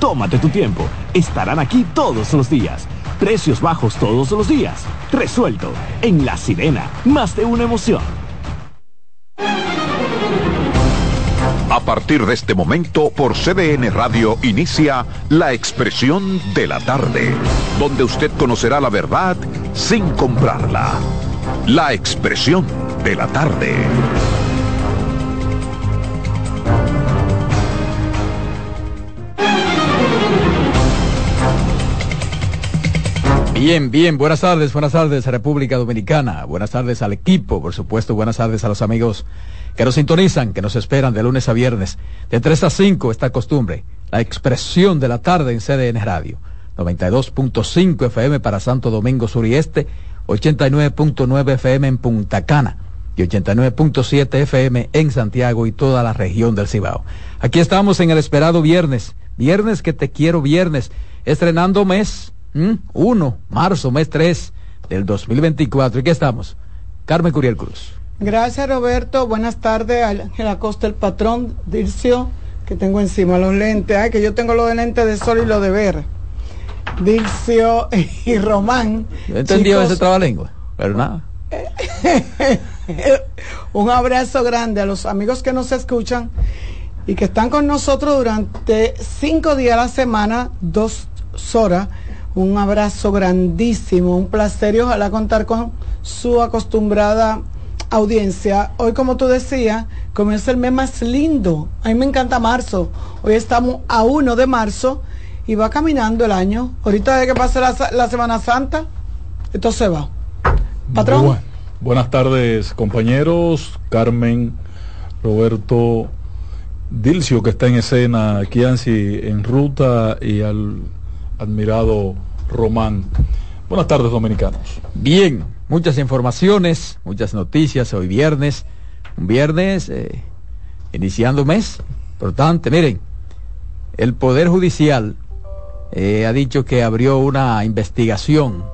Tómate tu tiempo. Estarán aquí todos los días. Precios bajos todos los días. Resuelto. En La Sirena. Más de una emoción. A partir de este momento, por CDN Radio inicia La Expresión de la Tarde, donde usted conocerá la verdad sin comprarla. La Expresión de la Tarde. Bien, bien, buenas tardes, buenas tardes a República Dominicana, buenas tardes al equipo, por supuesto, buenas tardes a los amigos que nos sintonizan, que nos esperan de lunes a viernes, de 3 a 5 esta costumbre, la expresión de la tarde en CDN Radio, 92.5 FM para Santo Domingo Sur y Este, 89.9 FM en Punta Cana y 89.7 FM en Santiago y toda la región del Cibao. Aquí estamos en el esperado viernes, viernes que te quiero viernes, estrenando mes 1, marzo, mes 3 del 2024. ¿Y qué estamos? Carmen Curiel Cruz. Gracias Roberto, buenas tardes. Ángela Costa, el patrón, Dircio, que tengo encima los lentes. Ay, que yo tengo los de lentes de sol y los de ver. Dircio y Román. Yo entendí ese trabalengua, pero nada. Un abrazo grande a los amigos que nos escuchan y que están con nosotros durante cinco días a la semana, dos horas. Un abrazo grandísimo, un placer y ojalá contar con su acostumbrada audiencia, hoy como tú decías, comienza el mes más lindo. A mí me encanta marzo. Hoy estamos a 1 de marzo y va caminando el año. Ahorita que pase la, Semana Santa, esto se va. Patrón. buenas tardes compañeros, Carmen, Roberto, Dilcio que está en escena, Kianci en ruta y al admirado Román. Buenas tardes dominicanos. Bien, muchas informaciones, muchas noticias hoy viernes, un viernes eh, iniciando mes, importante, miren, el Poder Judicial eh, ha dicho que abrió una investigación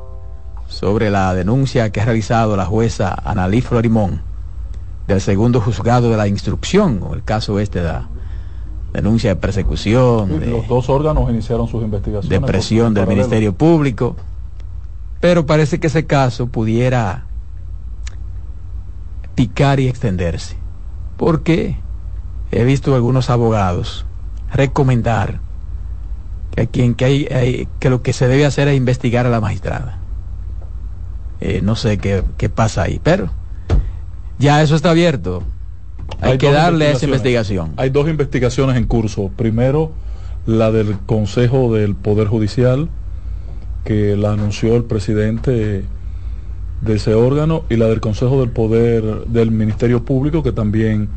sobre la denuncia que ha realizado la jueza Analí Florimón del segundo juzgado de la instrucción, el caso este de la denuncia de persecución. los dos órganos iniciaron sus investigaciones. De presión del Ministerio Público. Pero parece que ese caso pudiera picar y extenderse. Porque he visto algunos abogados recomendar que, quien, que, hay, que lo que se debe hacer es investigar a la magistrada. Eh, no sé qué, qué pasa ahí, pero ya eso está abierto. Hay, que darle a esa investigación. Hay dos investigaciones en curso. Primero, la del Consejo del Poder Judicial, que la anunció el presidente de ese órgano y la del Consejo del Poder del Ministerio Público que también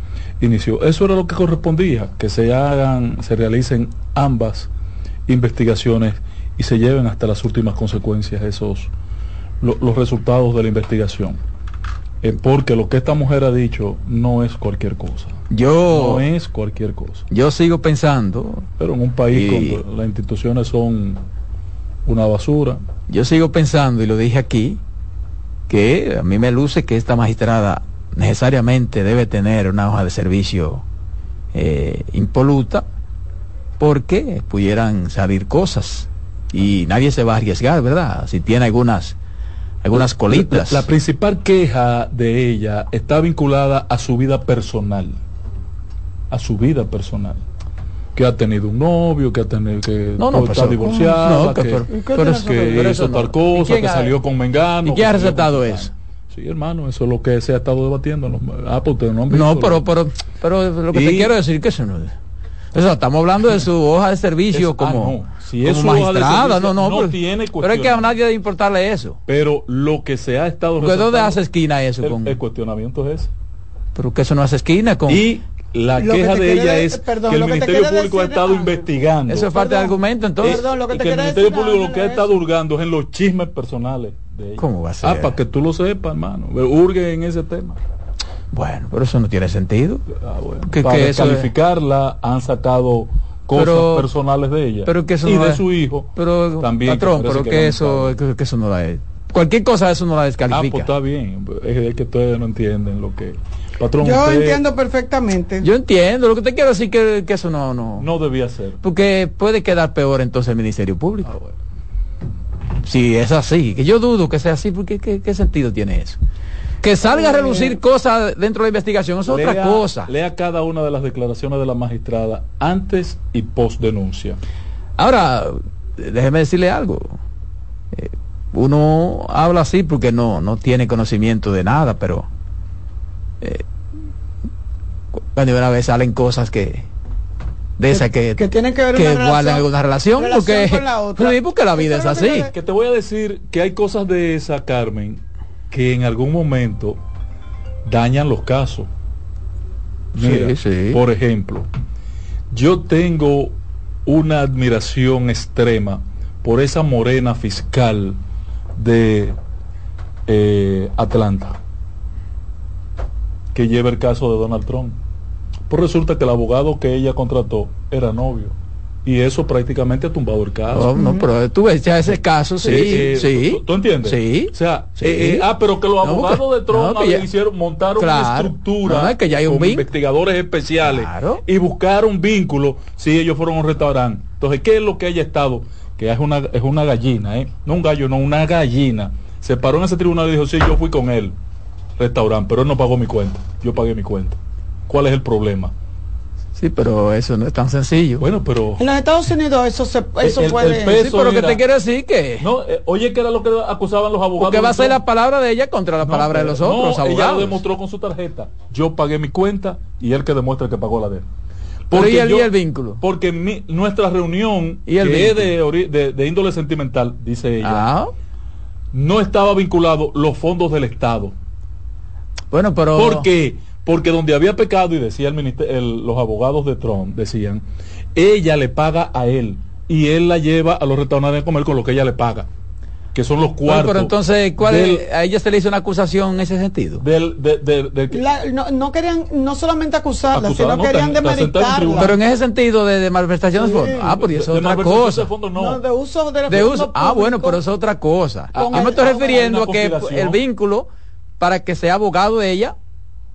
inició. Eso era lo que correspondía, que se hagan, se realicen ambas investigaciones y se lleven hasta las últimas consecuencias esos los resultados de la investigación. Eh, porque lo que esta mujer ha dicho no es cualquier cosa. Yo no es cualquier cosa. Yo sigo pensando. Pero en un país donde las instituciones son una basura. Yo sigo pensando, y lo dije aquí, que a mí me luce que esta magistrada necesariamente debe tener una hoja de servicio eh, impoluta, porque pudieran salir cosas y nadie se va a arriesgar, ¿verdad? Si tiene algunas algunas colitas. La, la, principal queja de ella está vinculada a su vida personal, a su vida personal que ha tenido un novio, que ha tenido que no, no, está divorciada, no, que, que, que hizo tal cosa, que salió con Mengano. ¿Y quién ha recetado eso? Sí, hermano, eso es lo que se ha estado debatiendo. Ah, pues no No, pero, pero, pero lo que te quiero decir que eso no es. Eso, estamos hablando de su hoja de servicio es, como, ah, no. si es como magistrada, no, no, no pero, tiene pero es que a nadie debe importarle eso. Pero lo que se ha estado ¿De dónde hace esquina eso? El, con... el cuestionamiento es ese. Pero que eso no hace esquina con... Y la lo queja que de ella de, es perdón, que el que Ministerio Público ha estado decir, investigando. Eso es parte del argumento, entonces. Perdón, lo que, y te que el decir, Ministerio Público no, lo que ha estado hurgando es en los chismes personales de ella. ¿Cómo va a ser? Ah, para que tú lo sepas, hermano. Hurgue en ese tema. Bueno, pero eso no tiene sentido. Ah, bueno. Que, para que descalificarla es... han sacado cosas pero, personales de ella pero que eso y no de es, su hijo pero también patrón pero que, que eso que, que, eso no da cualquier cosa eso no la descalifica. Ah, pues está bien. Es que ustedes no entienden lo que... Patrón, Yo entiendo perfectamente. Yo entiendo. Lo que te quiero decir que, que eso no, no... No debía ser. Porque puede quedar peor entonces el Ministerio Público. Ah, Si es así, que yo dudo que sea así, porque ¿qué, sentido tiene eso? Que salga a relucir cosas dentro de la investigación es otra cosa. Lea cada una de las declaraciones de la magistrada antes y post denuncia. Ahora, déjeme decirle algo. Eh, uno habla así porque no, no tiene conocimiento de nada, pero eh, cuando una vez salen cosas que de esas que, que tienen que ver que una relación, alguna relación, porque, la porque la vida es así. Que te voy a decir que hay cosas de esa, Carmen, que en algún momento dañan los casos. Por ejemplo, yo tengo una admiración extrema por esa morena fiscal de eh, Atlanta que lleva el caso de Donald Trump. Pues resulta que el abogado que ella contrató era novio. Y eso prácticamente ha tumbado el caso. No, no, pero tú ves ya ese caso, sí, eh, sí. ¿tú, entiendes? Sí. O sea, eh, ah, pero que los abogados de Trump hicieron, montaron una estructura que ya hay con investigadores especiales y buscaron vínculos si ellos fueron a un restaurante. Entonces, ¿qué es lo que haya estado? Que es una, es una gallina, ¿eh? No un gallo, no, una gallina. Se paró en ese tribunal y dijo, sí, yo fui con él restaurante, pero él no pagó mi cuenta, yo pagué mi cuenta. ¿Cuál es el problema? Sí, pero eso no es tan sencillo. Bueno, pero... En los Estados Unidos eso se eso puede... sí, pero que te quiere decir que... No, eh, oye, que era lo que acusaban los abogados. Que va a ser la palabra de ella contra la palabra de los otros abogados. Ella lo demostró con su tarjeta. Yo pagué mi cuenta y él que demuestra que pagó la de él. Porque ¿y, el, el vínculo? Porque mi, nuestra reunión, ¿Y el que es de, de, índole sentimental, dice ella, ah. no estaba vinculado los fondos del Estado. Bueno, pero... ¿Por qué? Porque donde había pecado, y decía el, ministerio, los abogados de Trump, decían, ella le paga a él y él la lleva a los restaurantes a comer con lo que ella le paga que son los cuartos. pero entonces, ¿cuál ¿a ella se le hizo una acusación en ese sentido? Del, no, querían, no solamente acusarla, sino querían demeritarla. Pero en ese sentido de, malversación de fondos. Ah, pues eso es otra cosa. De no. de uso de, de uso. Ah, bueno, pero eso es otra cosa. Yo me estoy refiriendo a que el vínculo para que sea abogado de ella,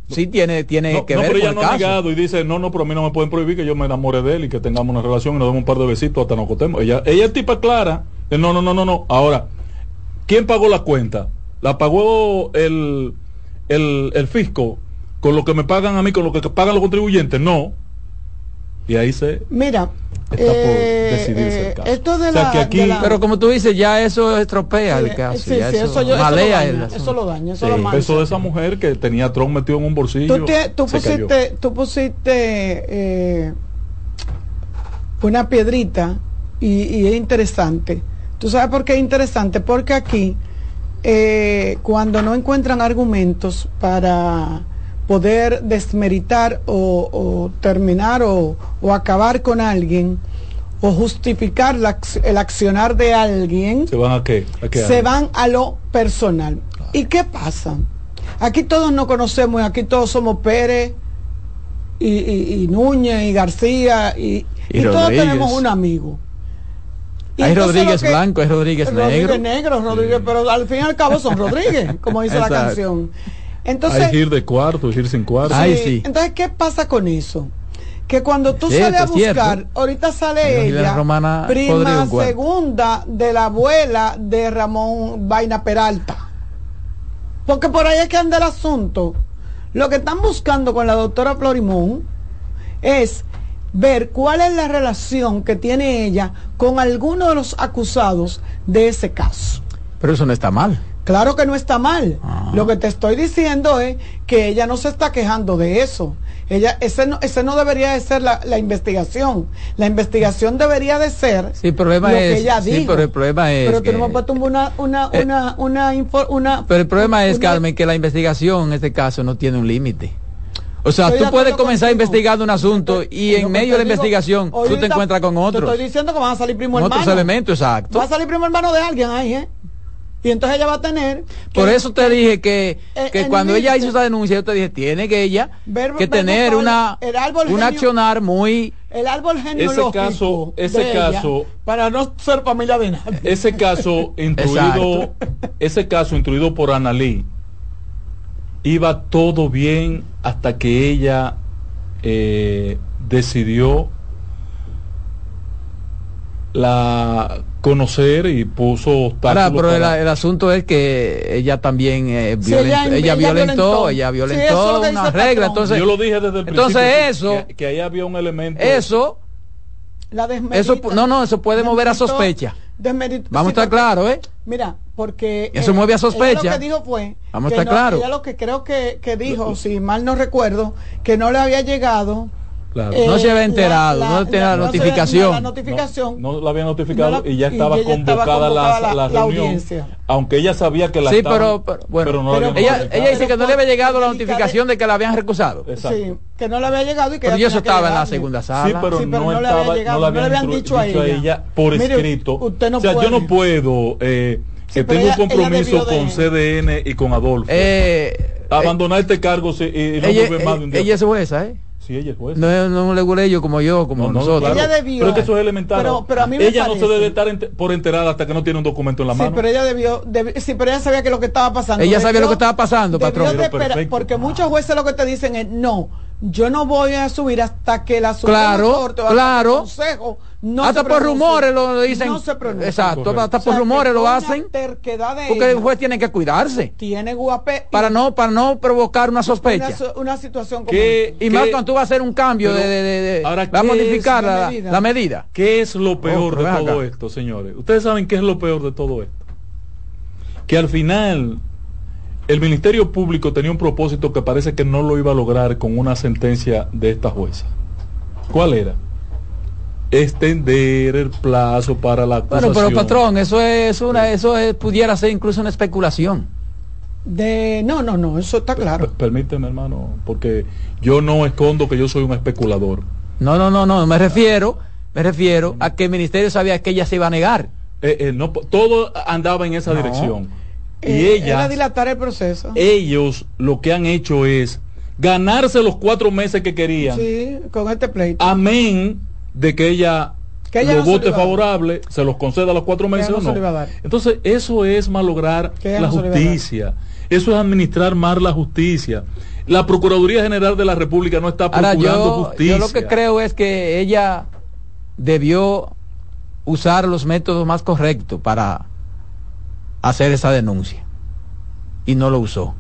sí tiene, tiene que ver pero ella no ha negado y dice, no, no, pero a mí no me pueden prohibir que yo me enamore de él y que tengamos una relación y nos demos un par de besitos hasta nos cotemos. Ella, ella es tipa clara. No, no, no, no, no. Ahora, ¿quién pagó la cuenta? ¿La pagó el, el, el fisco con lo que me pagan a mí, con lo que pagan los contribuyentes? No. Y ahí se... Mira, está por eh, decidirse el caso. Esto de, la, Pero como tú dices, ya eso estropea el caso. Sí, sí, eso, yo, malea eso, lo daña, eso lo daña. Eso lo mancha. Eso de esa mujer que tenía Trump metido en un bolsillo. Tú, tú pusiste, tú pusiste eh, una piedrita y, y, es interesante. ¿Tú sabes por qué es interesante? Porque aquí, eh, cuando no encuentran argumentos para poder desmeritar o, terminar o, acabar con alguien o justificar el accionar de alguien, ¿se van a qué? se van a lo personal. ¿Y qué pasa? Aquí todos nos conocemos, aquí todos somos Pérez y, Núñez y García y, todos tenemos un amigo. hay Rodríguez Blanco, hay Rodríguez, Rodríguez negro. Rodríguez, pero al fin y al cabo son Rodríguez, como dice la canción. Entonces, Hay ir de cuarto, ir sin cuarto. Entonces, ¿qué pasa con eso? Que cuando tú sales a buscar, ahorita sale ella, prima segunda de la abuela de Ramón Vaina Peralta. Porque por ahí es que anda el asunto. Lo que están buscando con la doctora Florimón es ver cuál es la relación que tiene ella con alguno de los acusados de ese caso. Pero eso no está mal. Claro que no está mal. Ah. Lo que te estoy diciendo es que ella no se está quejando de eso. Ella, ese no, ese no debería de ser la, investigación. La investigación debería de ser sí, problema lo que ella dijo. Sí, pero el problema es. Pero que, me una, una, eh, una, una, una, Pero el problema es, Carmen, que la investigación en este caso no tiene un límite. O sea, tú puedes comenzar investigando un asunto y en medio de la investigación tú te encuentras con otros. Te estoy diciendo que van a salir primo hermano. Otros elementos, exacto. Va a salir primo hermano de alguien ahí, ¿eh? Y entonces ella va a tener... Por eso te dije que, que cuando ella hizo esa denuncia, yo te dije, tiene que ella que tener una, un accionar muy el árbol genealógico ese caso, ese de ella, caso, para no ser familia de nadie. ese caso instruido, ese caso instruido por Analí, iba todo bien hasta que ella eh, decidió la conocer y puso Ahora, obstáculos pero el, para- el asunto es que ella también eh, Sí, violentó, ella- ella, violentó, violentó. ella Sí, violentó que una el regla, patrón. entonces yo lo dije desde el entonces principio eso- que, que ahí había un elemento eso La. Eso, no, no, eso puede mover a sospecha. desmeritó- Vamos a estar claros, ¿eh? Mira, porque Eso mueve a sospecha. ella lo que dijo fue Vamos a estar no- claros. Ella lo que creo que, que dijo, si mal no recuerdo, que no le había llegado. Claro. No se había enterado, no tenía la no notificación. la notificación. no, no la había notificado No la- y ya y estaba estaba convocada, convocada la, la- la la reunión audiencia. aunque ella sabía que la Sí, estaban- pero, pero, bueno, pero no pero habían ella, ella dice que no le había llegado la notificación de que la habían recusado. Exacto. Sí, que no le había llegado y que Pero eso que estaba en la segunda sala. Sí, pero, Sí, pero no, no le estaba, había llegado, no le no le habían, dicho a ella. por Mire, escrito. usted no o sea, yo no puedo, eh, Sí, que pero tengo ella- un compromiso de- con CDN y con Adolfo. Eh, Abandonar este cargo sí, y, no ella, volver más de un día. ella es jueza, ¿eh? Sí, ella es jueza. No es no un leguleyo como yo, como No, no, nosotros. claro. Ella debió- Pero es que eso es elemental. Pero- pero a mí me ella no se debe estar por enterada hasta que no tiene un documento en la Sí, mano. pero ella debió, debi- sí, pero ella sabía que lo que estaba pasando. Ella sabía lo que estaba pasando, patrón. de Pero esperar, perfecto. porque muchos jueces lo que te dicen es no, yo no voy a subir hasta que la Suprema Claro, Corte o hasta claro. el Consejo no hasta por rumores lo dicen. No se pronuncia. Exacto, Correcto. hasta O sea, por rumores que lo hacen. terquedad de Porque el juez tiene que cuidarse tiene guape para no para no provocar una sospecha. una situación como ¿Qué- Y más qué- cuando tú vas a hacer un cambio de, Pero, de, de- de- ahora, va a ¿qué modificar la la, medida? la medida. ¿Qué es lo peor de todo acá. esto, señores? Ustedes saben qué es lo peor de todo esto. Que al final el Ministerio Público tenía un propósito que parece que no lo iba a lograr con una sentencia de esta jueza. ¿Cuál era? Extender el plazo para la acusación. Bueno, pero patrón, eso es una eso es, pudiera ser incluso una especulación. de no, no, no, eso está claro. P- Permíteme, hermano, porque yo no escondo que yo soy un especulador. No, no, no, no, me refiero, me refiero a que el ministerio sabía que ella se iba a negar. Eh, eh, no, todo andaba en esa No. dirección. Y Eh, ella era dilatar el proceso. ellos lo que han hecho es ganarse los cuatro meses que querían, sí, con este pleito. amén de que ella, Que ella lo no vote a favorable, se los conceda los cuatro meses no o no. a. Entonces, eso es malograr la no a justicia. Eso es administrar mal la justicia. La Procuraduría General de la República no está Ahora procurando yo, justicia. yo lo que creo es que ella debió usar los métodos más correctos para hacer esa denuncia y no lo usó.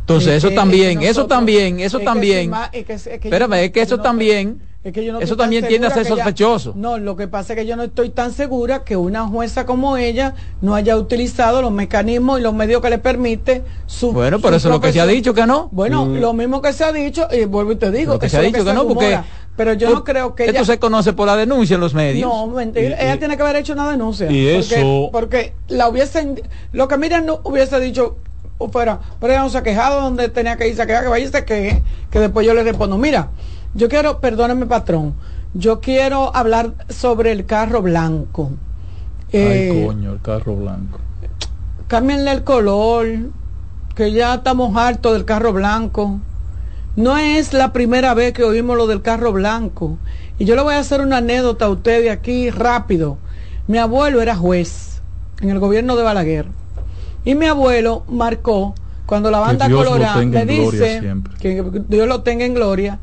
Entonces Es eso que- también, eso también, eso es también. sin más- es que- es que yo Espérame, es que eso también, es que yo no eso también tiende a ser ella- sospechoso. no, lo que pasa es que yo no estoy tan segura que una jueza como ella no haya utilizado los mecanismos y los medios que le permite su Bueno, pero su eso es lo que se ha dicho que no. Bueno, Mm. lo mismo que se ha dicho, y vuelvo y te digo, Lo que se ha dicho que no, porque pero yo tú- no creo que ella esto se conoce por la denuncia en los medios. no, mentira. Y- ella y- tiene que haber hecho una denuncia. y porque, eso- Porque la hubiesen. Lo que Miriam no hubiese dicho o fuera, pero ella no se ha quejado donde tenía que irse a quejar, que vaya y se queje, que después yo le respondo: Mira, yo quiero, perdóneme, patrón, yo quiero hablar sobre el carro blanco. Ay, Eh, coño, el carro blanco. cámbienle el color, que ya estamos hartos del carro blanco. No es la primera vez que oímos lo del carro blanco. Y yo le voy a hacer una anécdota a usted de aquí rápido. Mi abuelo era juez en el gobierno de Balaguer. Y mi abuelo marcó, cuando la banda colorada le dice que Dios lo tenga en gloria.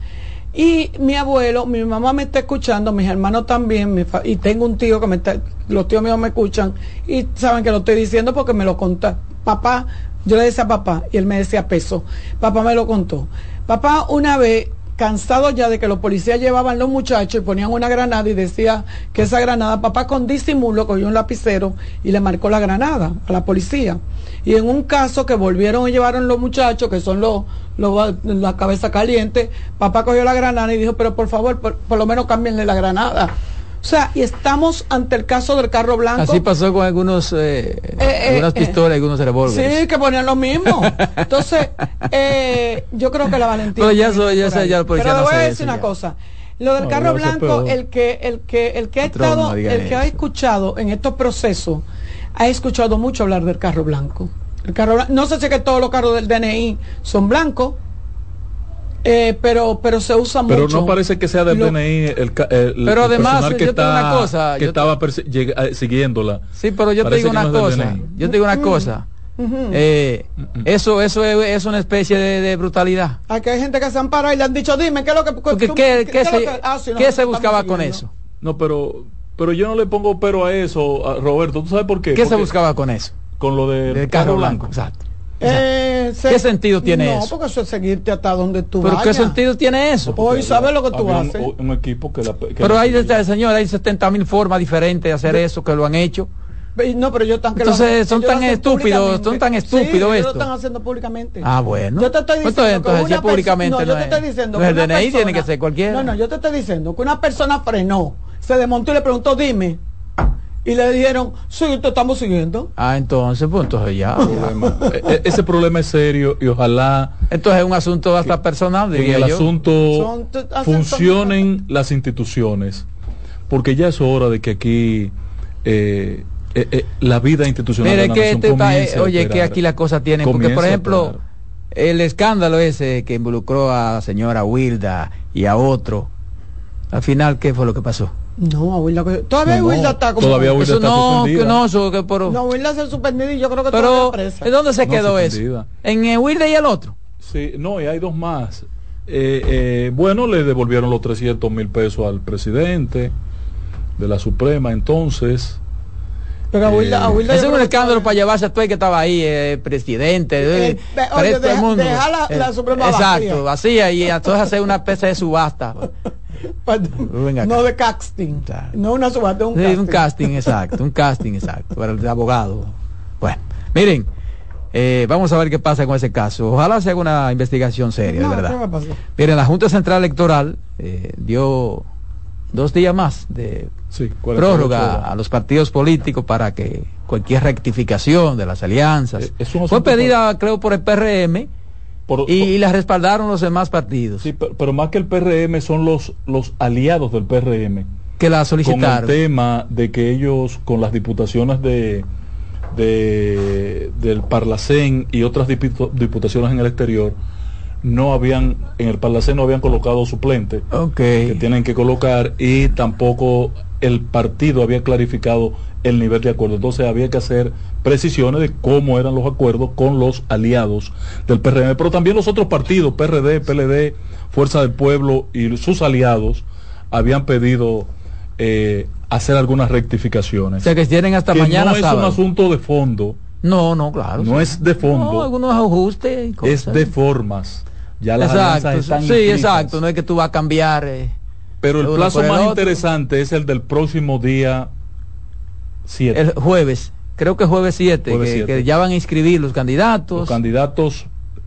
Y mi abuelo, mi mamá me está escuchando, mis hermanos también, y tengo un tío que me está, los tíos míos me escuchan y saben que lo estoy diciendo porque me lo contó. Papá, yo le decía papá y él me decía peso. Papá me lo contó. Papá una vez, cansado ya de que los policías llevaban los muchachos y ponían una granada y decía que esa granada, papá con disimulo cogió un lapicero y le marcó la granada a la policía. Y en un caso que volvieron y llevaron los muchachos, que son los, los la cabeza caliente, papá cogió la granada y dijo, pero por favor, por, por lo menos cámbienle la granada. O sea, y estamos ante el caso del carro blanco. Así pasó con algunos, eh, eh, algunas eh. pistolas y algunos revólveres. Sí, que ponían lo mismo. Entonces, eh, yo creo que la valentía. Pero ya el policía Pero no voy a decir una ya. cosa. Lo del No, carro blanco, el que, el que, el que ha estado, no el que ha escuchado en estos procesos, ha escuchado mucho hablar del carro blanco. El carro blan- no sé si es que todos los carros del DNI son blancos. Eh, pero pero se usa Pero mucho. no parece que sea del Lo- DNI el, el- el Pero además, personal que, yo te digo está, una cosa, que yo te- estaba siguiéndola. Sí, pero yo te digo una no cosa. Yo te digo una cosa. Eh, eso eso es, es una especie de, de brutalidad. Aquí hay gente que se han parado y le han dicho, dime, ¿qué es lo que... Porque tú- ¿qué, qué se, que- ah, sí, qué se buscaba con eso? No, pero pero yo no le pongo pero a eso, a Roberto. ¿Tú sabes por qué? ¿Qué se buscaba con eso? Con lo del Del carro blanco. Exacto. Eh, se- ¿Qué sentido tiene no, eso? porque eso es seguirte hasta donde tú ¿Pero qué vayas. sentido tiene eso? Hoy sabes lo que tú un- haces. Un, equipo que la. que Pero la hay, seguía. señor, hay 70 mil formas diferentes de hacer eso que lo han hecho. No, pero están que Entonces, lo- son tan estúpidos, son tan Sí, estúpidos ellos esto. lo están haciendo públicamente. Ah, bueno. Yo te estoy Pues diciendo entonces, que una es públicamente, persona- no, yo no te estoy es- diciendo no que el una DNI, tiene persona- que ser cualquiera. No, no, yo te estoy diciendo que una persona frenó, se desmontó y le preguntó, dime. Y le dijeron, sí, te estamos siguiendo. Ah, entonces, pues entonces ya. Problema. E- e- ese problema es serio y ojalá Entonces es un asunto hasta personal, en diría el yo. asunto Son- funcionen las instituciones, porque ya es hora de que aquí eh, eh, eh, la vida institucional Mire de la que este está- comience eh, oye, que aquí la cosa tiene, porque por ejemplo, el escándalo ese que involucró a la señora Wilda y a otro, al final, ¿qué fue lo que pasó? No, a Wilda, todavía No, Wilda está como... todavía Wilda Eso está no, suspendida. que no, eso que por... No, Wilda se ha suspendido y yo creo que pero, todavía presa. ¿en dónde se No, quedó eso? suspendida. ¿En el Wilde y el otro? Sí, no, y hay dos más. Eh, eh, bueno, le devolvieron los 300 mil pesos al presidente de la Suprema, entonces. Pero a Wilda, a Wilda Ese yo es un que escándalo para llevarse a todo el que estaba ahí, eh, presidente. Eh, eh, de- para oye, todo el deja- mundo. deja la- la Suprema Exacto, vacía. vacía y entonces hacer una especie de subasta. Perdón, no de casting. Claro. No una subasta, un Sí, casting. un casting, exacto, un casting, exacto, para el de abogado. Bueno, miren, eh, vamos a ver qué pasa con ese caso. Ojalá se haga una investigación seria, No, de ¿qué verdad. Miren, la Junta Central Electoral eh, dio dos días más de Sí, 48 prórroga a los partidos políticos para que cualquier rectificación de las alianzas Eh, fue pedida, creo, por el PRM Por- y, y la respaldaron los demás partidos Sí, pero, pero más que el PRM son los, los aliados del PRM. que la Con el solicitaron. tema de que ellos, con las diputaciones de, de del Parlacén y otras diputa- diputaciones en el exterior, no habían, en el Parlacén no habían colocado suplente. Que tienen que colocar y tampoco el partido había clarificado el nivel de acuerdo. Entonces había que hacer precisiones de cómo eran los acuerdos con los aliados del PRM, pero también los otros partidos, PRD, PLD, Fuerza del Pueblo y sus aliados habían pedido eh, hacer algunas O rectificaciones. sea que tienen hasta que mañana no es un asunto de fondo, No, no, claro. no sí. es de No, fondo, algunos ajustes y cosas. es de formas. Ya las Exacto, están sí, inscritas. exacto. No es que tú vas a cambiar. eh, Pero el plazo el más interesante es el del próximo día 7. El jueves, creo que jueves 7, Jueves que, siete. que ya van a inscribir los candidatos. Los candidatos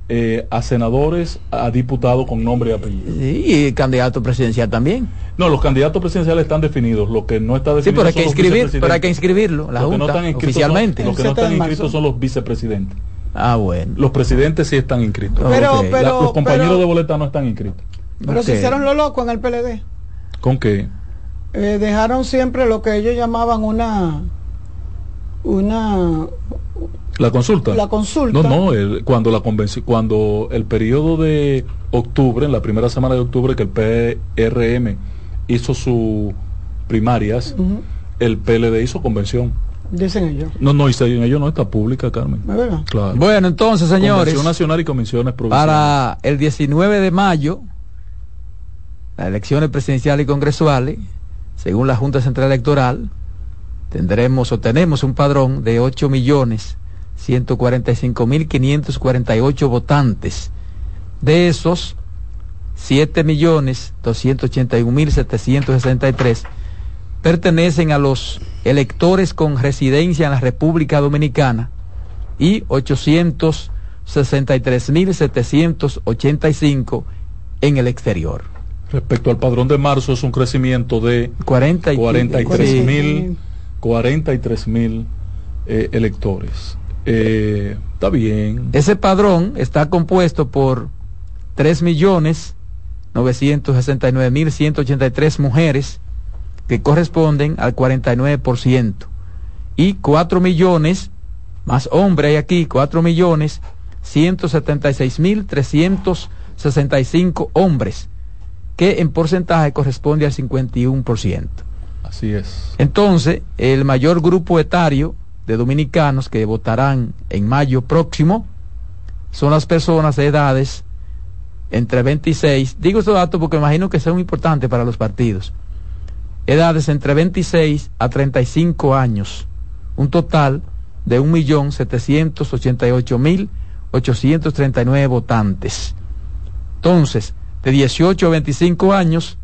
eh, a senadores, a diputados con nombre y apellido. Sí, y candidato presidencial también. No, los candidatos presidenciales están definidos. Lo que no está definido Sí, pero hay que inscribir, pero hay que inscribirlo, la Los que no Junta, están inscritos oficialmente. Son, los que no 7 de están inscritos son los vicepresidentes. Ah, bueno. Los presidentes sí están inscritos. Pero. La- pero, los compañeros pero, de boleta no están inscritos. pero se hicieron lo loco en el PLD. ¿Con qué? Eh, dejaron siempre lo que ellos llamaban una una La consulta. La consulta. No, no, el- cuando la convenci- cuando el periodo de octubre, en la primera semana de octubre que el PRM hizo sus primarias, el PLD hizo convención. Dicen ellos. No, no, y se- en ello no está pública, Carmen. Claro. Bueno, entonces, señores, Convención nacional y comisiones provinciales. para el 19 de mayo, las elecciones presidenciales y congresuales, según la Junta Central Electoral, tendremos o tenemos un padrón de 8 millones 145 mil 548 votantes. De esos, 7 millones 281 mil 763 pertenecen a los electores con residencia en la República Dominicana y 863.785 en el exterior. Respecto al padrón de marzo, es un crecimiento de 40 y 43 sí. mil 43 mil eh, electores. Eh, está bien. Ese padrón está compuesto por 3.969.183 mujeres que corresponden al 49% y 4 millones más hombres hay aquí 4 millones 176.300 65 hombres, que en porcentaje corresponde al 51%. Así es. Entonces, el mayor grupo etario de dominicanos que votarán en mayo próximo son las personas de edades entre 26, digo estos datos porque imagino que son importantes para los partidos, edades entre 26 a 35 años, un total de 1.788.839 votantes. Entonces, de 18 a 25 años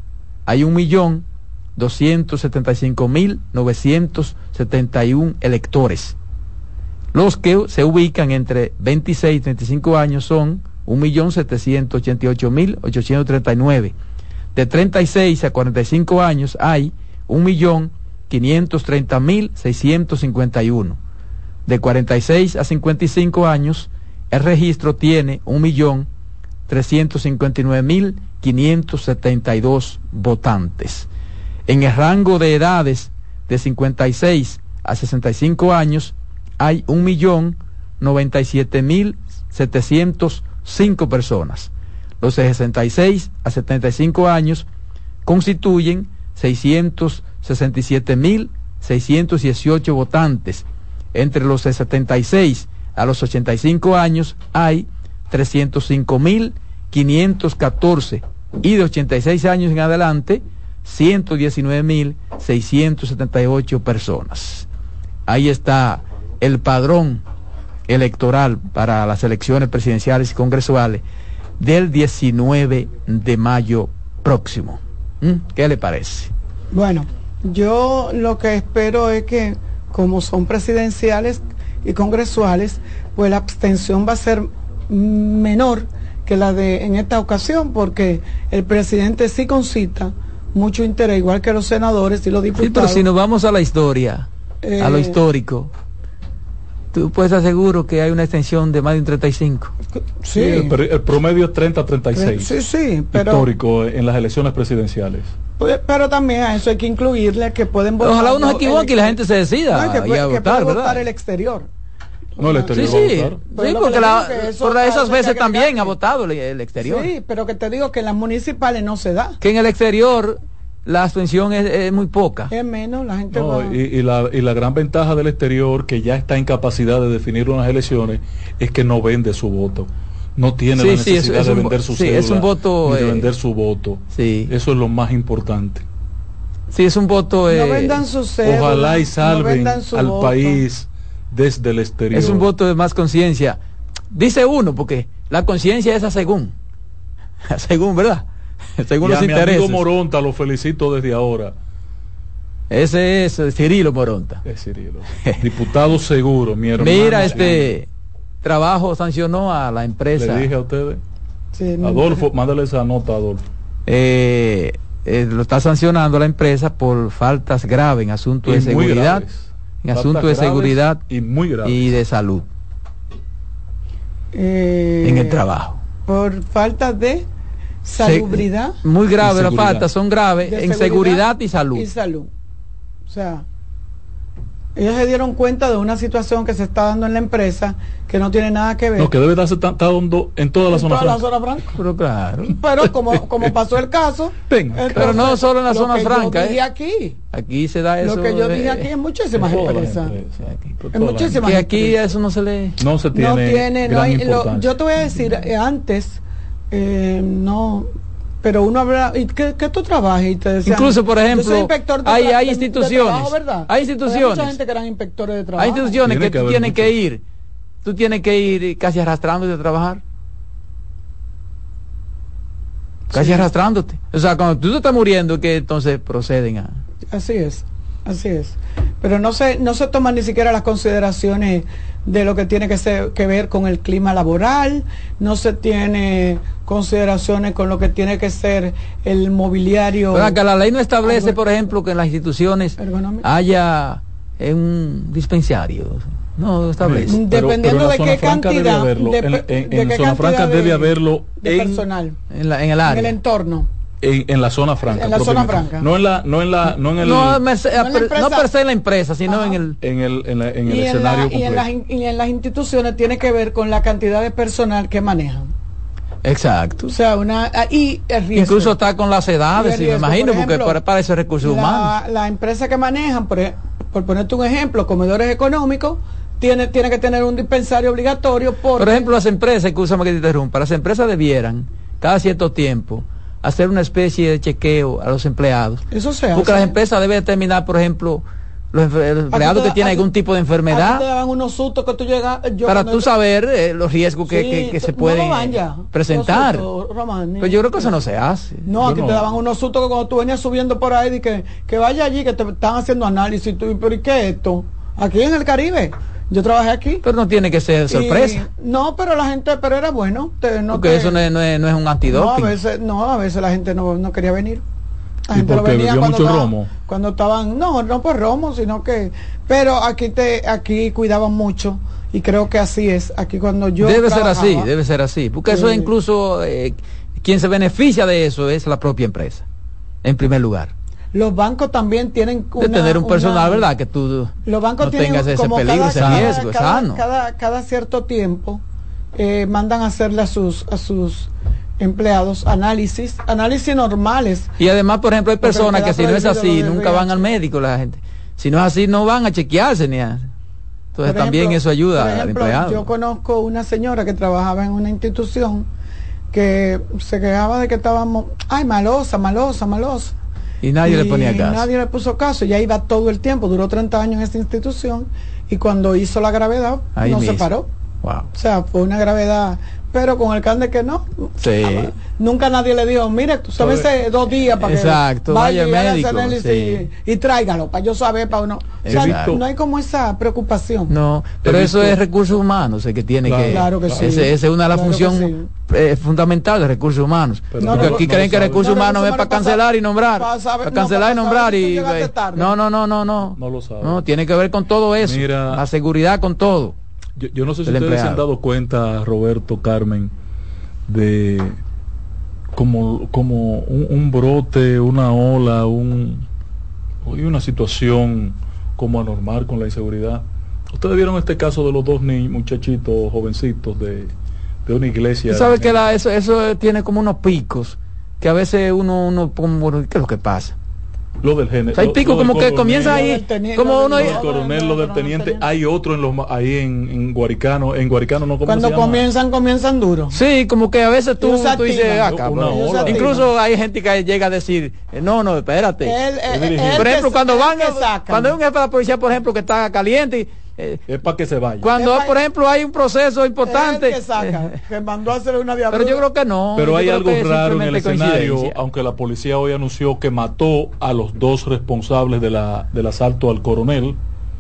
hay 1.275.971 electores. Los que se ubican entre 26 y 35 años son 1.788.839. De 36 a 45 años hay 1.530.651. De 46 a 55 años el registro tiene 1.359.572 votantes. En el rango de edades de 56 a 65 años hay 1.097.705 personas. Los de 66 a 75 años constituyen 667.618 votantes. Entre los de 76 a los 85 años hay 305.514 y de 86 años en adelante 119.678 personas. Ahí está el padrón electoral para las elecciones presidenciales y congresuales del 19 de mayo próximo. ¿Mm? ¿Qué le parece? Bueno, yo lo que espero es que como son presidenciales y congresuales, pues la abstención va a ser menor que la de en esta ocasión, porque el presidente sí concita mucho interés, igual que los senadores y los diputados. Sí, pero si nos vamos a la historia, a lo eh, histórico, tú puedes aseguro que hay una extensión de más de un 35. Sí, el, promedio es 30-36. Sí, sí, pero... Histórico en las elecciones presidenciales. Pues, pero también a eso hay que incluirle que pueden votar. Ojalá uno se equivoque y la gente se decida. que, puede, votar, votar el exterior. No, el exterior. Sí, sí. sí porque por esas veces también ha votado el, exterior. Sí, pero que te digo que en las municipales no se da. Que en el exterior la abstención es, muy poca. Es menos, la gente y, la, y la gran ventaja del exterior, que ya está en capacidad de definir unas elecciones, es que no vende su voto. No tiene la necesidad de vender su sí, es un voto, de eh, vender su voto. Sí. Eso es lo más importante. Sí, es un voto... no vendan su Ojalá y salven al país desde el exterior. Es un voto de más conciencia. Dice uno, porque la conciencia es a según. A según, ¿verdad? Según y los a intereses. Mi amigo Moronta lo felicito desde ahora. Ese es Cirilo Moronta. Es Cirilo. Diputado seguro, mi hermano. Mira, este trabajo sancionó a la empresa. Le dije a ustedes. Adolfo, mándale esa nota, Adolfo. Eh, eh, lo está sancionando la empresa por faltas graves en asuntos de seguridad, en asuntos de seguridad y muy graves. y de salud eh, en el trabajo. Por falta de salubridad. muy grave la falta, son graves en seguridad y salud. Y salud. O sea, ellos se dieron cuenta de una situación que se está dando en la empresa que no tiene nada que ver. No, que debe darse está dando en toda la zona franca. zona franca. Pero claro. Pero como, como pasó el caso. pero no solo en la zona franca. Yo ¿eh? aquí. Aquí se da eso. Lo que yo dije aquí en muchísimas empresas. en muchísimas Y aquí eso no se le. No se tiene. No tiene. No hay, yo te voy a decir, eh, antes eh, no pero uno habla y que, tú trabajas y te decían, incluso por ejemplo hay, hay instituciones. hay instituciones hay gente que eran inspectores de trabajo. Hay instituciones que, tú tienes que ir. Tú tienes que ir casi arrastrándote a trabajar. Casi arrastrándote. O sea cuando tú te estás muriendo que entonces proceden a así es así es pero no se no se toman ni siquiera las consideraciones de lo que tiene que, ser, que ver con el clima laboral, no se tiene consideraciones con lo que tiene que ser el mobiliario. Pero la ley no establece, por ejemplo, que en las instituciones haya un dispensario. No establece. Dependiendo de qué cantidad. De, en, zona franca debe haberlo en, personal. En, la, en el área. En el entorno. En, la zona franca. En la zona franca. No en la, no en la, no en el. No, no, per se en la empresa, sino en el. En el, en, el escenario y, en las, y en las instituciones tiene que ver con la cantidad de personal que manejan. Exacto. O sea, una ah, y el riesgo. Incluso está con las edades, Y sí, me imagino, por porque ejemplo, para, para ese recurso humano. la, la empresa que manejan, por, ej- por ponerte un ejemplo, comedores económicos, tiene, tiene que tener un dispensario obligatorio por Por ejemplo, las empresas, escúchame que te interrumpa, las empresas debieran, cada cierto tiempo, hacer una especie de chequeo a los empleados. eso se Porque hace. las empresas deben determinar, por ejemplo, los, empleados que tienen algún tipo de ti te enfermedad, daban unos sustos que tú llegas. yo para tú saber eh, los riesgos que, Sí, que- que se pueden ya, presentar. sustos, Román, Pero yo creo que eso no se hace. No, aquí no. te daban unos sustos que cuando tú venías subiendo por ahí, que, que vaya allí, que te están haciendo análisis. Y tú, pero ¿y qué es esto? Aquí en el Caribe. Yo trabajé aquí. Pero no tiene que ser sorpresa. Y- no, pero la gente, pero era bueno. te- no porque te- eso no es, no es- no es un no, a antidoping. veces, no, a veces la gente no, no quería venir. La ¿Y gente por no qué? venía ¿Bebió cuando mucho estaban- romo? Cuando estaban, no, no por romo, sino que, pero aquí te, aquí cuidaban mucho y creo que así es. Aquí cuando yo debe ser así, debe ser así. Porque eso incluso, eh, quien se beneficia de eso es la propia empresa, en primer lugar. Los bancos también tienen De una- tener un personal, una- ¿verdad? Que tú Los bancos no tienen tengas ese como peligro, cada, ese riesgo, es cada, sano. Cada, cada cierto tiempo eh, mandan a hacerle a sus a sus empleados análisis, análisis normales. Y además, por ejemplo, hay personas que si no es así, nunca van al médico la gente. Si no es así, no van a chequearse ni a... Entonces Por también ejemplo- eso ayuda por al ejemplo, empleado. Yo conozco una señora que trabajaba en una institución que se quejaba de que estábamos, ay, malosa, malosa, malosa. Y nadie le ponía caso. Nadie le puso caso. Ya iba todo el tiempo, duró 30 años en esa institución y cuando hizo la gravedad Ahí no se paró. Wow. O sea, fue una gravedad, pero con el can de que no. Sí. Ah, Nunca nadie le dijo, mire, tómese dos días para Exacto, que vaya y médico, análisis sí. y, y tráigalo para yo saber, para uno. O sea, Exacto. no hay como esa preocupación. No, pero eso visto- es recursos humanos, el que tiene Claro, que... Claro que sí. Esa es una de las Claro funciones eh, fundamentales de recursos humanos. Pero Porque no- aquí no creen que recursos No, humanos es para cancelar y nombrar. para saber- Para no, cancelar y nombrar y... tú. No, no, no, no, no. No lo sabe. No, tiene que ver con todo eso. Mira- la seguridad con todo. Yo, yo no sé si ustedes se han dado cuenta, Roberto, Carmen, de como, como un, un brote, una ola, un, y una situación como anormal con la inseguridad. Ustedes vieron este caso de los dos niños, muchachitos, jovencitos de, de una iglesia. Tú sabes que la- eso, eso tiene como unos picos que a veces uno, uno como, ¿qué es lo que pasa? Lo del género. Hay pico como que comienza ahí, teniente, como uno... Lo del coronel, lo del teniente. Hay otro en los, ahí en, en Guaricano. En Guaricano no ¿cómo Cuando comienzan, comienzan duro. Sí, como que a veces tú, dices, ah, cabrón. Incluso hay gente que llega a decir, eh, no, no, espérate. Él- dirigente. él por ejemplo, cuando van, cuando hay un jefe de la policía, por ejemplo, que está caliente, y, eh, Es para que se vaya. cuando, por ejemplo, hay un proceso importante. Él que saca, que mandó a hacer una diablura. pero yo creo que no. Pero hay algo raro en el escenario, aunque la policía hoy anunció que mató a los dos responsables de la, del asalto al coronel.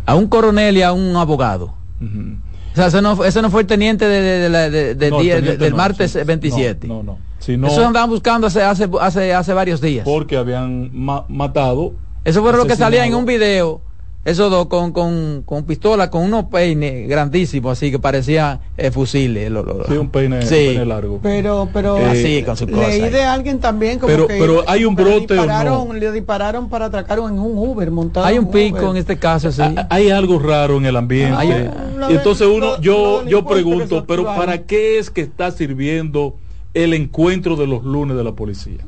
A un coronel y a un abogado. Ujú. O sea, ese no, fue- ese no fue el teniente de, del No, el día- de- teniente del no, martes sí. 27. No, no. Sino Eso andaban buscando hace, hace, hace, hace varios días. porque habían ma- matado. Eso fue lo que salía en un video. Esos dos con, con, con pistola, con unos peines grandísimos, así que parecían eh, fusiles. lo- lo- Sí, un peine, Sí. un peine largo. Pero, pero Eh, Así, con su cosa. leí de alguien también como Pero- que pero hay un le brote o no? dispararon, le dispararon para atracar en un Uber montado. Hay un pico Uber. en este caso, sí. Ah, Hay algo raro en el ambiente. Lo y entonces uno, lo- yo, lo yo pregunto, pero. ¿para qué es que está sirviendo el encuentro de los lunes de la policía?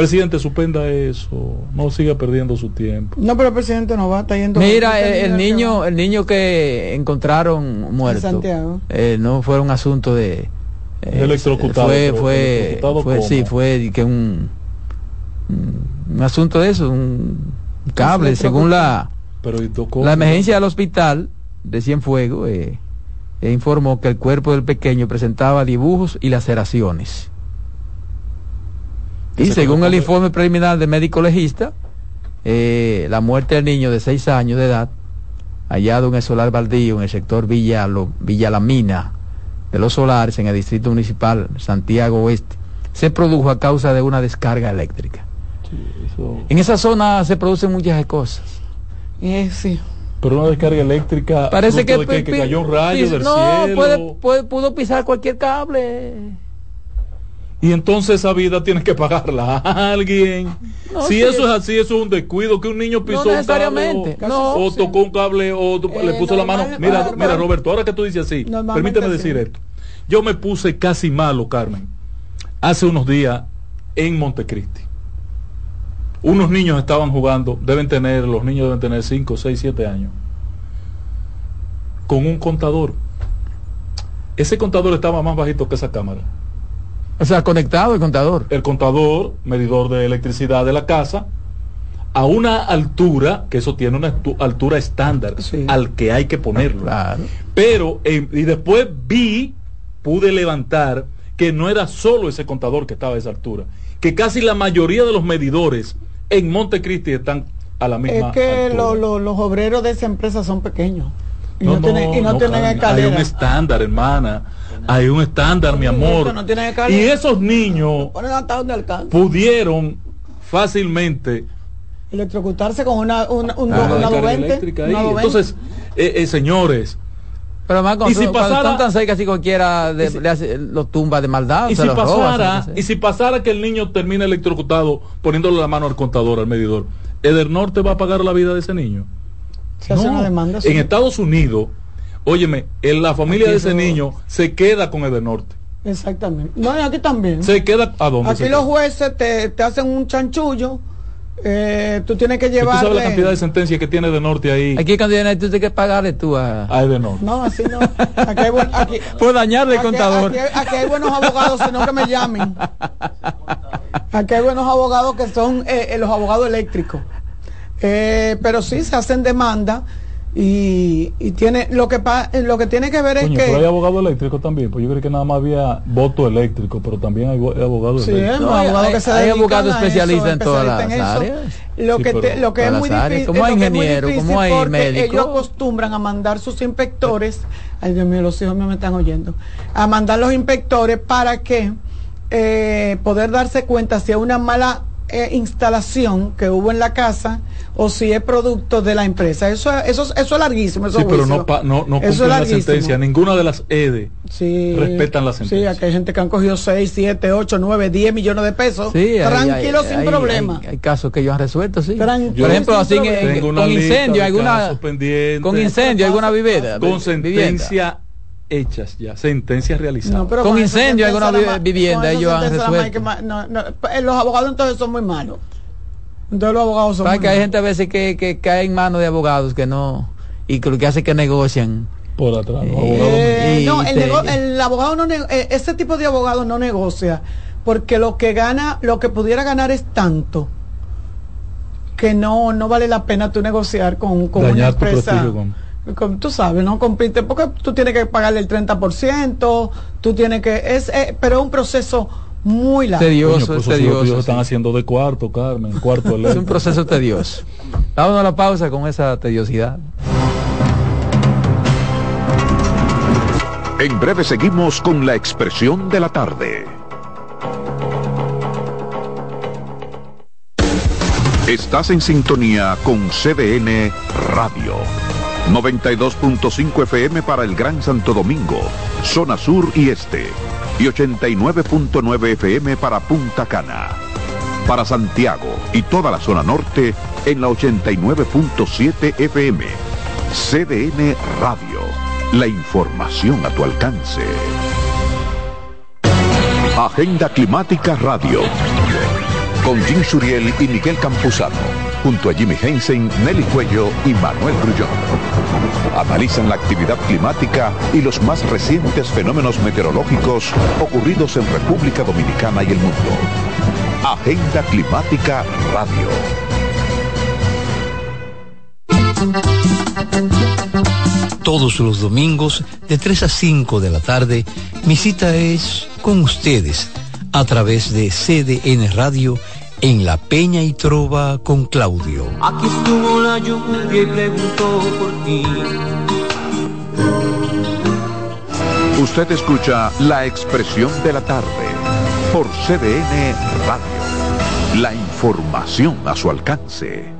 Presidente, suspenda eso, no siga perdiendo su tiempo. No, pero el presidente no va, está yendo. Mira, este el, niño, el niño que encontraron muerto, Santiago. eh, no fue un asunto de eh, Electrocutado, Fue, fue, electrocutado fue ¿cómo? sí, fue que un, un un asunto de eso, un cable, según la Pero la emergencia del hospital de Cienfuegos eh, eh, informó que el cuerpo del pequeño presentaba dibujos y laceraciones. Y según el informe preliminar del médico legista, eh, la muerte del niño de 6 años de edad, hallado en el solar baldío en el sector Villa, Lo- Villa La Mina de los solares en el distrito municipal Santiago Oeste, se produjo a causa de una descarga eléctrica. Sí, eso- En esa zona se producen muchas cosas. Eh, sí. Pero una descarga eléctrica. Parece que, de cayó un rayo del no, cielo. puede, puede- pudo pisar cualquier cable. Y entonces esa vida tiene que pagarla a alguien. No, si sí. eso es así, eso es un descuido, que un niño pisó un cable o, no. o tocó un cable o tu- Eh, le puso la mano. Mira, mira Roberto, ahora que tú dices así, permíteme sí. decir esto. Yo me puse casi malo, Carmen, hace unos días en Montecristi. Unos niños estaban jugando, deben tener, los niños deben tener 5, 6, 7 años, con un contador. Ese contador estaba más bajito que esa cámara. O sea, conectado el contador. El contador, medidor de electricidad de la casa, a una altura, que eso tiene una altura estándar, al que hay que ponerlo. Pero, y después vi, pude levantar que no era solo ese contador que estaba a esa altura, que casi la mayoría de los medidores en Montecristi están a la misma Es que los obreros de esa empresa son pequeños. Y no, tienen, y no, tienen escalera. Hay un estándar, hermana. Hay un estándar, mi amor. y esos niños pudieron fácilmente electrocutarse con una, una, una, Entonces, eh, eh, señores, pero más y si pasara, tan cerca si cualquiera de, le hace, lo tumba de maldad. Y si pasara, y si pasara que el niño termine electrocutado poniéndole la mano al contador, al medidor, ¿Edernorte va a pagar la vida de ese niño? Se hace una demanda. En Estados Unidos, óyeme, en la familia de ese niño se queda con Edernorte. Exactamente. No, aquí también. Se queda a dónde. Aquí los jueces te, te hacen un chanchullo eh, tú tienes que llevar. ¿Tú sabes la cantidad de sentencias que tiene de norte ahí? Aquí cuando viene tú tienes que pagarle tú a. A de norte. No, así no. Aquí hay, aquí, Puedo dañarle el contador. Aquí, hay buenos abogados, sino que me llamen. Aquí hay buenos abogados que son eh, eh los abogados eléctricos. Eh, pero sí se hacen demanda y, y, tiene lo que lo que tiene que ver es que pero hay abogado eléctrico también pues yo creo que nada más había voto eléctrico pero también hay, abogados sí, eléctricos hay, abogados que se hay abogados especialistas en todas las áreas. Lo que lo que es muy difícil como hay ingeniero como hay médico ellos acostumbran a mandar sus inspectores ay Dios mío los hijos me están oyendo a mandar los inspectores para que eh, poder darse cuenta si hay una mala eh, instalación que hubo en la casa o si es producto de la empresa. Eso, eso, eso es larguísimo. Eso sí, pero no, no, no cumplen la sentencia. Ninguna de las EDE sí, respetan la sentencia. Sí, aquí hay gente que han cogido 6, 7, 8, 9, 10 millones de pesos. Sí, tranquilo, sin problema. Hay, casos que ellos han resuelto, sí. Tranquilo, Por ejemplo, así con incendio, alguna, con incendio, alguna vivienda. Con sentencia hechas ya, sentencias realizadas. con, incendio alguna vivienda ellos han resuelto. Eh, los abogados entonces son muy malos. Entonces los abogados son que hay gente a veces que, que cae en manos de abogados que no y que lo que hace es que negocian por atrás. Eh, no, el, el, abogado no eh, ese tipo de abogado no negocia porque lo que gana, lo que pudiera ganar es tanto que no no vale la pena tú negociar con, con una empresa tú sabes, ¿no? Compite, porque tú tienes que pagarle el 30%, tú tienes que, es, eh, pero es un proceso muy largo. Tedioso, es tedioso. están haciendo de cuarto, Carmen, cuarto Es un proceso tedioso. Vámonos a la pausa con esa tediosidad. En breve seguimos con la expresión de la tarde. Estás en sintonía con CDN Radio. 92.5 FM para el Gran Santo Domingo, zona sur y este, y 89.9 FM para Punta Cana. Para Santiago y toda la zona norte en la 89.7 FM. CDN Radio, la información a tu alcance. Agenda Climática Radio. Con Jim Suriel y Miguel Campuzano junto a Jimmy Hensen, Nelly Cuello y Manuel Grullón. Analizan la actividad climática y los más recientes fenómenos meteorológicos ocurridos en República Dominicana y el mundo. Agenda Climática Radio. Todos los domingos de 3 a 5 de la tarde, mi cita es con ustedes a través de CDN Radio en La Peña y Trova con Claudio. Aquí estuvo la lluvia y preguntó por ti. Usted escucha la expresión de la tarde por CDN Radio. La información a su alcance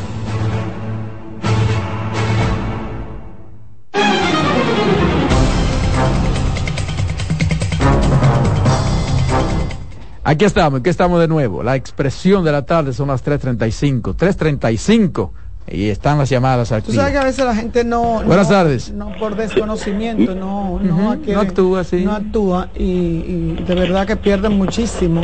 Aquí estamos, aquí estamos de nuevo. La expresión de la tarde son las 3.35. 3.35. Y están las llamadas aquí. Tú sabes que a veces la gente no. Buenas no, tardes. No por desconocimiento, no, no, no actúa así. No actúa y, y de verdad que pierden muchísimo.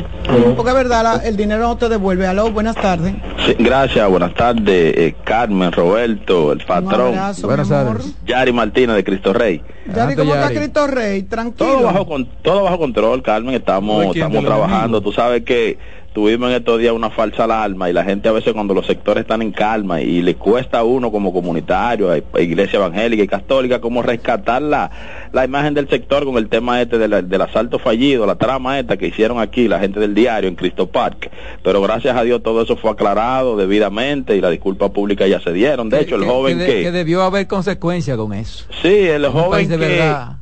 Porque es verdad, la- el dinero no te devuelve. Aló, buenas tardes. Sí, gracias, buenas tardes, eh, Carmen, Roberto, el Un patrón, abrazo, Buenas tardes. Yari Martínez de Cristo Rey. Yari, ¿cómo está. Cristo Rey? Todo Tranquilo. bajo, con, todo bajo control, Carmen, estamos, estamos ¿Del trabajando. Tú sabes que tuvimos en estos días una falsa alarma y la gente a veces cuando los sectores están en calma y le cuesta a uno como comunitario, a a iglesia evangélica y católica, como rescatar la, la imagen del sector con el tema este de la- del asalto fallido, la trama esta que hicieron aquí la gente del diario en Cristo Park. Pero gracias a Dios todo eso fue aclarado debidamente y la disculpa pública ya se dieron. De hecho, el joven de- que... que debió haber consecuencias con eso. Sí, el joven que.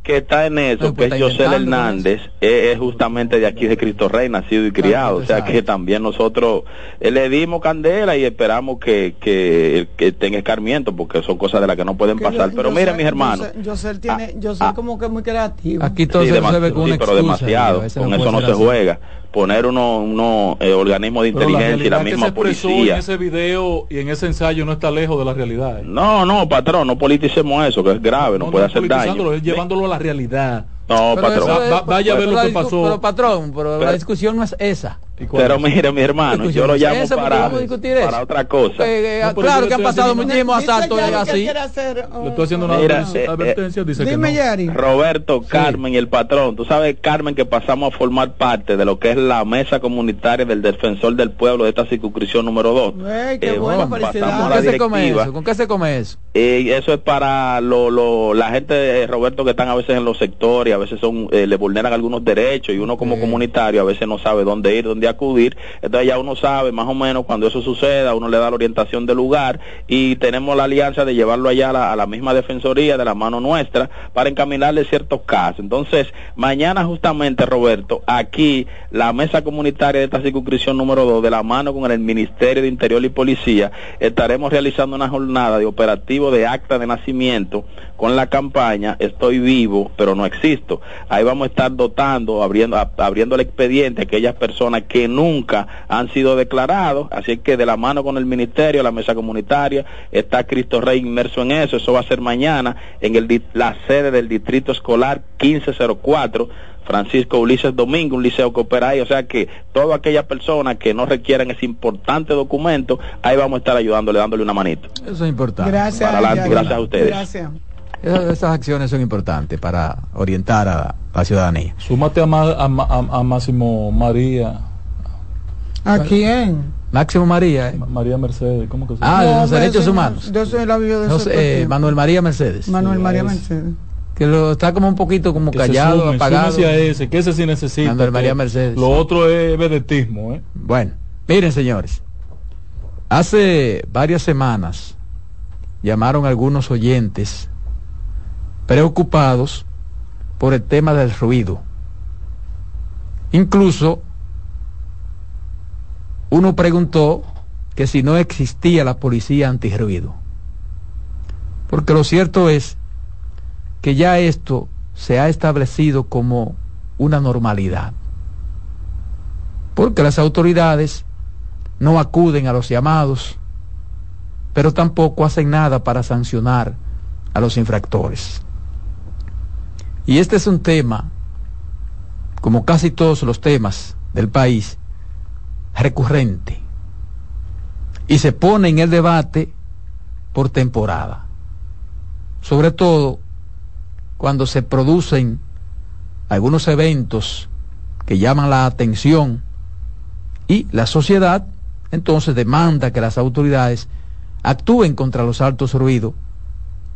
Que está en eso, No, pues que es José Hernández, es, es justamente de aquí de Cristo Rey, nacido y criado. O sea que también nosotros eh, le dimos candela y esperamos que, que, que tenga escarmiento, porque son cosas de las que no pueden pasar. yo- Pero yo miren, sé- mis hermanos. Yo sé, yo sé, él tiene, Ah, yo sé ah. como que es muy creativo. Aquí todo Sí, se resuelve con sí, una pero demasiado. Con no eso no se así. juega. Poner unos uno, eh, organismos de Pero la inteligencia y la realidad que misma se policía. en ese video y en ese ensayo no está lejos de la realidad. ¿eh? No, no, patrón, no politicemos eso, que es grave, no, puede hacer politizándolo, daño. es llevándolo a la realidad. No, Pero patrón. es- Va- vaya a ver lo que la pasó. Pero patrón, pero la Pero- discusión no es esa. ¿Y cuál Pero es? mire, mi hermano, yo lo llamo para, para otra cosa. Eh, eh, No, claro que han pasado muchísimos asaltos así. hacer, Le estoy haciendo una Mira, eh, advertencia, dice Dime, que no. Yari. Roberto, Carmen y el patrón. Tú sabes, Carmen, que pasamos a formar parte de lo que es la mesa comunitaria del defensor del pueblo de esta circunscripción número 2. Ey, qué bueno, ¿Con la qué se come directiva. eso? ¿Con qué se come eso? Eh, eso es para lo, lo- la gente, Roberto, que están a veces en los sectores, a veces son eh, le vulneran algunos derechos y uno como comunitario a veces no sabe dónde ir, dónde acudir. Entonces ya uno sabe más o menos cuando eso suceda, uno le da la orientación del lugar y tenemos la alianza de llevarlo allá a la, a la misma defensoría de la mano nuestra para encaminarle ciertos casos. Entonces, mañana justamente, Roberto, aquí la mesa comunitaria de esta circunscripción número 2, de la mano con el Ministerio de Interior y Policía, estaremos realizando una jornada de operativo de acta de nacimiento con la campaña Estoy vivo, pero no existo. Ahí vamos a estar dotando, abriendo, abriendo el expediente a aquellas personas que nunca han sido declarados. Así es que de la mano con el Ministerio, la mesa comunitaria, está Cristo Rey inmerso en eso. Eso va a ser mañana en el, di- la sede del Distrito Escolar 1504. Francisco Ulises Domingo, un liceo que opera ahí, o sea que todas aquellas personas que no requieran ese importante documento, ahí vamos a estar ayudándole, dándole una manito. Eso es importante. Gracias. Para adelante, gracias a ustedes. Gracias. Esas, esas acciones son importantes para orientar a la, a la ciudadanía. Súmate a, Ma- a, Ma- a- a Máximo María, ¿A quién? Máximo María. ¿eh? Ma- María Mercedes, ¿cómo que se Ah, llama? de los hombre, derechos humanos. Yo soy la de No eh. Manuel María Mercedes. Manuel Sí, María es. Mercedes. Que lo está como un poquito como Que se callado, sumen, apagado. súmense a ese, que ese sí necesita. Manuel María Mercedes. Lo otro es vedetismo, ¿eh? Bueno, miren señores, hace varias semanas llamaron algunos oyentes preocupados por el tema del ruido. Incluso uno preguntó que si no existía la policía antirruido. Porque lo cierto es que ya esto se ha establecido como una normalidad porque las autoridades no acuden a los llamados, pero tampoco hacen nada para sancionar a los infractores. Y este es un tema, como casi todos los temas del país, recurrente. Y se pone en el debate por temporada. Sobre todo cuando se producen algunos eventos que llaman la atención y la sociedad entonces demanda que las autoridades actúen contra los altos ruidos,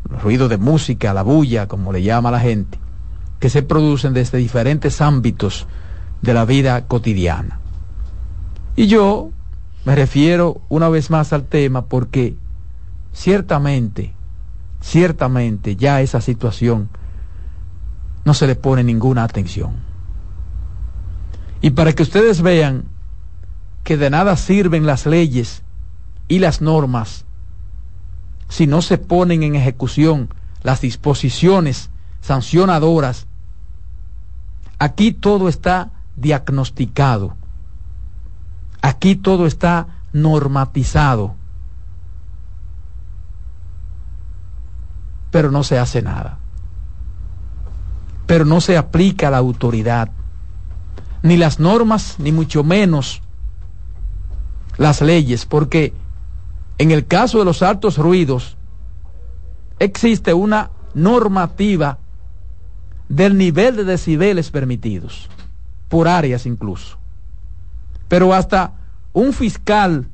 los ruidos de música, la bulla, como le llama la gente, que se producen desde diferentes ámbitos de la vida cotidiana. Y yo me refiero una vez más al tema porque ciertamente, ciertamente ya esa situación no se le pone ninguna atención. Y para que ustedes vean que de nada sirven las leyes y las normas si no se ponen en ejecución las disposiciones sancionadoras, aquí todo está diagnosticado, aquí todo está normatizado, pero no se hace nada, pero no se aplica la autoridad, ni las normas, ni mucho menos las leyes, porque en el caso de los altos ruidos, existe una normativa del nivel de decibeles permitidos, por áreas incluso. Pero hasta un fiscal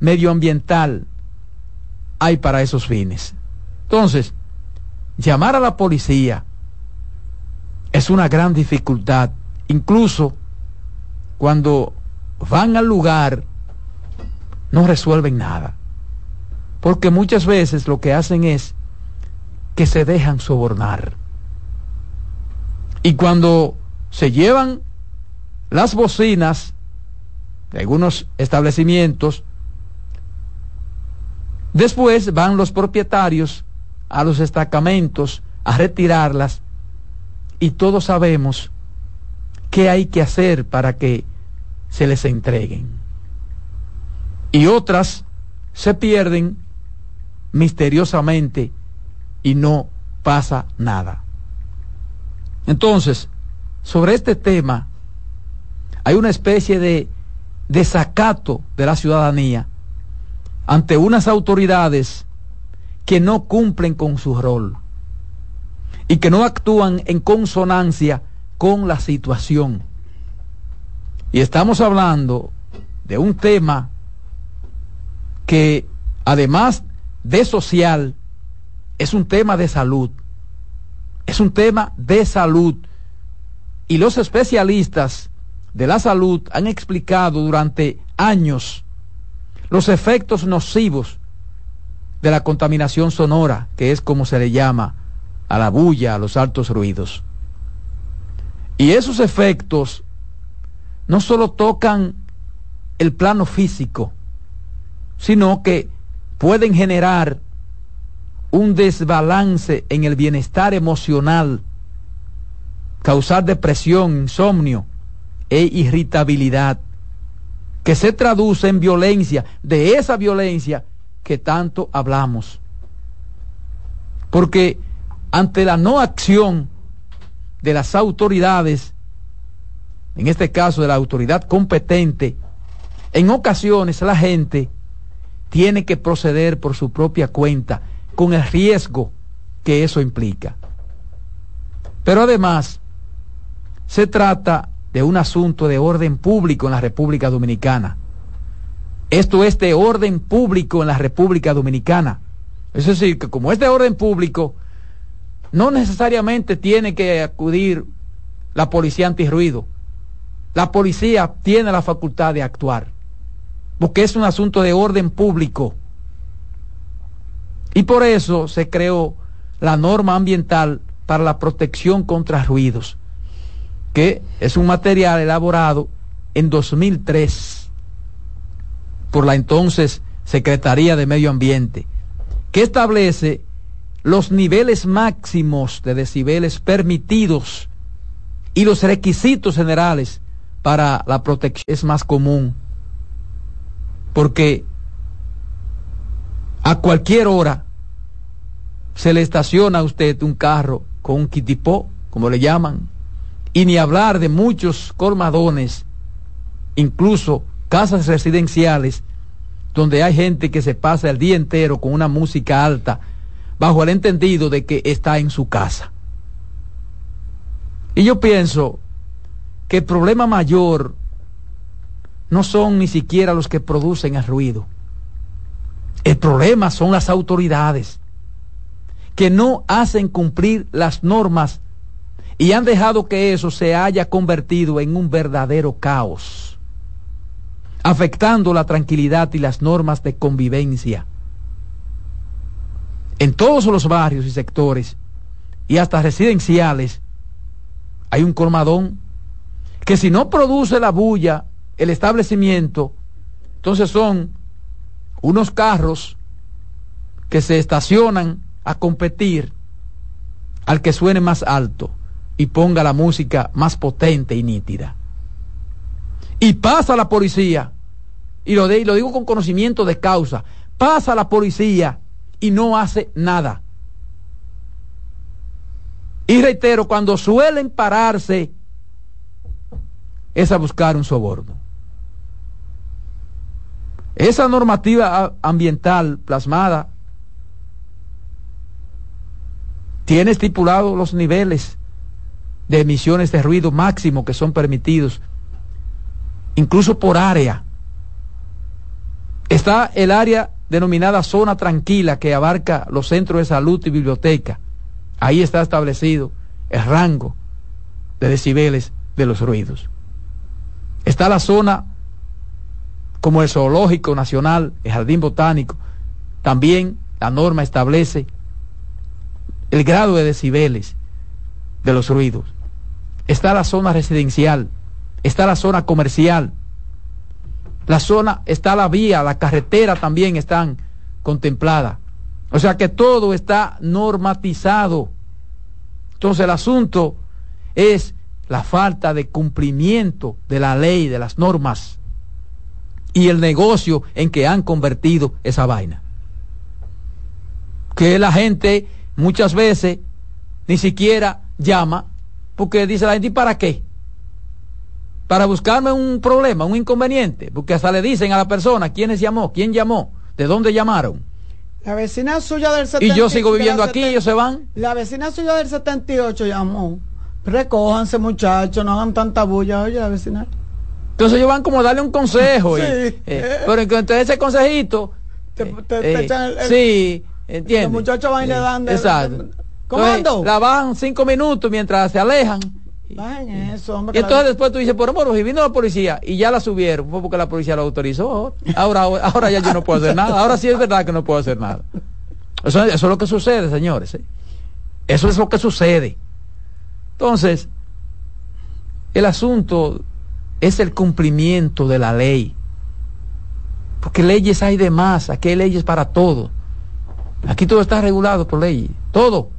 medioambiental hay para esos fines. Entonces, llamar a la policía es una gran dificultad, incluso cuando van al lugar no resuelven nada. Porque muchas veces lo que hacen es que se dejan sobornar. Y cuando se llevan las bocinas de algunos establecimientos, después van los propietarios a los destacamentos a retirarlas y todos sabemos qué hay que hacer para que se les entreguen. Y otras se pierden misteriosamente y no pasa nada. Entonces, sobre este tema, hay una especie de desacato de la ciudadanía ante unas autoridades que no cumplen con su rol y que no actúan en consonancia con la situación. Y estamos hablando de un tema que además de social, es un tema de salud. Es un tema de salud. Y los especialistas de la salud han explicado durante años los efectos nocivos de la contaminación sonora, que es como se le llama a la bulla, a los altos ruidos. Y esos efectos no solo tocan el plano físico, sino que pueden generar un desbalance en el bienestar emocional, causar depresión, insomnio e irritabilidad, que se traduce en violencia, de esa violencia que tanto hablamos. Porque ante la no acción de las autoridades, en este caso de la autoridad competente, en ocasiones la gente tiene que proceder por su propia cuenta, con el riesgo que eso implica. Pero además, se trata de un asunto de orden público en la República Dominicana. Esto es de orden público en la República Dominicana. Es decir, que como es de orden público, no necesariamente tiene que acudir la policía antirruido. La policía tiene la facultad de actuar porque es un asunto de orden público. Y por eso se creó la norma ambiental para la protección contra ruidos, que es un material elaborado en 2003 por la entonces Secretaría de Medio Ambiente, que establece los niveles máximos de decibeles permitidos y los requisitos generales para la protección. Es más común porque a cualquier hora se le estaciona a usted un carro con un kitipó, como le llaman, y ni hablar de muchos colmadones, incluso casas residenciales, donde hay gente que se pasa el día entero con una música alta, bajo el entendido de que está en su casa. Y yo pienso que el problema mayor no son ni siquiera los que producen el ruido. El problema son las autoridades que no hacen cumplir las normas y han dejado que eso se haya convertido en un verdadero caos, afectando la tranquilidad y las normas de convivencia. En todos los barrios y sectores, y hasta residenciales, hay un colmadón que si no produce la bulla el establecimiento, entonces son unos carros que se estacionan a competir al que suene más alto y ponga la música más potente y nítida. Y pasa la policía, y lo, de, y lo digo con conocimiento de causa, pasa la policía y no hace nada. Y reitero, cuando suelen pararse es a buscar un soborno. Esa normativa ambiental plasmada tiene estipulado los niveles de emisiones de ruido máximo que son permitidos, incluso por área. Está el área denominada zona tranquila que abarca los centros de salud y biblioteca. Ahí está establecido el rango de decibeles de los ruidos. Está la zona como el zoológico nacional, el jardín botánico. También la norma establece el grado de decibeles de los ruidos. Está la zona residencial, está la zona comercial, la zona, está la vía, la carretera también están contempladas. O sea que todo está normatizado. Entonces el asunto es la falta de cumplimiento de la ley, de las normas y el negocio en que han convertido esa vaina. Que la gente muchas veces ni siquiera llama porque dice la gente, ¿y para qué? Para buscarme un problema, un inconveniente, porque hasta le dicen a la persona quién llamó, quién llamó, de dónde llamaron. La vecina suya del 78. Y yo sigo viviendo aquí, ellos se van. La vecina suya del 78 llamó. Recójanse, muchachos, no hagan tanta bulla, oye, la vecina. Entonces ellos van como a darle un consejo. sí. Eh, pero entonces ese consejito. Te, te, eh, echan el, sí, entiendes. Los muchachos van y le dan. Exacto. ¿Cómo La bajan cinco minutos mientras se alejan. Bajen eso, hombre. Y entonces después tú dices, por amor, y vino la policía y ya la subieron, fue porque la policía lo autorizó. Ahora, ahora ya yo no puedo hacer nada. Ahora sí es verdad que no puedo hacer nada. Eso, eso es lo que sucede, señores. ¿eh? Eso es lo que sucede. Entonces, el asunto es el cumplimiento de la ley. Porque leyes hay de más, aquí hay leyes para todo. Aquí todo está regulado por ley, todo.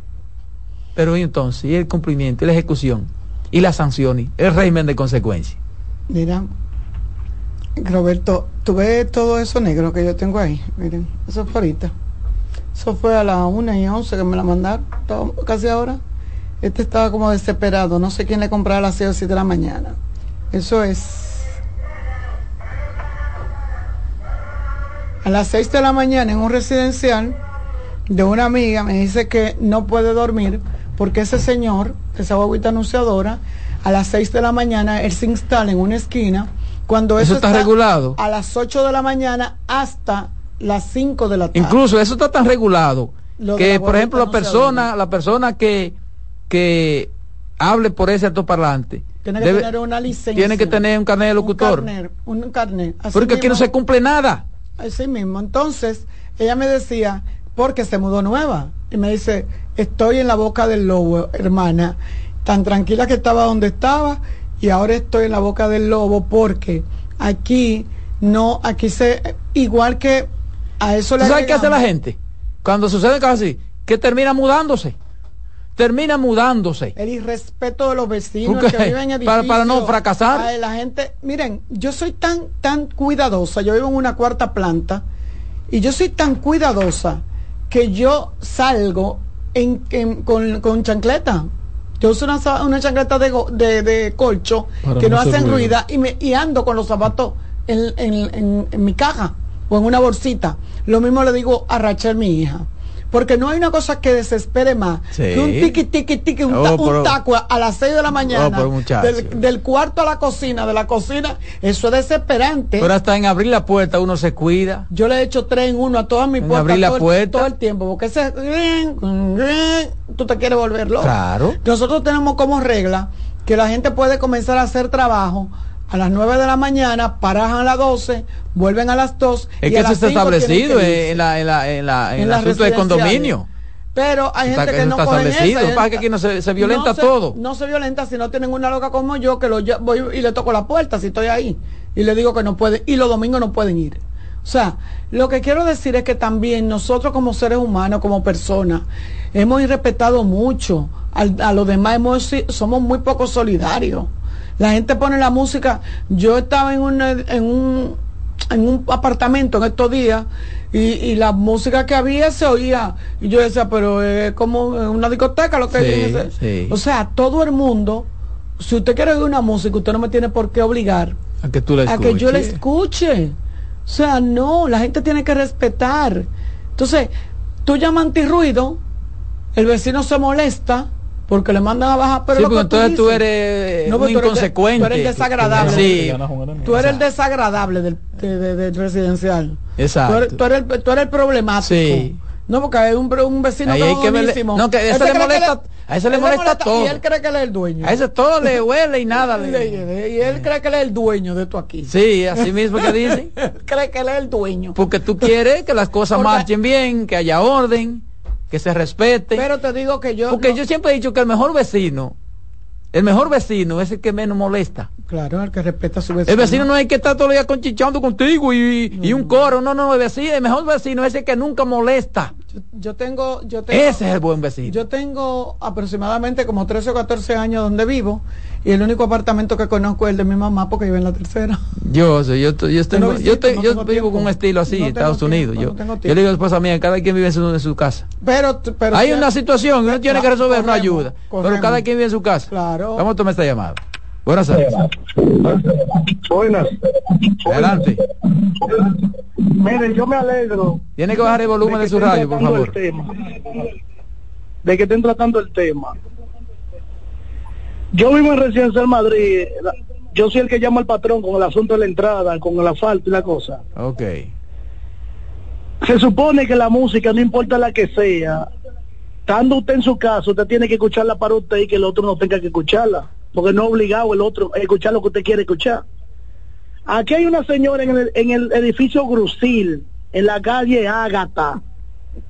Pero entonces, y el cumplimiento, y la ejecución, y las sanciones, el régimen de consecuencia. Mira, Roberto, tú ves todo eso negro que yo tengo ahí. Miren, eso fue ahorita. Eso fue a las 1 y 11 que me la mandaron, casi ahora. Este estaba como desesperado, no sé quién le compraba a las 6 o 7 de la mañana. Eso es. A las 6 de la mañana en un residencial de una amiga me dice que no puede dormir porque ese señor, esa guaguita anunciadora, a las 6 de la mañana él se instala en una esquina cuando eso, está, regulado a las 8 de la mañana hasta las 5 de la tarde. Incluso eso está tan regulado que por ejemplo la persona, la persona que que hable por ese altoparlante tiene que tener una licencia. Tiene que tener un carnet de locutor. Un carnet. Porque aquí no se cumple nada. Así mismo. Entonces, ella me decía, porque se mudó nueva. Y me dice, estoy en la boca del lobo, hermana. Tan tranquila que estaba donde estaba y ahora estoy en la boca del lobo porque aquí no, aquí se, igual que a eso le... ¿Sabes qué hace la gente? Cuando sucede cosas así, que termina mudándose termina mudándose. El irrespeto de los vecinos que viven en para, para no fracasar. la gente, miren, yo soy tan, tan cuidadosa, yo vivo en una cuarta planta, y yo soy tan cuidadosa que yo salgo en, con, chancleta. Yo uso una, una chancleta de, de, colcho que no, hacen ruido y, me, y ando con los zapatos en, en, en, mi caja o en una bolsita. Lo mismo le digo a Rachel, mi hija porque no hay una cosa que desespere más Sí. que un tiqui tiqui tiqui, un, ta- Oh, pero- un taco a, las 6 de la mañana, pero muchacho. del, del cuarto a la cocina, de la cocina, eso es desesperante. Pero hasta en abrir la puerta uno se cuida. Yo le he hecho tres en uno a todas mis puertas abrir la todo, el- puerta. todo el tiempo, porque ese tú te quieres volver loco. Claro. Nosotros tenemos como regla que la gente puede comenzar a hacer trabajo a las 9 de la mañana, paran a las 12, vuelven a las 2. Es y que a eso está 5 tienen establecido que en, la, en, la, en, la, en En el asunto de condominio. Pero hay Está- gente que eso no está cogen establecido. esa, Pasa que aquí no se- se violenta no se- todo. No se violenta si no tienen una loca como yo que lo voy y le toco la puerta si estoy ahí y le digo que no pueden y los domingos no pueden ir. O sea, lo que quiero decir es que también nosotros como seres humanos, como personas, hemos irrespetado mucho al- a los demás, hemos somos muy poco solidarios. La gente pone la música. Yo estaba en, una- en un en un apartamento en estos días y, y la música que había se oía y yo decía pero es como una discoteca lo que Sí, ese-". sí. o sea todo el mundo si usted quiere oír una música usted no me tiene por qué obligar A que tú la a que yo la escuche o sea no la gente tiene que respetar entonces tú llamas antirruido el vecino se molesta porque le mandan a bajar pero Sí, lo que entonces tú dices- eres No, un tú eres de- inconsecuente. tú eres desagradable. Sí, Tú eres el desagradable del, de- de- del residencial. Exacto. Tú eres, tú eres el, tú eres el problemático. Sí. No, porque hay un, un vecino Ahí que hay que verle- no, que a Él ese se le molesta- a ese le molesta todo. Y él cree que él es el dueño. A ese todo le huele y nada. Y le- le- y él cree que él es el dueño de esto aquí. Sí, así mismo que dicen. Él cree que él es el dueño. Porque tú quieres que las cosas Porque- marchen bien, que haya orden, que se respete. Pero te digo que yo. Porque no- yo siempre he dicho que el mejor vecino, el mejor vecino es el que menos molesta. Claro, el que respeta a su vecino. El vecino no hay que estar todo el día conchichando contigo y, y un coro. No, no, el vecino, el mejor vecino es el que nunca molesta. Yo, yo tengo, yo tengo. Ese es el buen vecino. Yo tengo aproximadamente como 13 o 14 años donde vivo y el único apartamento que conozco es el de mi mamá porque vive en la tercera. Yo, sé, yo, yo, tengo, visito, yo, te- no yo vivo tiempo. con un estilo así No Estados tiempo, Unidos. no Yo, tengo yo tiempo. le digo a la esposa mía, cada quien vive en su, en su casa. Pero, pero Hay si- una situación que uno tiene que resolver una corremos, ayuda, pero cada quien vive en su casa. Claro. Vamos a tomar esta llamada. Buenas tardes. Buenas. Adelante. Miren, yo me alegro. Tiene que bajar el volumen de, su radio, por favor. De que estén tratando el tema. Yo vivo en Residencial Madrid. Yo soy el que llama al patrón con el asunto de la entrada, con el asfalto y la cosa. Ok. Se supone que la música, no importa la que sea, estando usted en su casa, usted tiene que escucharla para usted y que el otro no tenga que escucharla. Porque no es obligado el otro a escuchar lo que usted quiere escuchar. Aquí hay una señora en el, en el edificio Grusil, en la calle Ágata,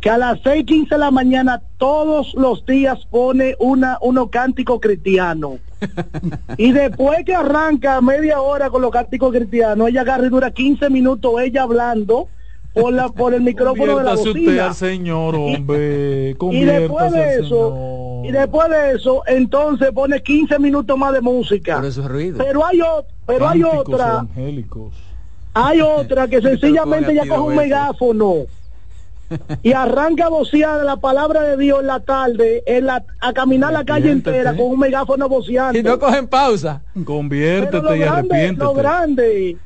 que a las 6:15 de la mañana todos los días pone una uno cántico cristiano. y después que arranca media hora con los cánticos cristianos, ella agarra y dura 15 minutos ella hablando por la por el micrófono de la usted bocina. al Señor, hombre. Y después de eso, Señor. y después de eso, entonces pone 15 minutos más de música. Por eso es ruido. Pero hay o- pero hay otra, evangélicos. hay otra que sencillamente ya coge un megáfono y arranca a vocear la palabra de Dios en la tarde, en la, a caminar la calle entera con un megáfono voceando. Y no cogen pausa. Conviértete lo y grande, lo arrepiéntete. grande,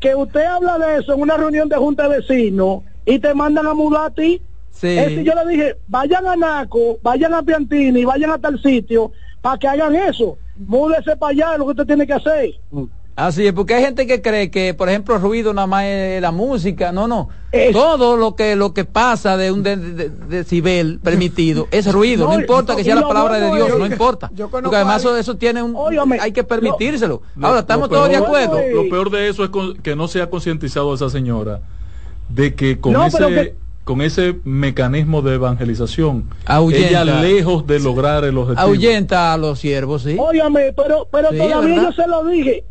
que usted habla de eso en una reunión de junta de vecinos y te mandan a mudar a ti. Sí. Ese yo le dije, vayan a Naco, vayan a Piantini, vayan a tal sitio para que hagan eso. Múdese para allá, es lo que usted tiene que hacer. Así es, porque hay gente que cree que, por ejemplo, el ruido nada más es la música. No, no. Es- Todo lo que lo que pasa de un de- de- decibel permitido es ruido. No, No, importa que sea la palabra de Dios, es- no importa. Porque además a eso, eso tiene un... Hay que permitírselo. Lo- Ahora, ¿estamos todos de acuerdo? Lo peor de eso es con- que no se ha concientizado a esa señora de que con No, ese que- con ese mecanismo de evangelización, Ahuyenta. ella lejos de lograr el objetivo. Ahuyenta a los siervos, sí. Óigame, pero, pero Sí, todavía ¿verdad? yo se lo dije.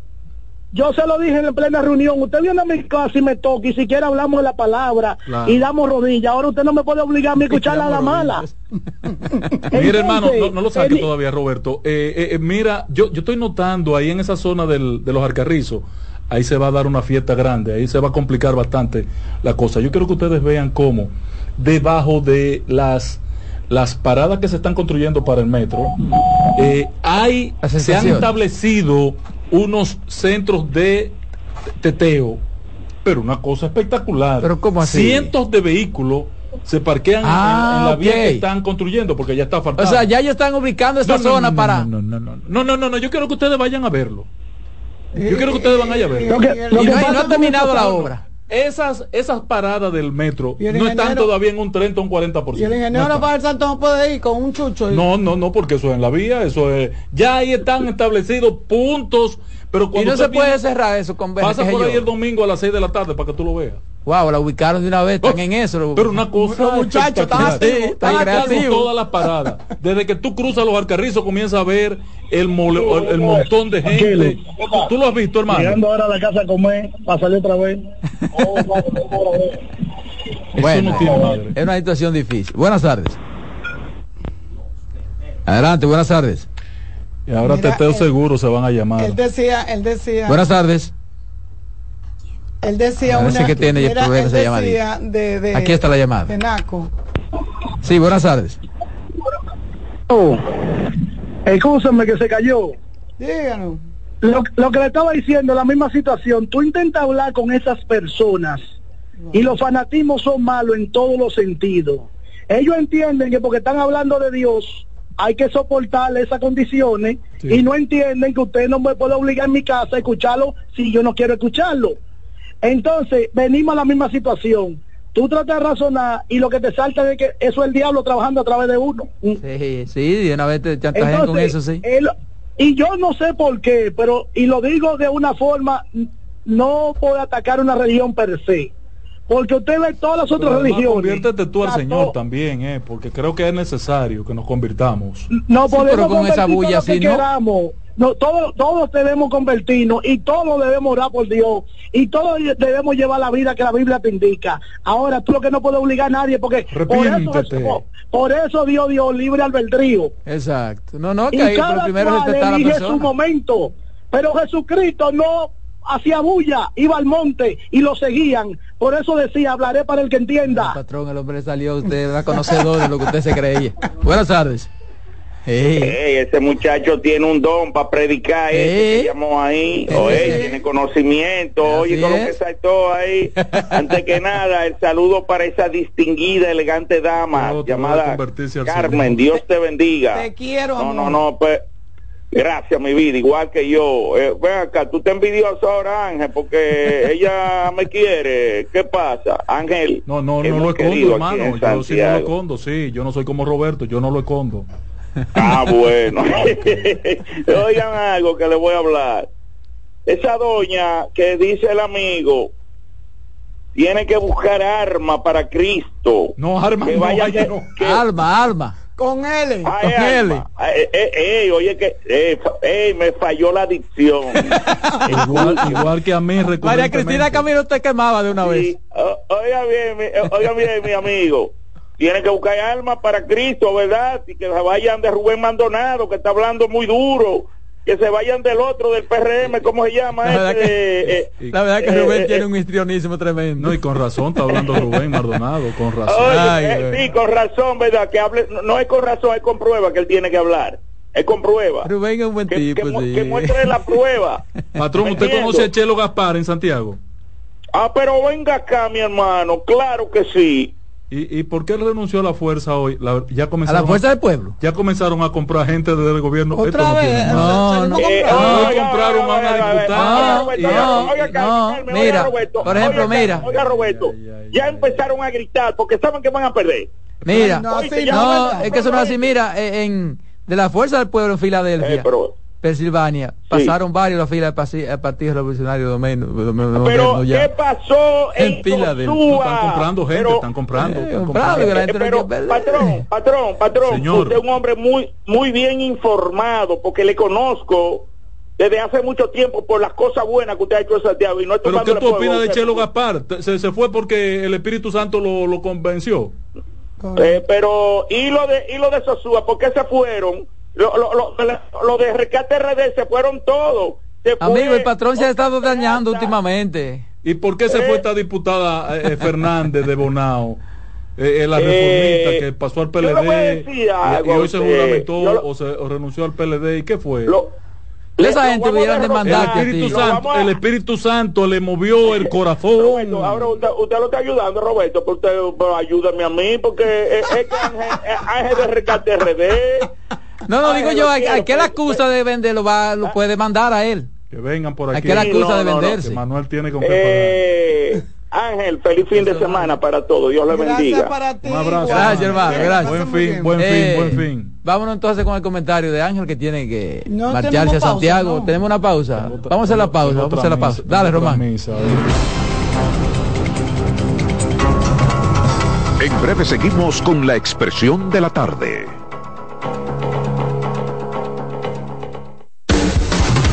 Yo se lo dije en plena reunión. Usted viene a mi casa y me toca y siquiera hablamos de la palabra Claro. y damos rodillas. Ahora usted no me puede obligar a mí a escucharla a la mala. Mira, hermano, no, Entonces, no lo saque el- todavía, Roberto. Eh, eh, eh, mira, yo, yo estoy notando ahí en esa zona del- de los Alcarrizos, ahí se va a dar una fiesta grande, ahí se va a complicar bastante la cosa. Yo quiero que ustedes vean cómo debajo de las las paradas que se están construyendo para el metro, eh, hay, se han establecido unos centros de teteo, pero una cosa espectacular. Pero ¿cómo así? Cientos de vehículos se parquean en- Ah, en, la vía que están construyendo porque ya está O faltando. sea, ya ellos están ubicando esa No, no, zona no, para... No, no, no, no, no, no, no, no, yo quiero que ustedes vayan a verlo. Yo quiero que ustedes vayan allá a verlo. Lo que- lo Y que no, ha terminado la obra. Esas, esas paradas del metro no están todavía en un 30 o un 40%. Y el ingeniero No. Rafael Santos no puede ir con un chucho. y- No, no, no, porque eso es en la vía, eso es. Ya ahí están establecidos puntos, pero Y cuando no se puede cerrar eso con Pasa por ahí el domingo a las 6 de la tarde para que tú lo veas. Wow, la ubicaron de una vez, están Oh, en eso. Pero una cosa. Muchachos están creativos. todas las paradas. Desde que tú cruzas los alcarrizos comienza a ver el, mole- el, el montón de gente. Tranquilo. ¿Tú, lo has visto, hermano? Llegando ahora a la casa a comer, para salir otra vez. Bueno, no tiene madre. es una situación difícil. Buenas tardes. Adelante, buenas tardes. Y ahora Mira, Teteo él- Seguro se van a llamar. Él decía, él decía, Buenas tardes. él decía Parece una, que tiene él decía de, de- Aquí está la llamada. de Naco. Sí, buenas tardes. Oh, Escúchame que se cayó. Díganos. Lo, lo que le estaba diciendo, la misma situación. Tú intentas hablar con esas personas y los fanatismos son malos en todos los sentidos. Ellos entienden que porque están hablando de Dios hay que soportar esas condiciones Sí. y no entienden que usted no me puede obligar en mi casa a escucharlo si yo no quiero escucharlo. Entonces, venimos a la misma situación. Tú tratas de razonar y lo que te salta es que eso es el diablo trabajando a través de uno. Sí, sí, de una vez te chantajean con eso, sí. él- y yo no sé por qué, pero, y lo digo de una forma, no por atacar una religión per se, porque usted ve todas las otras además, religiones. Conviértete tú al Señor también, eh, porque creo que es necesario que nos convirtamos. No podemos pero con esa bulla lo que así, ¿no? queramos. No, todos, todos debemos convertirnos y todos debemos orar por Dios y todos debemos llevar la vida que la Biblia te indica. Ahora, tú lo que no puedes obligar a nadie porque por eso, por, eso Dios dio libre albedrío. Exacto. No, no, y que ahí, pero cada primero cual respetar a la su momento. Pero Jesucristo no hacía bulla, iba al monte y lo seguían. Por eso decía, hablaré para el que entienda. Patrón, el hombre salió, usted era conocedor de lo que usted se creía. Buenas tardes. Ese muchacho tiene un don para predicar, ese Eh. que llamó ahí, oye, tiene conocimiento, oye, Así con lo que es. saltó ahí. Antes que nada, el saludo para esa distinguida, elegante dama No, llamada Carmen. Dios te bendiga. Te quiero, No, no, no, pues, gracias, mi vida, igual que yo. Eh, ven acá, tú te envidioso ahora, Ángel, porque ella me quiere. ¿Qué pasa, Ángel? No, no, no lo escondo, hermano. Yo sí no lo escondo, sí. Yo no soy como Roberto, yo no lo escondo. Ah, bueno. Oigan algo que le voy a hablar. Esa doña que dice el amigo tiene que buscar arma para Cristo. No, arma, Que no, vaya no. que- Alma, alma. Con él. Ay, con. Ay, eh, eh, oye que eh, eh, me falló la dicción. Igual, igual que a mí, María. Cristina Camilo te quemaba de una vez. O- oiga bien, mi, oiga bien, mi amigo. Tiene que buscar armas para Cristo, ¿verdad? Y que se vayan de Rubén Maldonado, que está hablando muy duro. Que se vayan del otro, del PRM, ¿cómo se llama? La verdad Ese, que, eh, eh, la verdad que Rubén eh, tiene un histrionismo tremendo. No, y con razón está hablando Rubén Maldonado, con razón. Oye, Ay, eh, güey. sí, con razón, ¿verdad? Que hable, no, no es con razón, es con prueba que él tiene que hablar. Es con prueba. Rubén es un buen Que, tipo, que sí. que muestre la prueba. Patrón, ¿Me ¿usted entiendo? conoce a Chelo Gaspar en Santiago? Ah, pero venga acá, mi hermano. Claro que sí. ¿Y, y por qué renunció a la fuerza hoy? La- ya A comenzaron la fuerza del pueblo. ya comenzaron a comprar gente del gobierno. Esto Otra no vez. No, no. Eh, comprando. no, oiga, compraron a una diputada no, no, mira, Roberto, por ejemplo, oiga, mira. Oiga, Roberto, Ay, ay, ya ay. empezaron a gritar porque saben que van a perder. Mira, No, Oye, así ya no, a- es que eso no es así. Mira, en, de la fuerza del pueblo en Filadelfia, Eh, pero, Pensilvania, pasaron varios la fila del del Partido Revolucionario pero ya. ¿qué pasó en, En Filadelfia. No, están comprando gente, Pero- están comprando. Eh, están comprando, comprando. Eh, pero, patrón, patrón, patrón, Señor. usted es un hombre muy, muy bien informado porque le conozco desde hace mucho tiempo por las cosas buenas que usted ha hecho en Santiago y no ¿Pero qué tú opinas de. Chelo Gaspar? ¿Se, se fue porque el Espíritu Santo lo, lo convenció? Eh, pero, ¿y lo de, y lo de Sosúa? ¿Por qué se fueron? Lo, lo, lo, lo de Rescate RD se fueron todos. Se fue- Amigo, el patrón se ha estado dañando últimamente. ¿Y por qué se Eh. fue esta diputada eh, eh, Fernández de Bonao? Eh, eh, la Eh, reformista que pasó al yo le voy a PLD decir y, algo y a hoy se juramentó lo- o, se, o renunció al PLD. ¿Y qué fue? Lo, Esa gente hubieran El demandarte. a Espíritu. Santo, el Espíritu Santo le movió el corazón. Roberto, ahora usted, usted lo está ayudando, Roberto, pero usted pero ayúdame a mí, porque es, es que Ángel, eh, Ángel de Rescate RD. No, no, digo yo, a- quiero, a que la pero- acusa de vender lo, va, lo puede mandar a él. Que vengan por ¿A aquí. qué la acusa no, de no, no, venderse? Manuel tiene con qué Eh, Ángel, feliz fin de semana para todos. Dios le Gracias bendiga. para ti. Un abrazo. Gracias, hermano, gracias. Buen fin, buen Eh, fin, buen fin. Vámonos entonces con el comentario de Ángel que tiene que No marcharse a pausa, Santiago. no. Tenemos una pausa. Tengo Vamos a hacer la pausa, vamos a hacer la pausa. Dale, Román. misa. En breve seguimos con la expresión de la tarde.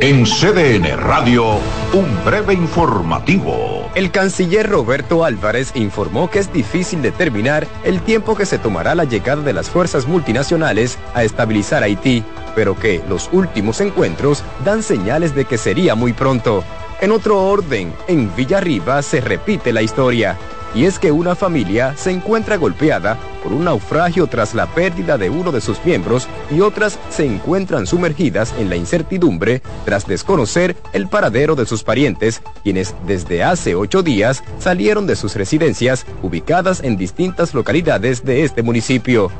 En CDN Radio, un breve informativo. El canciller Roberto Álvarez informó que es difícil determinar el tiempo que se tomará la llegada de las fuerzas multinacionales a estabilizar Haití, pero que los últimos encuentros dan señales de que sería muy pronto. En otro orden, en Villarriba se repite la historia, y es que una familia se encuentra golpeada por un naufragio tras la pérdida de uno de sus miembros y otras se encuentran sumergidas en la incertidumbre tras desconocer el paradero de sus parientes, quienes desde hace ocho días salieron de sus residencias ubicadas en distintas localidades de este municipio.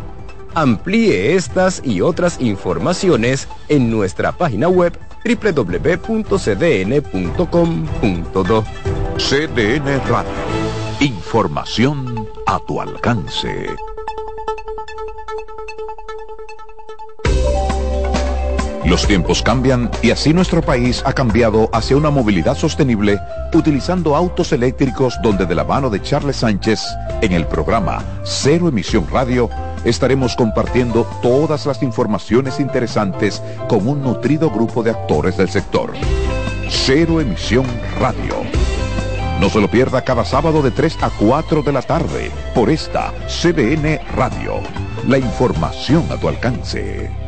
Amplíe estas y otras informaciones en nuestra página web www.cdn.com.do. CDN Radio. Información a tu alcance. Los tiempos cambian y así nuestro país ha cambiado hacia una movilidad sostenible utilizando autos eléctricos donde de la mano de Charles Sánchez en el programa Cero Emisión Radio estaremos compartiendo todas las informaciones interesantes con un nutrido grupo de actores del sector. Cero Emisión Radio. No se lo pierda cada sábado de 3 a 4 de la tarde por esta CDN Radio. La información a tu alcance.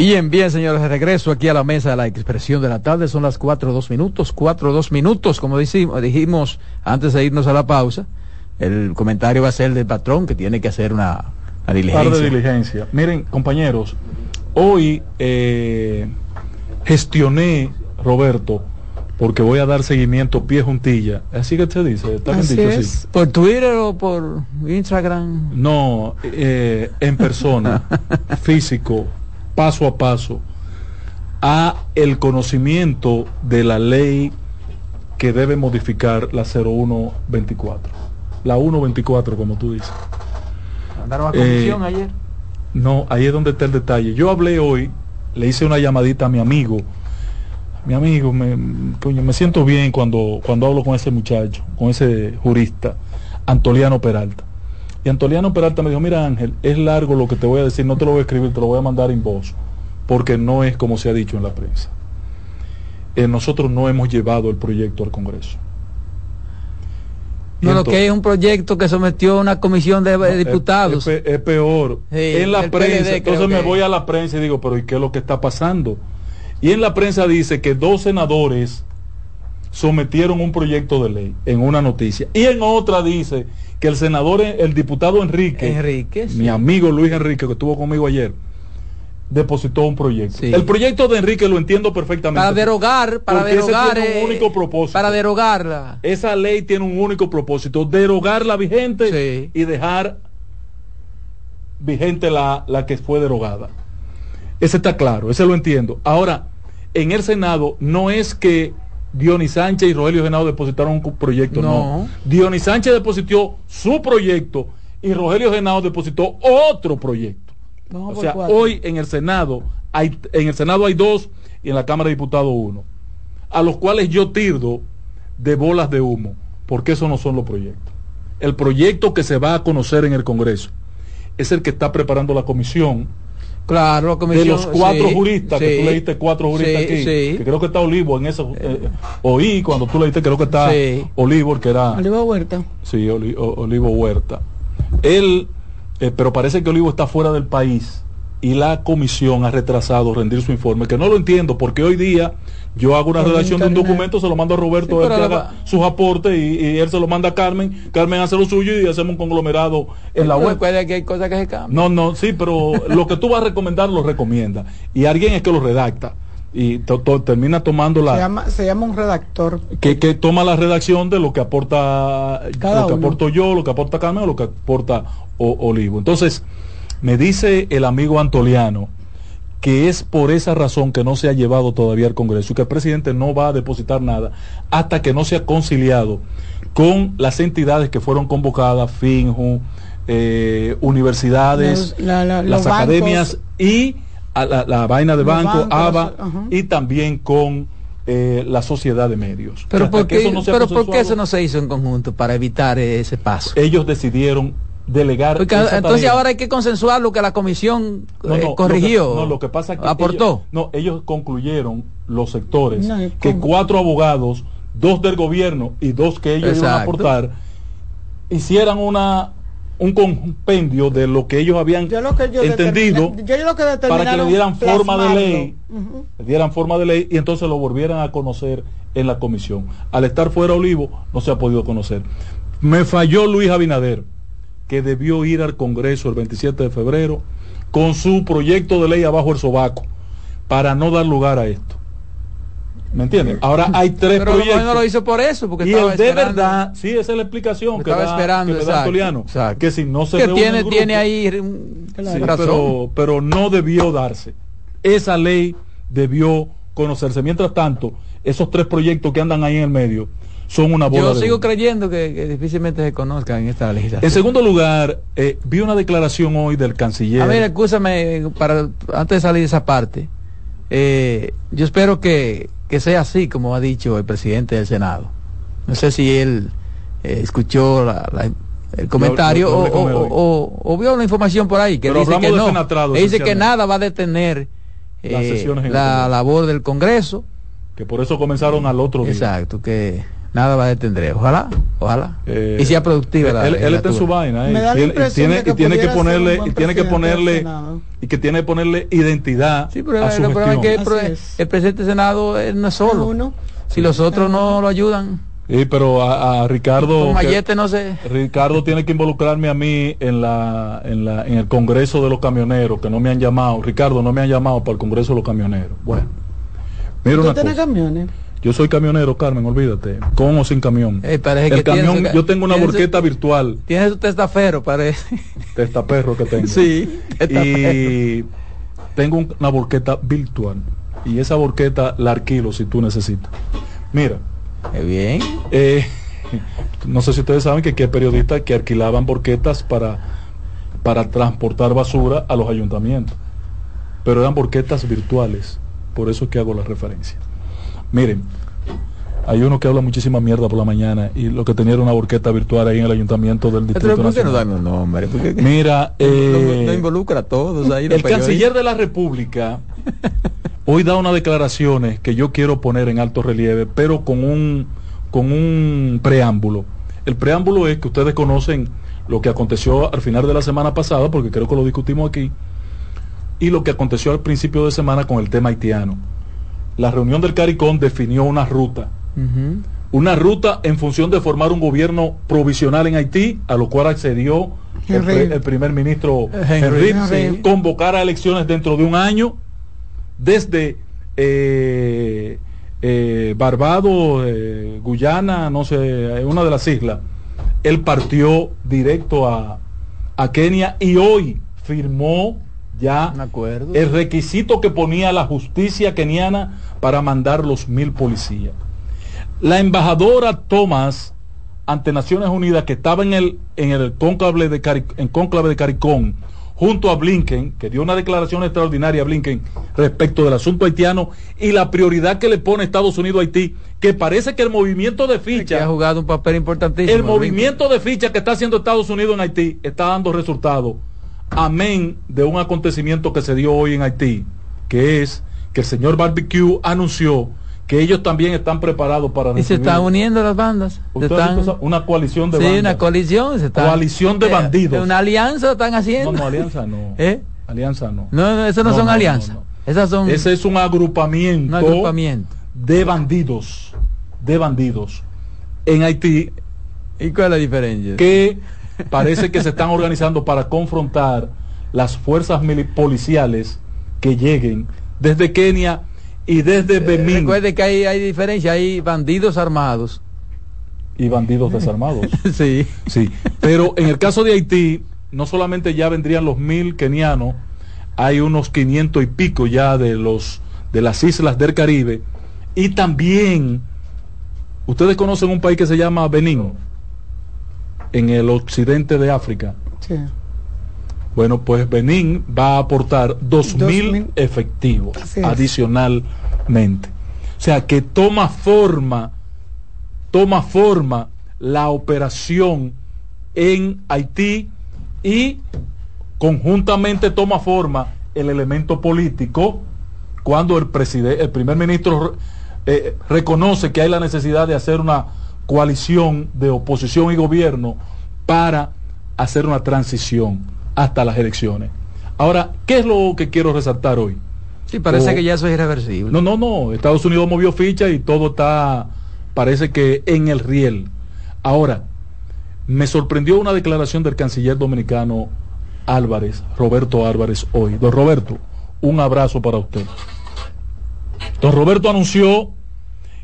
Bien, bien, señores, de regreso aquí a la mesa de la expresión de la tarde. Son las cuatro dos minutos, cuatro dos minutos, como dijimos, dijimos antes de irnos a la pausa. El comentario va a ser del patrón que tiene que hacer una, diligencia. de diligencia. Miren, compañeros, hoy eh, gestioné, Roberto, porque voy a dar seguimiento pie juntilla. Así que se dice, está bien Así dicho, es. sí. ¿Por Twitter o por Instagram? No, eh, en persona, físico, paso a paso, a el conocimiento de la ley que debe modificar la 0124. La 124, como tú dices. Mandaron a Eh, comisión ayer. No, ahí es donde está el detalle. Yo hablé hoy, le hice una llamadita a mi amigo. Mi amigo, me, coño, me siento bien cuando, cuando hablo con ese muchacho, con ese jurista, Antoliano Peralta. Y Antoliano Peralta me dijo, mira Ángel, es largo lo que te voy a decir, no te lo voy a escribir, te lo voy a mandar en voz, porque no es como se ha dicho en la prensa. Eh, nosotros no hemos llevado el proyecto al Congreso. No, lo que es un proyecto que sometió una comisión de, diputados. Es, peor. Sí, en la prensa, PLD entonces me voy a la prensa y digo, pero ¿y qué es lo que está pasando? Y en la prensa dice que dos senadores sometieron un proyecto de ley en una noticia. Y en otra dice que el senador, el diputado Enrique, Enrique, mi amigo Luis Enrique, que estuvo conmigo ayer, depositó un proyecto. El proyecto de Enrique lo entiendo perfectamente. Para derogar, para porque ese derogar, tiene un eh, único propósito. para derogarla. Esa ley tiene un único propósito, derogar la vigente y dejar vigente la, la que fue derogada. Ese está claro, ese lo entiendo. Ahora, en el Senado no es que Dionis Sánchez y Rogelio Genao depositaron un proyecto, no. No. Dionis Sánchez depositó su proyecto y Rogelio Genao depositó otro proyecto. Vamos o sea, cuatro. hoy en el Senado hay en el Senado hay dos y en la Cámara de Diputados uno, a los cuales yo tirdo de bolas de humo, porque esos no son los proyectos. El proyecto que se va a conocer en el Congreso es el que está preparando la comisión. Claro, la comisión, de los cuatro sí, juristas, que tú leíste cuatro juristas Sí, aquí, sí. que creo que está Olivo en eso. eh, oí cuando tú leíste, creo que está Sí. Olivo, el que era. Olivo Huerta. Sí, Oli- O- Olivo Huerta. Él, eh, pero parece que Olivo está fuera del país y la comisión ha retrasado rendir su informe, que no lo entiendo, porque hoy día yo hago una Por redacción de un internet. documento, se lo mando a Roberto, Sí, él que haga sus aportes y, y él se lo manda a Carmen, Carmen hace lo suyo y hacemos un conglomerado en la web. recuerda que hay cosas que se cambian. No, no, sí, pero lo que tú vas a recomendar lo recomienda. Y alguien es que lo redacta. Y to- to- termina tomando la Se llama, se llama un redactor. que, que toma la redacción de lo que aporta Cada lo que uno. aporto yo, lo que aporta Carmen o lo que aporta O- Olivo. Entonces, me dice el amigo Antoliano que es por esa razón que no se ha llevado todavía al Congreso y que el presidente no va a depositar nada hasta que no se ha conciliado con las entidades que fueron convocadas, FINJU, eh, universidades, Los- la- la- las academias y a la, la vaina de banco, bancos, ABA, y también con eh, la sociedad de medios. Pero, Hasta ¿por que qué, eso no sea pero ¿por qué eso no se hizo en conjunto para evitar ese paso? ellos decidieron delegar Porque esa entonces tarea. ahora hay que consensuar lo que la comisión No, eh, corrigió. Lo que, no, lo que pasa es que aportó. ellos- no, ellos concluyeron los sectores No, ¿y que cuatro abogados, dos del gobierno y dos que ellos iban a aportar, hicieran una un compendio de lo que ellos habían Yo lo que yo entendido determina- yo lo que para que le dieran forma de ley, le dieran forma de ley y entonces lo volvieran a conocer en la comisión. Al estar fuera Olivo no se ha podido conocer. Me falló Luis Abinader, que debió ir al Congreso el 27 de febrero con su proyecto de ley abajo el sobaco para no dar lugar a esto. ¿Me entiendes? Ahora hay tres Pero proyectos. no lo hizo por eso, porque y estaba el de esperando. verdad, sí, esa es la explicación que Estaba da, esperando, que exacto, exacto. que si no se que tiene, el grupo- tiene ahí Sí, razón. pero, pero no debió darse. Esa ley debió conocerse. Mientras tanto, esos tres proyectos que andan ahí en el medio son una bola Yo de sigo humo. creyendo que, que difícilmente se conozcan en esta legislación. En segundo lugar, eh, vi una declaración hoy del canciller. A ver, escúchame, para, antes de salir de esa parte, eh, yo espero que, que sea así como ha dicho el presidente del Senado. No sé si él eh, escuchó la- la- el comentario o, o- o- o vio la información por ahí que Pero dice que de no, Fenatrado, Él dice que nada va a detener eh, la labor del Congreso. que por eso comenzaron al otro día. Exacto, que nada va a detener. Ojalá, ojalá. Eh, y sea productiva la él, él está en su vaina eh, y tiene- que y tiene ponerle y tiene que ponerle y que tiene que ponerle identidad Sí, pero a su el problema es que el, es. presidente del Senado no es solo. Uno. Si los otros no lo ayudan, Sí, pero a, a Ricardo que- Mayete no sé. Ricardo tiene que involucrarme a mí en la, en la en el Congreso de los camioneros que no me han llamado. Ricardo no me han llamado para el Congreso de los camioneros. Bueno, mira ¿Tú una cosa. camiones? Yo soy camionero, Carmen, olvídate, con o sin camión. El que tiene camión, su- yo tengo una su- borqueta virtual, Tiene su testafero, parece. testaperro que tengo. sí, testaferro. y tengo un- una borqueta virtual y esa borqueta la alquilo si tú necesitas. Mira, Qué bien. eh, no sé si ustedes saben que aquí hay periodistas que alquilaban borquetas para, para transportar basura a los ayuntamientos, pero eran borquetas virtuales, por eso es que hago la referencia. Miren, hay uno que habla muchísima mierda por la mañana y lo que tenía era una borqueta virtual ahí en el ayuntamiento del Pero Distrito ¿por qué no Nacional. dan un nombre? ¿Por qué- Mira, no, eh, no involucra a todos ahí. el canciller de la República hoy da unas declaraciones que yo quiero poner en alto relieve, pero con un con un preámbulo. El preámbulo es que ustedes conocen lo que aconteció al final de la semana pasada, porque creo que lo discutimos aquí, y lo que aconteció al principio de semana con el tema haitiano. La reunión del CARICOM definió una ruta. Una ruta en función de formar un gobierno provisional en Haití, a lo cual accedió el, Henry. pre- el primer ministro Henry. Henry, Henry. convocar a elecciones dentro de un año desde eh, eh, Barbados, eh, Guyana, no sé, una de las islas. Él partió directo a, a Kenia y hoy firmó ya el requisito que ponía la justicia keniana para mandar los mil policías. La embajadora Thomas ante Naciones Unidas que estaba en el en el cónclave de Cari- en cónclave de Caricón junto a Blinken, que dio una declaración extraordinaria a Blinken respecto del asunto haitiano y la prioridad que le pone Estados Unidos a Haití, que parece que el movimiento de ficha ha jugado un papel importantísimo. el movimiento de ficha que está haciendo Estados Unidos en Haití está dando resultados. Amén de un acontecimiento que se dio hoy en Haití, que es que el señor Barbecue anunció que ellos también están preparados para Y se recibir- están uniendo las bandas. Se ¿Usted ha están- una coalición de sí, bandas. una coalición. Se están- Coalición de eh, bandidos. Una alianza están haciendo. No, no, alianza no. ¿Eh? Alianza no. No, no, eso no, No, son no, alianzas. Esas son Ese es un agrupamiento, un agrupamiento. de bandidos, de bandidos en Haití ¿Y cuál es la diferencia? que parece que se están organizando para confrontar las fuerzas policiales que lleguen desde Kenia y desde Eh, Benín Recuerde que hay, hay diferencia, hay bandidos armados. y bandidos desarmados. sí. Sí, pero en el caso de Haití, no solamente ya vendrían los mil kenianos, hay unos 500 y pico ya de los de las islas del Caribe y también ustedes conocen un país que se llama Benín en el occidente de África. Sí. Bueno, pues Benín va a aportar dos Dos mil mil. efectivos Así es. adicionalmente. O sea que toma forma, toma forma la operación en Haití y conjuntamente toma forma el elemento político cuando el el primer ministro eh, reconoce que hay la necesidad de hacer una coalición de oposición y gobierno para hacer una transición hasta las elecciones. Ahora, ¿qué es lo que quiero resaltar hoy? Sí, parece O- que ya eso es irreversible. No, no, no. Estados Unidos movió ficha y todo está, parece que en el riel. Ahora, me sorprendió una declaración del canciller dominicano Álvarez, Roberto Álvarez, hoy. Don Roberto, un abrazo para usted. Don Roberto anunció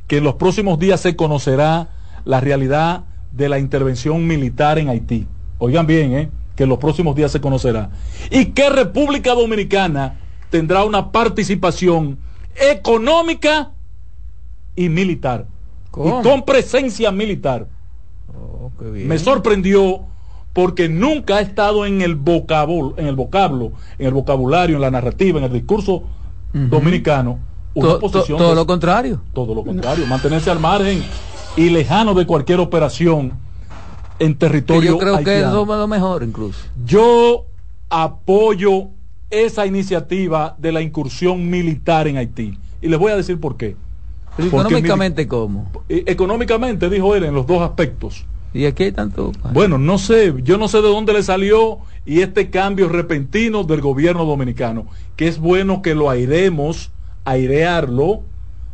que en los próximos días se conocerá la realidad de la intervención militar en Haití. Oigan bien, ¿eh? que en los próximos días se conocerá. Y que República Dominicana tendrá una participación económica y militar. ¿Cómo? Y con presencia militar. Oh, qué bien. Me sorprendió porque nunca ha estado en el vocablo, en el vocablo, en el vocabulario, en la narrativa, en el discurso dominicano, una To- todo de- lo contrario. todo lo contrario, mantenerse al margen y lejano de cualquier operación en Que territorio yo creo que eso es lo mejor incluso. Yo apoyo esa iniciativa de la incursión militar en Haití. Y les voy a decir por qué. Pero económicamente, ¿cómo? eh, económicamente, dijo él, en los dos aspectos. Y aquí hay tanto. Bueno, no sé, yo no sé de dónde le salió y este cambio repentino del gobierno dominicano, que es bueno que lo airemos, airearlo,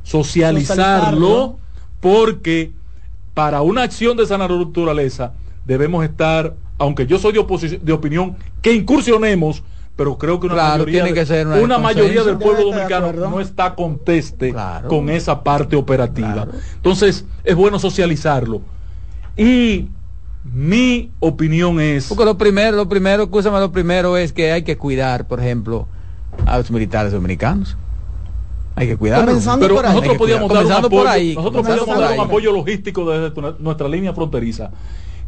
socializarlo, Socializarlo. Porque para una acción de esa naturaleza debemos estar, aunque yo soy de, de opinión, que incursionemos, pero creo que una Claro, mayoría, tiene de- que ser una mayoría consenso. del pueblo de dominicano no está conteste Claro. con esa parte operativa. Claro. Entonces, es bueno socializarlo. Y mi opinión es... Porque lo primero, lo primero, escúchame, lo primero es que hay que cuidar, por ejemplo, a los militares dominicanos. Hay que. Comenzando Pero por ahí. nosotros podíamos cuidar. dar un Comenzando apoyo, por ahí, nosotros comenzando podíamos por dar un ahí. apoyo logístico desde tu- nuestra línea fronteriza,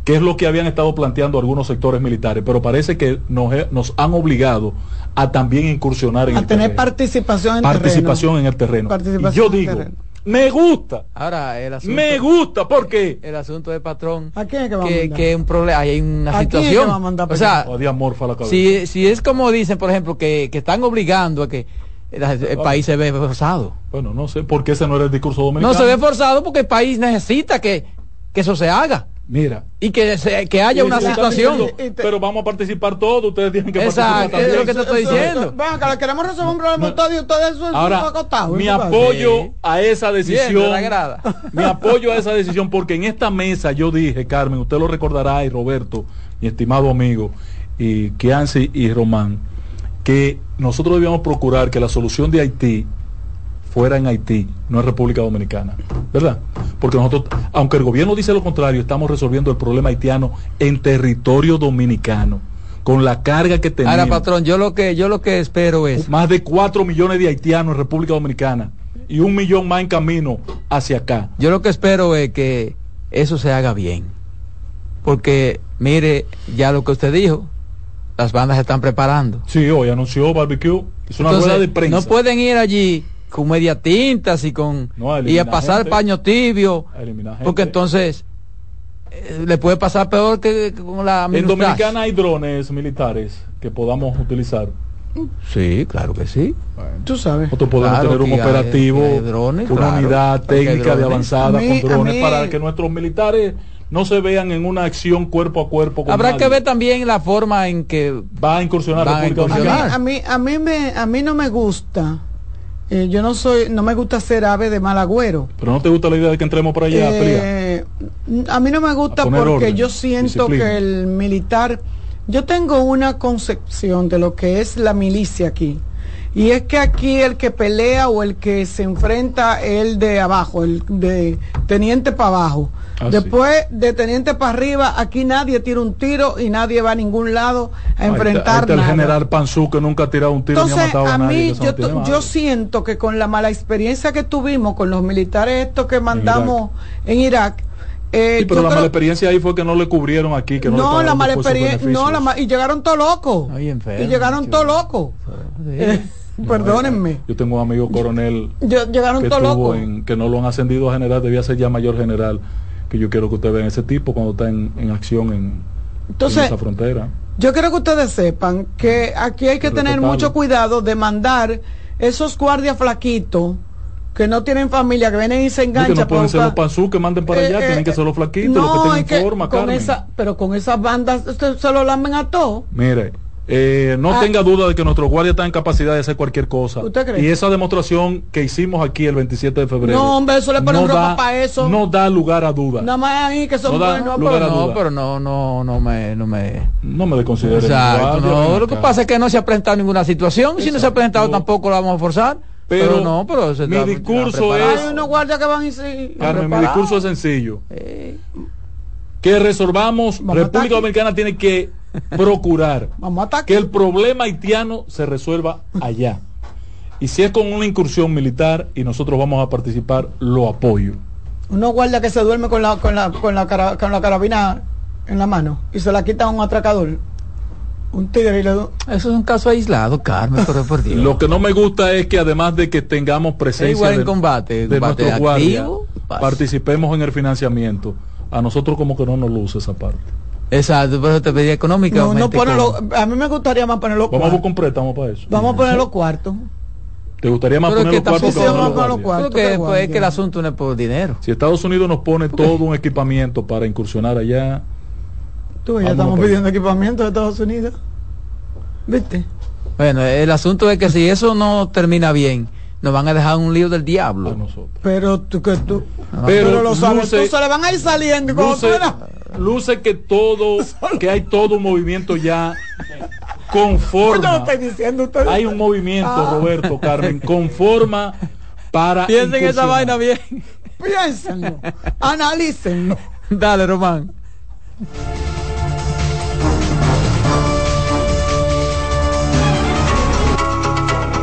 que es lo que habían estado planteando algunos sectores militares, pero parece que nos, nos han obligado a también incursionar en A el tener terreno. participación en participación terreno. en el terreno. Participación y yo digo, terreno. me gusta, Ahora, el asunto, me gusta, porque el asunto de patrón, ¿A quién es que va a que, mandar? que es un problema, hay una ¿A quién es que situación. va a mandar o sea, morfa la cabeza. si, si es como dicen, por ejemplo, que, que están obligando a que el, el país se ve forzado. Bueno, no sé, porque ese no era el discurso dominicano. No se ve forzado porque el país necesita que, que eso se haga. Mira. Y que, se- que haya una situación. diciendo, pero vamos a participar todos, ustedes tienen que Exacto, participar es lo que te estoy diciendo. Venga, que le queremos resolver un problema todo y ustedes son Ahora, mi ¿qué apoyo a esa Bien, decisión, grada. mi apoyo a esa decisión, porque en esta mesa yo dije, Carmen, usted lo recordará, y Roberto, mi estimado amigo, y Kianci y Román, que nosotros debíamos procurar que la solución de Haití fuera en Haití, no en República Dominicana, ¿verdad? Porque nosotros, aunque el gobierno dice lo contrario, estamos resolviendo el problema haitiano en territorio dominicano, con la carga que tenemos. Ahora, patrón, yo lo que yo lo que espero es Más de 4 millones de haitianos en República Dominicana y un millón más en camino hacia acá. Yo lo que espero es que eso se haga bien. Porque, mire, ya lo que usted dijo, las bandas se están preparando. Sí, hoy anunció Barbecue. Es una Entonces, rueda de prensa. No pueden ir allí con media tintas y con No, a y a pasar gente. paño tibio, porque entonces eh, le puede pasar peor que, que con la En. Dominicana hay drones militares que podamos utilizar. Sí, claro que sí. Tú sabes. Nosotros podemos Claro tener un operativo, hay drones, una claro, unidad técnica de avanzada mí- con drones mí- para que nuestros militares no se vean en una acción cuerpo a cuerpo. Con Habrá nadie. que ver también la forma en que Va a incursionar Va a República A mí, Dominicana. a mí, a mí, me, a mí no me gusta. eh, yo no soy, no me gusta ser ave de mal agüero. Pero no te gusta la idea de que entremos por allá. Eh, a mí no me gusta porque orden, yo siento disciplina. que el militar, yo tengo una concepción de lo que es la milicia aquí. Y es que aquí el que pelea o el que se enfrenta es el de abajo, el de teniente para abajo. Ah, Después de teniente para arriba, aquí nadie tira un tiro y nadie va a ningún lado a Ahí está- enfrentar ahí está el nada. general Panzú que nunca ha tirado un tiro ni ha Entonces, matado a, a nadie. mí, no yo, yo siento que con la mala experiencia que tuvimos con los militares estos que mandamos en Irak, eh, Sí, pero la creo- mala experiencia ahí fue que no le cubrieron aquí, que no, no, la mala experiencia, no, la beneficios. ma- y llegaron todos locos. Ay, enfermo, y llegaron todos locos. Eh, perdónenme. Yo tengo un amigo coronel Yo- llegaron que, estuvo locos. en, que no lo han ascendido a general, debía ser ya mayor general, que yo quiero que ustedes vean ese tipo cuando está en, en acción en, Entonces, en esa frontera. Yo quiero que ustedes sepan que aquí hay que tener Respetable. mucho cuidado de mandar esos guardias flaquitos que no tienen familia, que vienen y se No, que enganchan. no pueden para ser los panzú que manden para Eh, allá, eh, tienen que ser los flaquitos, no, los que tengan que- forma, con Carmen. esa, pero con esas bandas usted se lo lamen a todos. Mire, eh, no Ah. tenga duda de que nuestros guardias están en capacidad de hacer cualquier cosa. ¿Usted cree? Y esa demostración que hicimos aquí el 27 de febrero. No, hombre, eso le ponen no ropa da- pa' eso. No da lugar a duda. Nada más ahí que son No da buenos. lugar pero- a no, duda. pero no, no, no me, no me. No me desconsidere. Exacto, guardia, no, lo que pasa es que no se ha presentado ninguna situación. Si no se ha presentado, tampoco la vamos a forzar. Pero, Pero no, pero se mi está- discurso es- Hay unos guardias que van y se. Carmen, mi discurso es sencillo. Que resolvamos, Vamos República. Dominicana tiene que procurar Vamos que el problema haitiano se resuelva allá. Y si es con una incursión militar y nosotros vamos a participar, lo apoyo. Unos guardias que se duermen con la, con la, con la, cara- con la carabina en la mano y se la quitan a un atracador. Un Eso es un caso aislado, Carmen, pero por Dios. Lo que no me gusta es que además de que tengamos presencia igual en de, combate, de combate nuestros guardias, activo, pasa. participemos en el financiamiento. A nosotros como que no nos luce esa parte. Exacto, por eso te pedí No, económicamente. no ponerlo, como- a mí me gustaría más poner los Vamos a buscar un préstamo para eso. Vamos a poner los cuartos. ¿Te gustaría más Pero poner que los cuartos que pues, guardia. es que el asunto no es por dinero. Si Estados Unidos nos pone todo un equipamiento para incursionar allá, Tú, ya estamos pidiendo equipamiento de Estados Unidos. ¿Viste? Bueno, el asunto es que si eso no termina bien, nos van a dejar un lío del a diablo. nosotros. Pero tú que tú. Pero Pero, lo sabes, luce- tú se le van a ir saliendo. Luce, eras- luce que todo, que hay todo un movimiento ya Pues conforma. estoy diciendo ustedes. Hay un movimiento, Ah. Roberto, Carmen, conforma para. Piensen esa vaina bien. Piénsenlo. Analícenlo. Dale, Román.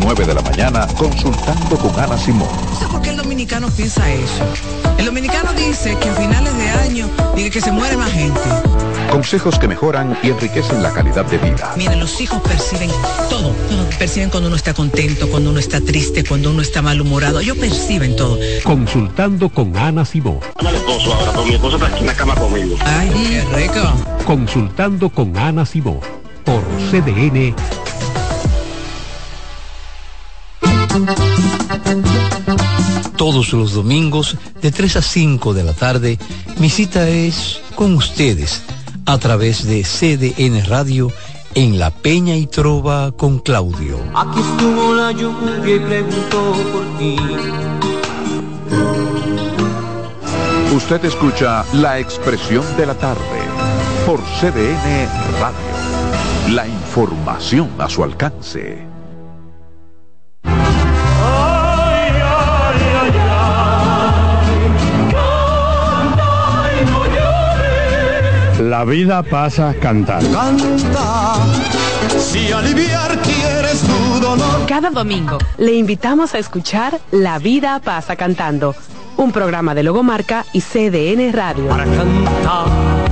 9 de la mañana, consultando con Ana Simón. No sé por qué el dominicano piensa eso. El dominicano dice que a finales de año dice que se muere más gente. Consejos que mejoran y enriquecen la calidad de vida. Miren, los hijos perciben todo. Perciben cuando uno está contento, cuando uno está triste, cuando uno está malhumorado. Ellos perciben todo. Consultando con Ana Simón. Dame esposo ahora, pero mi esposo está aquí en la cama conmigo. Ay, qué rico. Consultando con Ana Simón. Por CDN. Todos los domingos de 3 a 5 de la tarde, mi cita es con ustedes a través de CDN Radio en La Peña y Trova con Claudio. Aquí estuvo la lluvia y preguntó por ti. Usted escucha la expresión de la tarde por CDN Radio. La información a su alcance. La vida pasa cantando. Canta, si aliviar quieres tu dolor. Cada domingo le invitamos a escuchar La vida pasa cantando, un programa de Logomarca y CDN Radio. Para cantar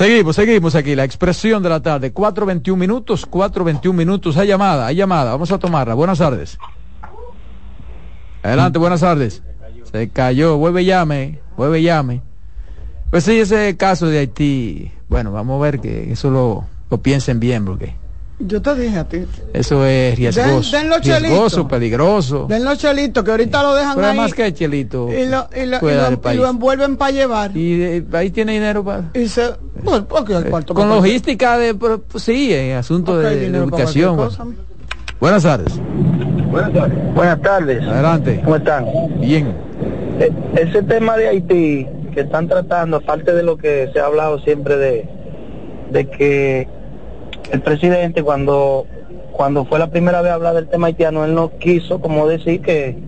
Seguimos, seguimos aquí, la expresión de la tarde, 4.21 minutos, 4.21 minutos, hay llamada, hay llamada, vamos a tomarla, buenas tardes. Adelante, buenas tardes. Se cayó, vuelve llame, vuelve llame. Pues sí, ese caso de Haití, bueno, vamos a ver que eso lo, lo piensen bien, porque Yo te dije a ti. eso es riesgoso, Den- den los riesgoso, peligroso. Den los chelitos que ahorita lo dejan Pero ahí. además que el chelito y lo, y lo- y lo- y envuelven para llevar. Y eh, ahí tiene dinero para... Y se, bueno, porque el cuarto Con logística de, pues, sí, en asunto de, bueno. Buenas tardes. Buenas tardes. Buenas tardes. Adelante. ¿Cómo están? Bien. Eh, ese tema de Haití que están tratando, aparte de lo que se ha hablado siempre de, de que el presidente cuando cuando fue la primera vez a hablar del tema haitiano, él no quiso como decir que,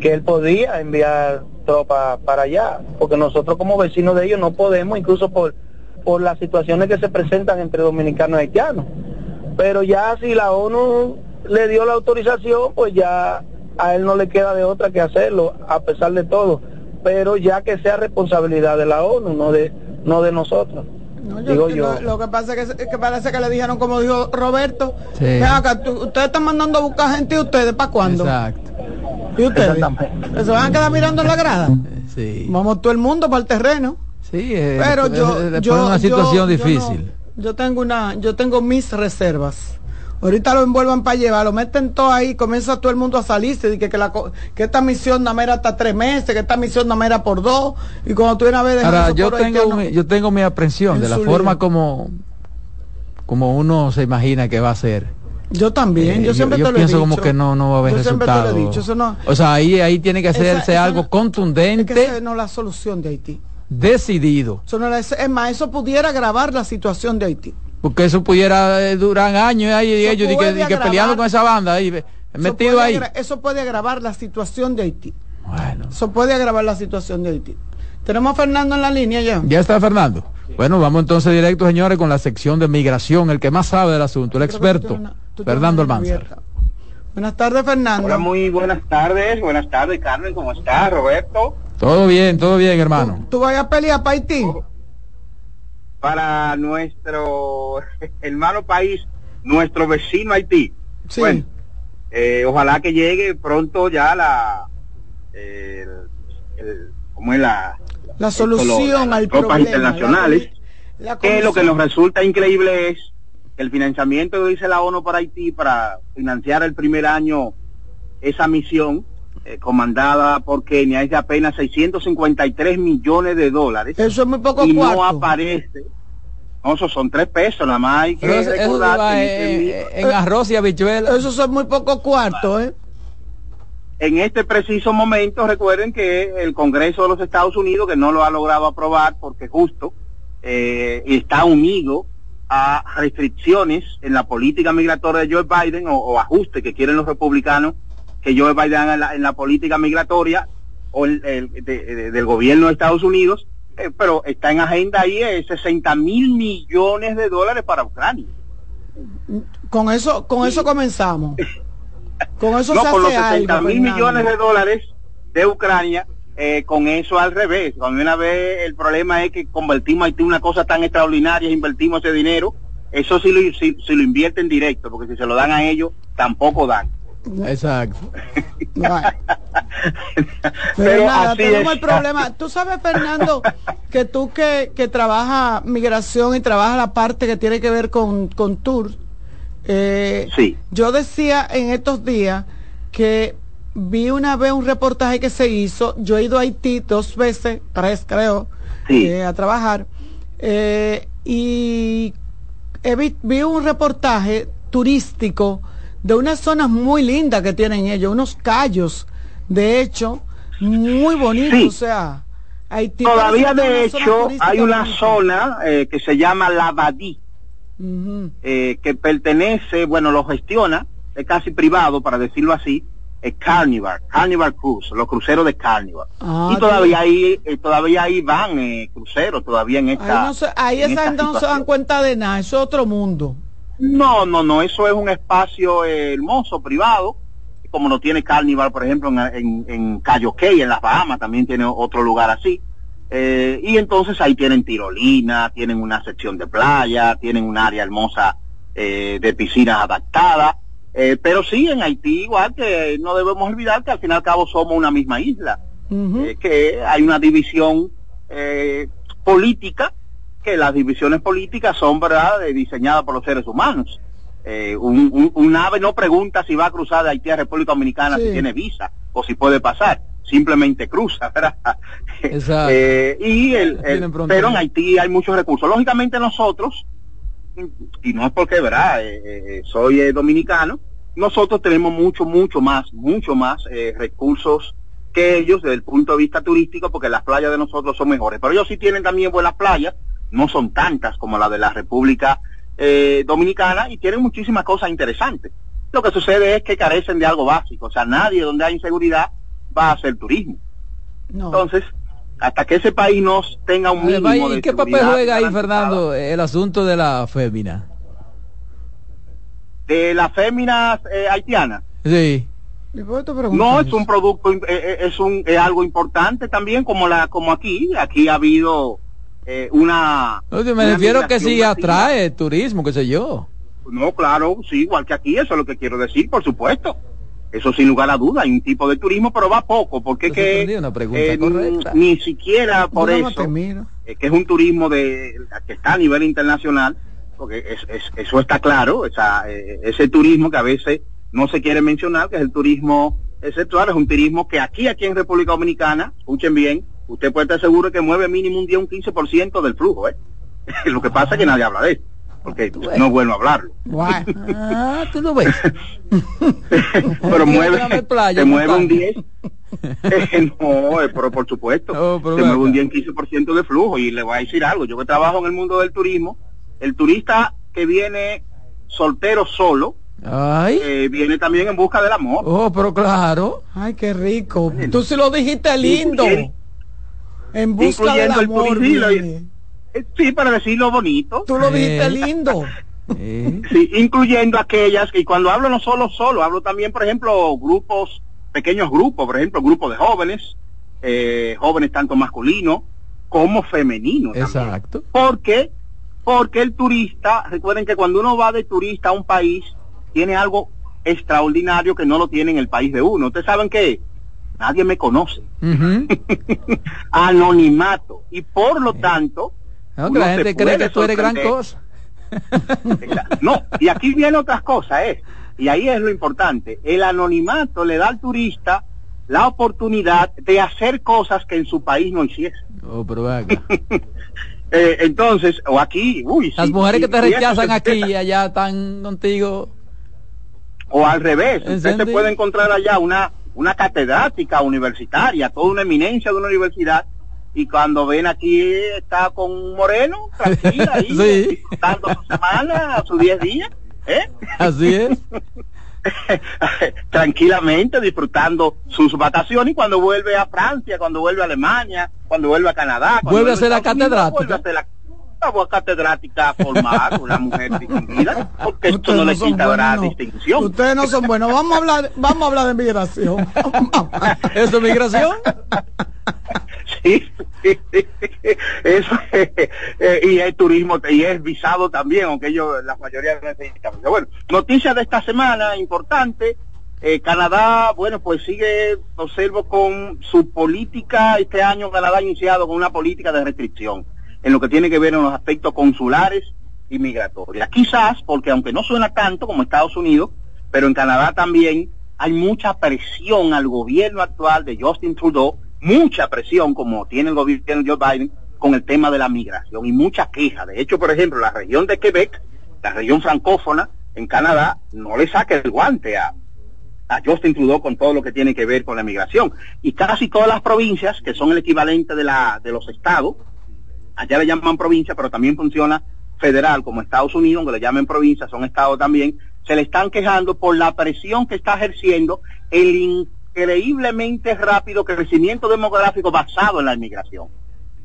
que él podía enviar tropas para allá, porque nosotros como vecinos de ellos no podemos, incluso por, por las situaciones que se presentan entre dominicanos y haitianos. Pero ya si la ONU le dio la autorización, pues ya a él no le queda de otra que hacerlo, a pesar de todo. Pero ya que sea responsabilidad de la ONU, no de, no de nosotros. No, yo- Digo lo, yo. lo que pasa es que, que parece que le dijeron, como dijo Roberto, Sí. "Ven acá, tú- ustedes están mandando a buscar gente y ustedes, ¿para cuándo? Exacto. ¿Y ustedes? ¿Se van a quedar mirando en la grada? Sí. Vamos todo el mundo para el terreno. Sí, eh, Pero después- yo, después yo, una situación yo difícil. no- yo tengo una, yo tengo mis reservas. Ahorita lo envuelvan para llevar, lo meten todo ahí, comienza todo el mundo a salirse, de que, que, la, que esta misión nada más era hasta tres meses, que esta misión nada más era por dos, y cuando tú vienes a ver Ahora, yo tengo, mi, yo tengo mi aprensión en de la forma como, como uno se imagina que va a ser. Yo también, Eh, yo siempre yo te lo he pienso como dicho. que no, no va a haber Yo siempre te lo he resultado. dicho, eso no- O sea, ahí, ahí tiene que hacerse esa algo no- contundente, Es que esa no la solución de Haití. decidido. Eso no era- es más, eso pudiera agravar la situación de Haití. Porque eso pudiera eh, durar años ahí y Eso ellos y que, y que peleando con esa banda ahí, Eso metido puede ahí. agra- Eso puede agravar la situación de Haití. Eso puede agravar la situación de Haití. Tenemos a Fernando en la línea ya. Ya está Fernando. Bueno, vamos entonces directo, señores, con la sección de migración, el que más sabe del asunto, el experto, Fernando Almanzar. Buenas tardes, Fernando. Hola, muy buenas tardes. Buenas tardes, Carmen. ¿Cómo está, Roberto? Todo bien, todo bien, hermano. ¿Tú vas a pelear para Haití? Para nuestro hermano país, nuestro vecino Haití. Sí. Bueno, eh, ojalá que llegue pronto ya la... el, el- ¿Cómo es la...? La lo- solución las al tropas problema. internacionales. La- la que lo que nos resulta increíble es el financiamiento que dice la ONU para Haití para financiar el primer año esa misión eh, comandada por Kenia es de apenas 653 millones de dólares. Eso es muy poco y cuarto. no aparece. No, esos son tres pesos, nada más hay que Pero eso- eso recordar va que en- en, en arroz y habichuela. Eso son muy pocos cuartos, ¿eh? en este preciso momento recuerden que el Congreso de los Estados Unidos que no lo ha logrado aprobar porque justo eh, está unido a restricciones en la política migratoria de Joe Biden o, o ajustes que quieren los republicanos que Joe Biden en la, en la política migratoria o el, el- de- de- del gobierno de Estados Unidos, eh, pero está en agenda ahí eh, 60 mil millones de dólares para Ucrania. Con eso, con eso comenzamos. Con eso no, se con los hace 60 algo, mil Fernando. millones de dólares de Ucrania, eh, con eso al revés. Cuando una vez el problema es que convertimos a Haití una cosa tan extraordinaria, invertimos ese dinero, eso sí lo, sí, sí lo invierten directo, porque si se lo dan a ellos, tampoco dan. Exacto. Pero Pero nada, así tenemos es. el problema. Tú sabes, Fernando, que tú que, que trabajas migración y trabajas la parte que tiene que ver con, con tours. eh, Sí. Yo decía en estos días que vi una vez un reportaje que se hizo. Yo he ido a Haití dos veces, tres creo, Sí. eh, a trabajar. eh, y he vi, vi un reportaje turístico de unas zonas muy lindas que tienen ellos, unos callos, de hecho, muy bonitos, Sí. o sea, Haití Todavía de hecho hay una bonita. zona eh, que se llama La Badí, Ujú. eh, que pertenece, bueno, lo gestiona, es casi privado, para decirlo así, es Carnival, Carnival Cruise, los cruceros de Carnival. Ah, y todavía ahí, eh, todavía ahí van eh, cruceros, todavía en Ahí, esta... no se, ahí en esa gente no se dan cuenta de nada, es otro mundo. No, no, no, eso es un espacio eh, hermoso, privado, como lo tiene Carnival, por ejemplo, en, en, en Cayo Cay, en las Bahamas, también tiene otro lugar así. Eh, y entonces ahí tienen tirolina, tienen una sección de playa, tienen un área hermosa eh, de piscinas adaptadas. Eh, pero sí, en Haití igual que no debemos olvidar que al fin y al cabo somos una misma isla, eh, que hay una división eh, política, que las divisiones políticas son verdad diseñadas por los seres humanos. Eh, un, un- un ave no pregunta si va a cruzar de Haití a República Dominicana Sí. si tiene visa o si puede pasar, simplemente cruza, ¿verdad? Exacto. Eh, y el, pero en Haití hay muchos recursos. Lógicamente nosotros, y no es porque, ¿verdad? Eh, eh, soy eh, dominicano, nosotros tenemos mucho, mucho más, mucho más eh, recursos que ellos desde el punto de vista turístico, porque las playas de nosotros son mejores. Pero ellos sí tienen también buenas playas, no son tantas como la de la República eh, Dominicana, y tienen muchísimas cosas interesantes. Lo que sucede es que carecen de algo básico, o sea, nadie donde hay inseguridad va a hacer turismo. Entonces, hasta que ese país nos tenga un Además, mínimo de ¿Y qué papel juega ahí, Fernando, el asunto de la fémina? de las féminas eh, haitianas. Sí. No es un producto, eh, eh, es un es algo importante también como la como aquí, aquí ha habido eh, una. No, yo me una refiero que sí masiva. atrae turismo, qué sé yo. No, claro, sí, igual que aquí, eso es lo que quiero decir, por supuesto. Eso sin lugar a duda, hay un tipo de turismo, pero va poco, porque es que Una pregunta eh, correcta. ni siquiera por eso, eh, que es un turismo de que está a nivel internacional, porque es- es- eso está claro, esa, eh, ese turismo que a veces no se quiere mencionar, que es el turismo exceptual, es un turismo que aquí, aquí en República Dominicana, escuchen bien, usted puede estar seguro que mueve mínimo un día un 15% del flujo, ¿eh? Lo que pasa es que nadie habla de eso, porque no es bueno hablarlo. Ah, tú lo ves. pero mueve, playa, se mueve un montaña. 10. Eh, no, eh, pero por supuesto, pero ven mueve un acá. 10 en 15% de flujo. Y le voy a decir algo, yo que trabajo en el mundo del turismo, el turista que viene soltero solo, Ay. eh, viene también en busca del amor. Oh, pero claro. Ay, qué rico. Tú sí lo dijiste lindo. En busca del incluyendo el amor. turismo. Eh, Sí, para decirlo bonito. Tú lo dijiste Eh. lindo. Sí, incluyendo aquellas que y cuando hablo no solo solo, hablo también, por ejemplo, grupos, pequeños grupos, por ejemplo, grupos de jóvenes, eh, jóvenes tanto masculinos como femeninos. también. Exacto. ¿Por qué? Porque el turista, recuerden que cuando uno va de turista a un país, tiene algo extraordinario que no lo tiene en el país de uno. ¿Ustedes saben qué? Nadie me conoce. Anonimato. Y por lo tanto, No, la gente cree que tú eres gran cosa. No, y aquí viene otras cosas, ¿eh? Y ahí es lo importante. El anonimato le da al turista la oportunidad de hacer cosas que en su país no hiciese. Oh, pero. Eh, entonces, o aquí, uy, Las mujeres que te rechazan aquí y allá están contigo. O al revés, usted se puede encontrar allá una, una catedrática universitaria, toda una eminencia de una universidad, y cuando ven aquí está con un moreno, tranquila, ahí, Sí. disfrutando su semana, sus 10 días, ¿eh? Así es. tranquilamente disfrutando sus vacaciones y cuando vuelve a Francia, cuando vuelve a Alemania, cuando vuelve a Canadá, cuando Vuelve a ser la catedrática. La catedrática formal, una mujer distinguida, porque esto Ustedes no le quita buenos, no. distinción. Ustedes no son buenos. Vamos a hablar, vamos a hablar de migración. ¿Eso es migración? Sí, sí, sí. eso eh, eh, y es turismo y es visado también, aunque ellos la mayoría no necesitan. Bueno, noticias de esta semana importante. Eh, Canadá, bueno, pues sigue, observo, con su política, este año Canadá ha iniciado con una política de restricción en lo que tiene que ver en los aspectos consulares y migratorios. Quizás, porque aunque no suena tanto como Estados Unidos, pero en Canadá también hay mucha presión al gobierno actual de Justin Trudeau, mucha presión como tiene el gobierno de Joe Biden con el tema de la migración y mucha queja. De hecho, por ejemplo, la región de Quebec, la región francófona en Canadá, no le saca el guante a, a Justin Trudeau con todo lo que tiene que ver con la migración. Y casi todas las provincias, que son el equivalente de, la, de los estados, allá le llaman provincia, pero también funciona federal como Estados Unidos, aunque le llamen provincia, son estados también, se le están quejando por la presión que está ejerciendo el increíblemente rápido crecimiento demográfico basado en la inmigración.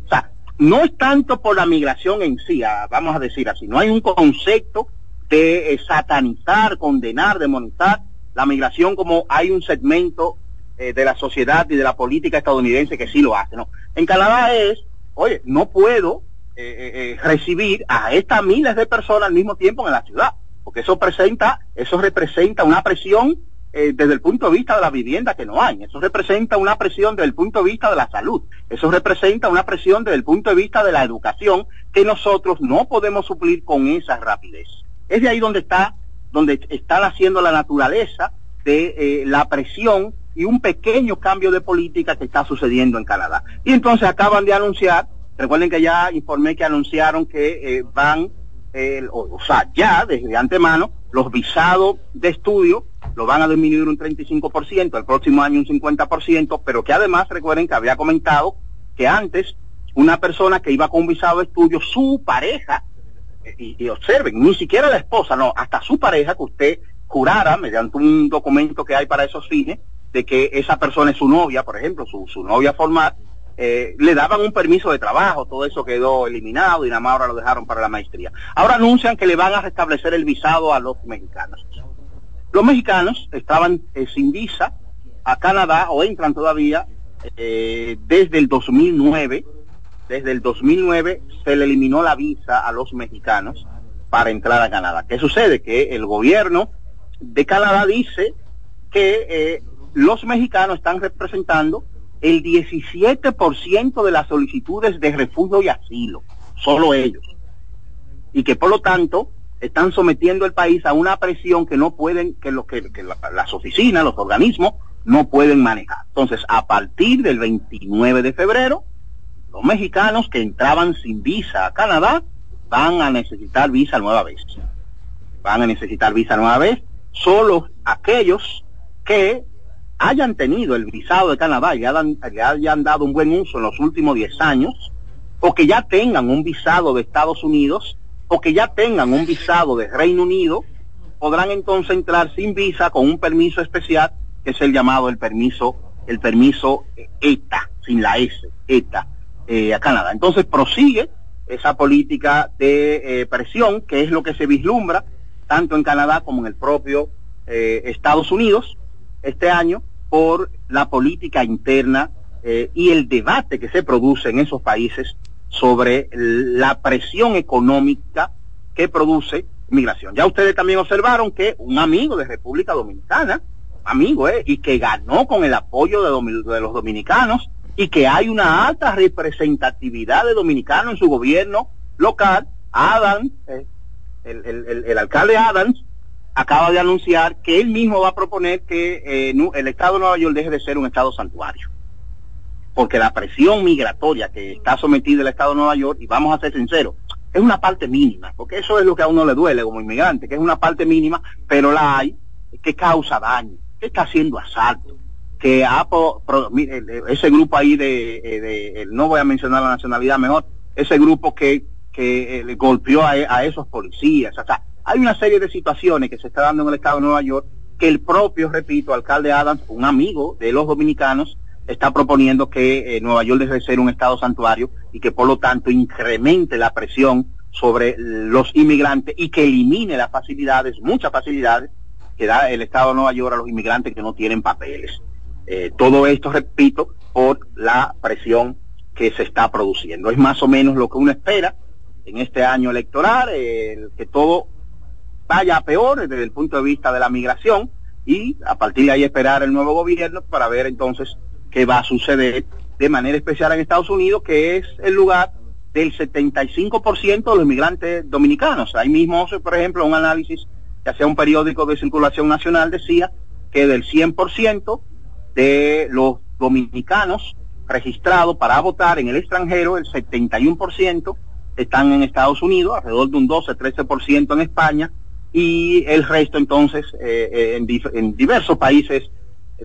O sea, no es tanto por la migración en sí, ah, vamos a decir así, no hay un concepto de satanizar, condenar, demonizar la migración como hay un segmento eh, de la sociedad y de la política estadounidense que sí lo hace. No, en Canadá es, oye, no puedo eh, eh, eh, recibir a estas miles de personas al mismo tiempo en la ciudad, porque eso presenta, eso representa una presión eh, desde el punto de vista de la vivienda que no hay, eso representa una presión desde el punto de vista de la salud, eso representa una presión desde el punto de vista de la educación que nosotros no podemos suplir con esa rapidez. Es de ahí donde está, donde está naciendo la naturaleza de la presión y un pequeño cambio de política que está sucediendo en Canadá. Y entonces acaban de anunciar, recuerden que ya informé que anunciaron que eh, van, eh, o, sea, ya desde antemano, los visados de estudio lo van a disminuir un 35%, el próximo año un 50%, pero que además recuerden que había comentado que antes una persona que iba con un visado de estudio, su pareja, y, y observen, ni siquiera la esposa, no, hasta su pareja que usted jurara mediante un documento que hay para esos fines, de que esa persona es su novia, por ejemplo, su, su novia formal, eh, le daban un permiso de trabajo, todo eso quedó eliminado y nada más ahora lo dejaron para la maestría. Ahora anuncian que le van a restablecer el visado a los mexicanos. Los mexicanos estaban eh, sin visa a Canadá o entran todavía eh, desde el 2009. Desde el 2009 se le eliminó la visa a los mexicanos para entrar a Canadá. ¿Qué sucede? Que el gobierno de Canadá dice que los mexicanos están representando el 17% de las solicitudes de refugio y asilo, solo ellos. Y que por lo tanto están sometiendo el país a una presión que no pueden, que, lo, que, que la- las oficinas, los organismos, no pueden manejar. Entonces, a partir del 29 de febrero, los mexicanos que entraban sin visa a Canadá van a necesitar visa nueva vez. Van a necesitar visa nueva vez. Solo aquellos que hayan tenido el visado de Canadá y hayan, le hayan dado un buen uso en los últimos 10 años, o que ya tengan un visado de Estados Unidos, o que ya tengan un visado de Reino Unido, podrán entonces entrar sin visa con un permiso especial, que es el llamado el permiso, el permiso ETA, sin la S, ETA, eh, a Canadá. Entonces prosigue esa política de eh, presión, que es lo que se vislumbra tanto en Canadá como en el propio eh, Estados Unidos este año por la política interna eh, y el debate que se produce en esos países sobre la presión económica que produce migración. Ya ustedes también observaron que un amigo de República Dominicana, amigo, eh, y que ganó con el apoyo de, de los dominicanos y que hay una alta representatividad de dominicanos en su gobierno local, Adam, eh, el, el- el- el alcalde Adams acaba de anunciar que él mismo va a proponer que eh, el estado de Nueva York deje de ser un estado santuario. Porque la presión migratoria que está sometida el estado de Nueva York, y vamos a ser sinceros, es una parte mínima, porque eso es lo que a uno le duele como inmigrante, que es una parte mínima, pero la hay que causa daño, que está haciendo asalto, que ha ese grupo ahí de, eh, no voy a mencionar la nacionalidad mejor, ese grupo que, que eh, golpeó a, a esos policías, o sea, hay una serie de situaciones que se está dando en el estado de Nueva York que el propio, repito, alcalde Adams, un amigo de los dominicanos, está proponiendo que eh, Nueva York deje de ser un estado santuario y que por lo tanto incremente la presión sobre los inmigrantes y que elimine las facilidades, muchas facilidades que da el estado de Nueva York a los inmigrantes que no tienen papeles. Eh, todo esto, repito, por la presión que se está produciendo. Es más o menos lo que uno espera en este año electoral, eh, que todo vaya peor desde el punto de vista de la migración y a partir de ahí esperar el nuevo gobierno para ver entonces qué va a suceder de manera especial en Estados Unidos, que es el lugar del 75% de los inmigrantes dominicanos. Ahí mismo, por ejemplo, un análisis que hacía un periódico de circulación nacional decía que del 100% de los dominicanos registrados para votar en el extranjero, el 71% están en Estados Unidos, alrededor de un 12-13% en España, y el resto entonces eh, eh, en, diversos países,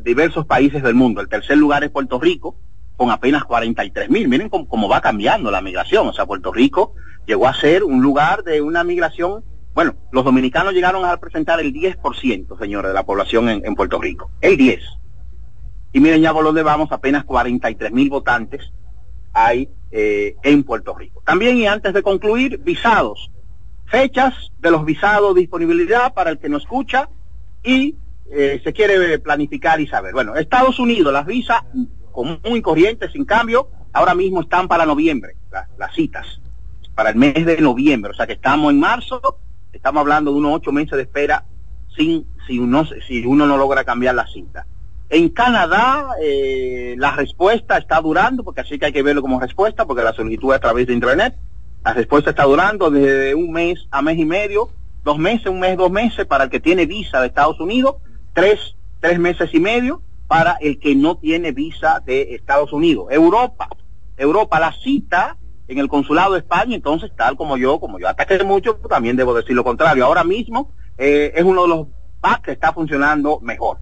diversos países del mundo. El tercer lugar es Puerto Rico, con apenas 43 mil. Miren cómo, cómo va cambiando la migración. O sea, Puerto Rico llegó a ser un lugar de una migración. Bueno, los dominicanos llegaron a representar el 10%, señores, de la población en, en Puerto Rico. El 10. Y miren ya por dónde vamos, apenas 43 mil votantes hay eh, en Puerto Rico. También, y antes de concluir, visados. Fechas de los visados, disponibilidad para el que no escucha y eh, se quiere planificar y saber. Bueno, Estados Unidos, las visas común y corriente, sin cambio, ahora mismo están para noviembre, la- las citas, para el mes de noviembre. O sea que estamos en marzo, estamos hablando de unos ocho meses de espera sin, si, uno, si uno no logra cambiar la cita. En Canadá, eh, la respuesta está durando, porque así que hay que verlo como respuesta, porque la solicitud es a través de Internet. La respuesta está durando desde un mes a mes y medio, dos meses, un mes, dos meses para el que tiene visa de Estados Unidos, tres, tres meses y medio para el que no tiene visa de Estados Unidos. Europa, Europa, la cita en el consulado de España, entonces tal como yo, como yo ataqué mucho, también debo decir lo contrario. Ahora mismo eh, es uno de los PAC que está funcionando mejor.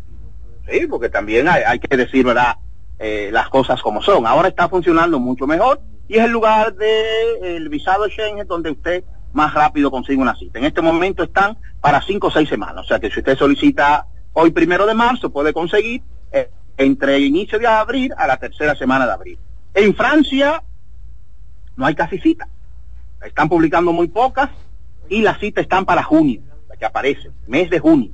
Sí, porque también hay, hay que decir, ¿verdad? Eh, las cosas como son. Ahora está funcionando mucho mejor y es el lugar del visado Schengen donde usted más rápido consigue una cita. En este momento están para cinco o seis semanas. O sea que si usted solicita hoy primero de marzo, puede conseguir eh, entre inicio de abril a la tercera semana de abril. En Francia no hay casi cita. Están publicando muy pocas y las citas están para junio, la que aparece, mes de junio,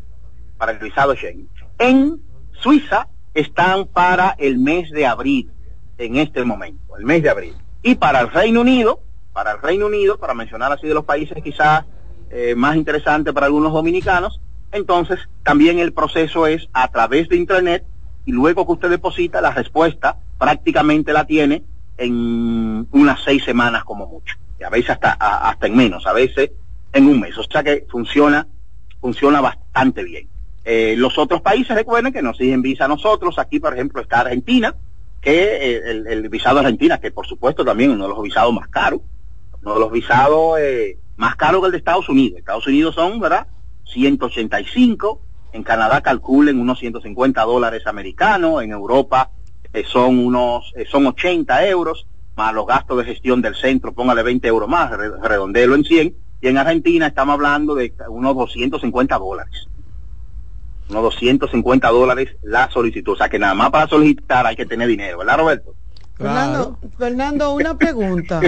para el visado Schengen. En Suiza están para el mes de abril, en este momento, el mes de abril. Y para el Reino Unido, para el Reino Unido, para mencionar así de los países quizás eh, más interesantes para algunos dominicanos, entonces también el proceso es a través de Internet y luego que usted deposita la respuesta prácticamente la tiene en unas seis semanas como mucho, y a veces hasta, hasta en menos, a veces en un mes, o sea que funciona, funciona bastante bien. Eh, los otros países recuerden que nos siguen visa a nosotros, aquí por ejemplo está Argentina, que eh, el, el visado de Argentina, que por supuesto también uno de los visados más caros, uno de los visados eh, más caros que el de Estados Unidos. Estados Unidos son, ¿verdad? 185, en Canadá calculen unos 150 dólares americanos, en Europa eh, son unos, eh, son 80 euros, más los gastos de gestión del centro, póngale 20 euros más, re- redondelo en 100, y en Argentina estamos hablando de unos 250 dólares. Unos 250 dólares la solicitud. O sea que nada más para solicitar hay que tener dinero, ¿verdad, Roberto? Fernando, Fernando, una pregunta.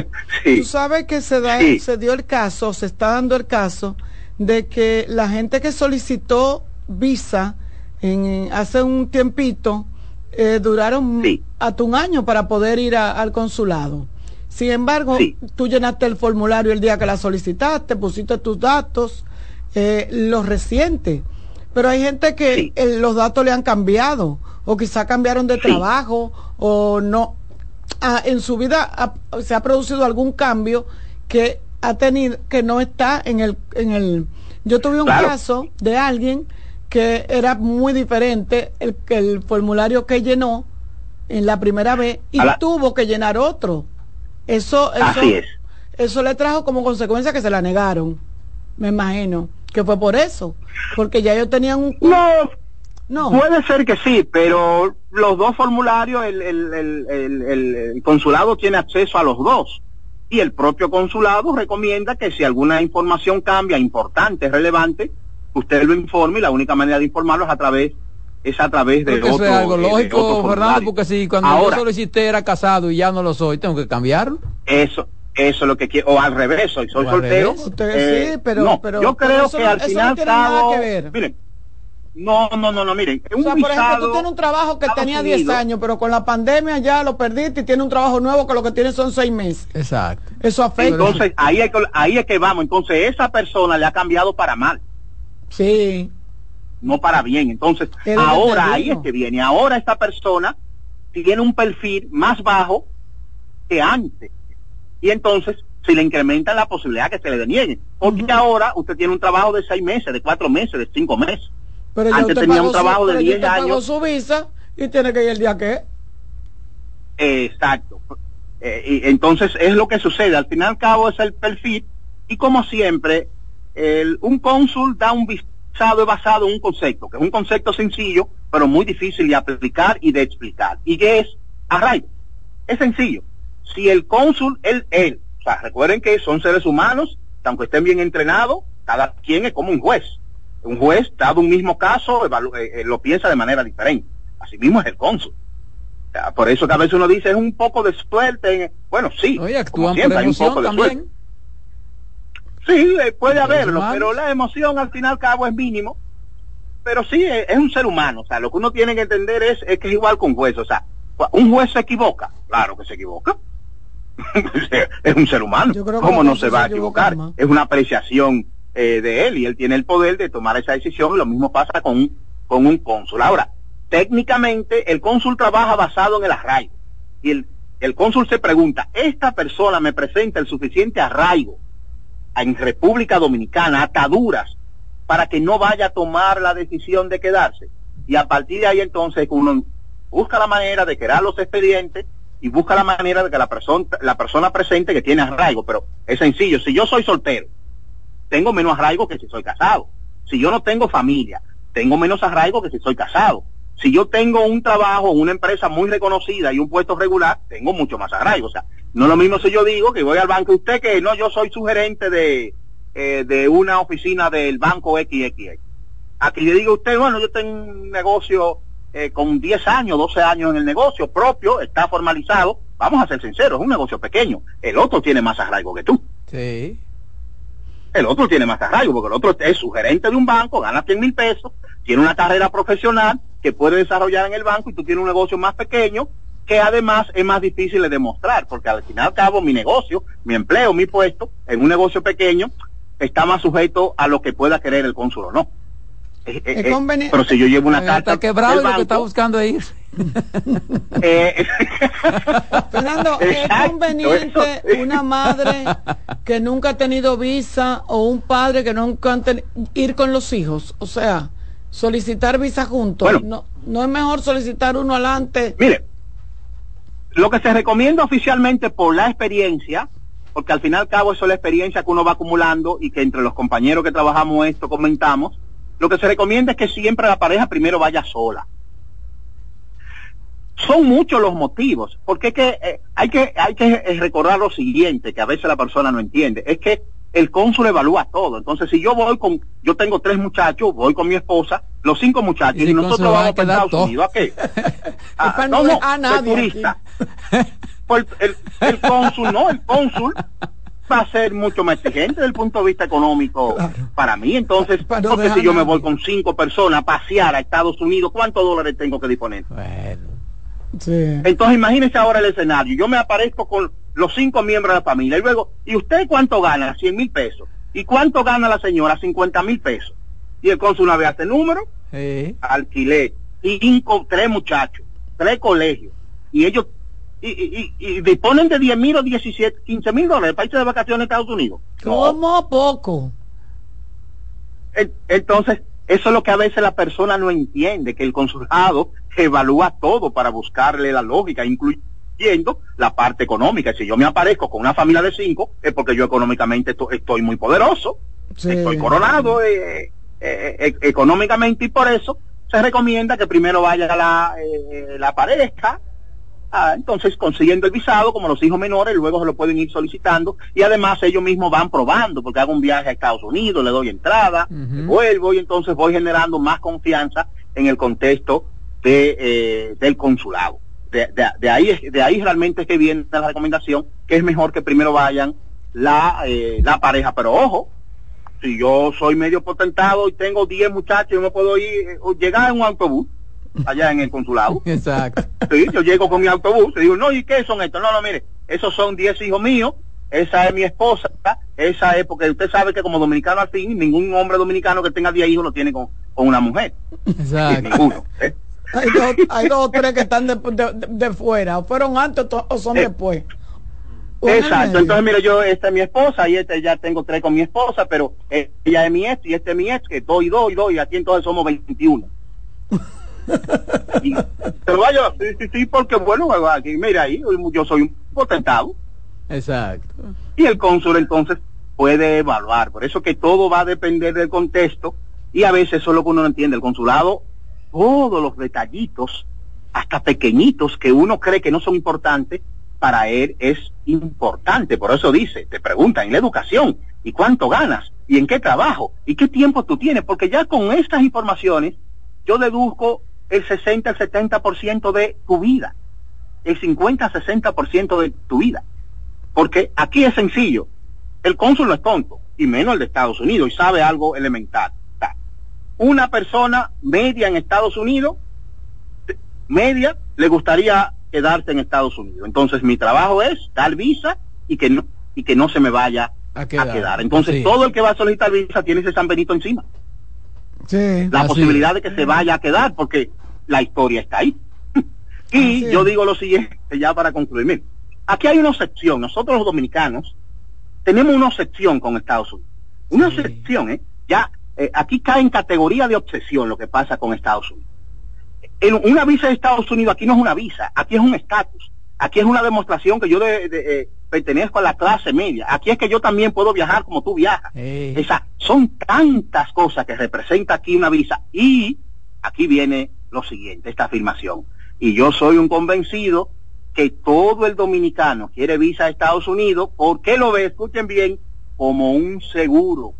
Sí. Tú sabes que se, da, Sí. se dio el caso, se está dando el caso de que la gente que solicitó visa en, hace un tiempito eh, duraron hasta un año para poder ir a- al consulado. Sin embargo, tú llenaste el formulario el día que la solicitaste, pusiste tus datos, eh, los recientes. Pero hay gente que los datos le han cambiado, o quizá cambiaron de trabajo, o no. Ah, en su vida ha- se ha producido algún cambio que ha tenido, que no está en el, en el, yo tuve un Claro. caso de alguien que era muy diferente el, que el formulario que llenó en la primera vez y la- tuvo que llenar otro. Eso, eso, Así es. eso le trajo como consecuencia que se la negaron. Me imagino que fue por eso, porque ya ellos tenían un No, no. Puede ser que sí, pero los dos formularios, el, el- el- el- el- el consulado tiene acceso a los dos. Y el propio consulado recomienda que si alguna información cambia, importante, relevante, usted lo informe y la única manera de informarlo es a través es a través de que eso otro, es algo eh, otro lógico, Fernando, porque si cuando Ahora, yo solicité era casado y ya no lo soy, tengo que cambiarlo. Eso, eso es lo que quiero, o al revés, soy, O soltero. revés. Usted eh, sí, pero- no, pero- yo creo eso que al eso no final tiene nada cabo- que ver. miren, no, no, no, no, miren, O un sea, por ejemplo, tú tienes un trabajo que Estados tenía 10 Unidos- años, pero con la pandemia ya lo perdiste y tienes un trabajo nuevo que lo que tienes son 6 meses. Exacto. Eso afecta. Entonces, ahí es, que, ahí es que vamos. Entonces, esa persona le ha cambiado para mal, Sí. no para bien. Entonces, ahora ahí es que viene. Ahora esta persona tiene un perfil más bajo que antes. Y entonces, si le incrementan la posibilidad que se le deniegue. Porque ahora usted tiene un trabajo de seis meses, de cuatro meses, de cinco meses. Pero Antes tenía un trabajo su, de pero ya 10 usted pagó años. su visa y tiene que ir el día que. Exacto. Eh, y entonces es lo que sucede. Al fin y al cabo es el perfil y como siempre, el- un cónsul da un visado basado en un concepto, que es un concepto sencillo, pero muy difícil de aplicar y de explicar. Y que es arraigo. Es sencillo. Si el cónsul, él, él, o sea, recuerden que son seres humanos, que aunque estén bien entrenados, cada quien es como un juez. Un juez, dado un mismo caso, eh, eh, lo piensa de manera diferente. Así mismo es el cónsul. O sea, Por eso que a veces uno dice es un poco de suerte. en- bueno, sí. Oye, como actúan por siempre, hay un emoción poco de también. suerte. Sí, eh, puede haberlo, pero la emoción al fin y al cabo es mínimo. Pero sí, eh, es un ser humano. O sea, lo que uno tiene que entender es, es que es igual con juez. O sea, un juez se equivoca. Claro que se equivoca. es un ser humano. ¿Cómo no se va a equivocar? más. Es una apreciación eh, de él y él tiene el poder de tomar esa decisión lo mismo pasa con, un- con un cónsul. Ahora, técnicamente el cónsul trabaja basado en el arraigo y el, el cónsul se pregunta, ¿esta persona me presenta el suficiente arraigo en República Dominicana, ataduras, para que no vaya a tomar la decisión de quedarse? Y a partir de ahí entonces uno busca la manera de crear los expedientes y busca la manera de que la persona, la persona presente que tiene arraigo, pero es sencillo, si yo soy soltero, tengo menos arraigo que si soy casado. Si yo no tengo familia, tengo menos arraigo que si soy casado. Si yo tengo un trabajo, una empresa muy reconocida y un puesto regular, tengo mucho más arraigo. O sea, no es lo mismo si yo digo que voy al banco, usted que no, yo soy su gerente de, eh, de una oficina del banco XXX. A que le diga a usted, bueno, yo tengo un negocio eh, con 10 años, 12 años en el negocio propio, está formalizado. Vamos a ser sinceros, es un negocio pequeño. El otro tiene más arraigo que tú. Sí. El otro tiene más arraigo, porque el otro es su gerente de un banco, gana 100 mil pesos, tiene una carrera profesional que puede desarrollar en el banco y tú tienes un negocio más pequeño que además es más difícil de demostrar, porque al final y al cabo mi negocio, mi empleo, mi puesto en un negocio pequeño está más sujeto a lo que pueda querer el cónsul o no. Eh, eh, conveniente. pero si yo llevo una Está carta quebrado del y lo que está buscando es ir. eh, Fernando, es conveniente una madre que nunca ha tenido visa o un padre que nunca han teni- ir con los hijos, o sea, solicitar visa juntos. Bueno. no, no es mejor solicitar uno adelante. Mire, lo que se recomienda oficialmente por la experiencia, porque al fin y al cabo eso es la experiencia que uno va acumulando y que entre los compañeros que trabajamos esto comentamos, lo que se recomienda es que siempre la pareja primero vaya sola. Son muchos los motivos, porque es que, eh, hay que hay que eh, recordar lo siguiente, que a veces la persona no entiende, es que el cónsul evalúa todo. Entonces, si yo voy con, yo tengo tres muchachos, voy con mi esposa, los cinco muchachos, Y nosotros a vamos para Estados todo. Unidos, ¿a qué? Ah, para no, no a nadie turista. El, el cónsul, no, el cónsul va a ser mucho más exigente desde el punto de vista económico para mí. Entonces, Para no porque si yo me voy con cinco personas a pasear a Estados Unidos, ¿cuántos dólares tengo que disponer? Bueno. Sí. Entonces, imagínense ahora el escenario. Yo me aparezco con los cinco miembros de la familia y luego, ¿y usted cuánto gana? 100 mil pesos. ¿Y cuánto gana la señora? 50 mil pesos. Y el cónsul una vez hace número, Sí. alquiler, cinco, tres muchachos, tres colegios. Y ellos y, y, y disponen de 10 mil o 17, 15 mil dólares para irse de vacaciones a Estados Unidos. ¿Cómo poco? Entonces, eso es lo que a veces la persona no entiende, que el consulado evalúa todo para buscarle la lógica, incluyendo la parte económica. Si yo me aparezco con una familia de cinco, es porque yo económicamente estoy muy poderoso, estoy coronado eh, eh, eh, económicamente y por eso se recomienda que primero vaya la, la pareja, Ah, entonces, consiguiendo el visado, como los hijos menores, luego se lo pueden ir solicitando y además ellos mismos van probando, porque hago un viaje a Estados Unidos, le doy entrada, vuelvo y entonces voy generando más confianza en el contexto de, eh, del consulado. De, de, ahí, de ahí realmente es que viene la recomendación, que es mejor que primero vayan la, eh, la pareja, pero ojo, si yo soy medio potentado y tengo 10 muchachos, yo me puedo ir, eh, llegar en un autobús allá en el consulado. Exacto. Sí, yo llego con mi autobús y digo, no, ¿y qué son estos? No, no, mire, esos son 10 hijos míos, esa es mi esposa, esa es porque usted sabe que como dominicano al fin, ningún hombre dominicano que tenga 10 hijos lo tiene con, con una mujer. Exacto. Ninguno. ¿eh? Hay dos, hay dos o tres que están de, de, de fuera, o fueron antes o son Eh, después. Exacto, entonces mire, yo, esta es mi esposa y este ya tengo tres con mi esposa, pero eh, ella es mi ex y este es mi ex, que doy y doy y doy, y aquí entonces somos 21. Y- pero vaya, sí, sí, sí, porque bueno, aquí, mira ahí, yo soy un potentado Exacto. y el cónsul entonces puede evaluar. Por eso que todo va a depender del contexto y a veces eso es lo que uno no entiende. El consulado, todos los detallitos, hasta pequeñitos que uno cree que no son importantes, para él es importante. Por eso dice, te preguntan, ¿y la educación? ¿Y cuánto ganas? ¿Y en qué trabajo? ¿Y qué tiempo tú tienes? Porque ya con estas informaciones yo deduzco el 60, el 70% de tu vida, el 50, 60% de tu vida. Porque aquí es sencillo, el cónsul no es tonto, y menos el de Estados Unidos, y sabe algo elemental. Una persona media en Estados Unidos, media, le gustaría quedarse en Estados Unidos. Entonces mi trabajo es dar visa y que no, y que no se me vaya A a quedar. quedar. Entonces Sí. todo el que va a solicitar visa tiene ese San Benito encima Sí. la Así posibilidad de que se vaya a quedar porque la historia está ahí. y yo digo lo siguiente, ya para concluir. Aquí hay una sección, nosotros los dominicanos tenemos una sección con Estados Unidos. Una sección, ¿eh? Ya, eh, aquí cae en categoría de obsesión lo que pasa con Estados Unidos. En una visa de Estados Unidos aquí no es una visa, aquí es un estatus. Aquí es una demostración que yo de- de, eh, pertenezco a la clase media. Aquí es que yo también puedo viajar como tú viajas. Esa, son tantas cosas que representa aquí una visa. Y aquí viene lo siguiente, esta afirmación. Y yo soy un convencido que todo el dominicano quiere visa a Estados Unidos porque lo ve, escuchen bien, como un seguro.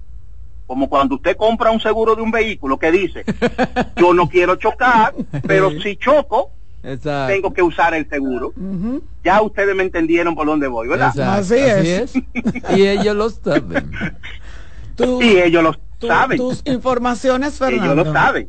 Como cuando usted compra un seguro de un vehículo que dice, yo no quiero chocar, pero si choco, Exacto. tengo que usar el seguro. Ya ustedes me entendieron por dónde voy, ¿verdad? Exacto. Así es. y ellos lo saben. Tú- Y ellos lo tú- saben. tus informaciones, Fernando. Ellos lo saben.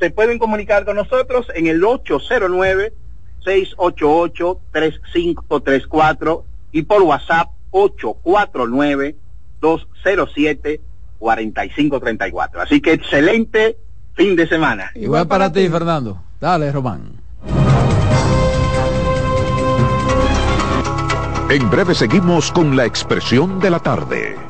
Se pueden comunicar con nosotros en el 809-688-3534 y por WhatsApp 849-207-4534. Así que excelente fin de semana. Igual para ti, Fernando. Dale, Román. En breve seguimos con la expresión de la tarde.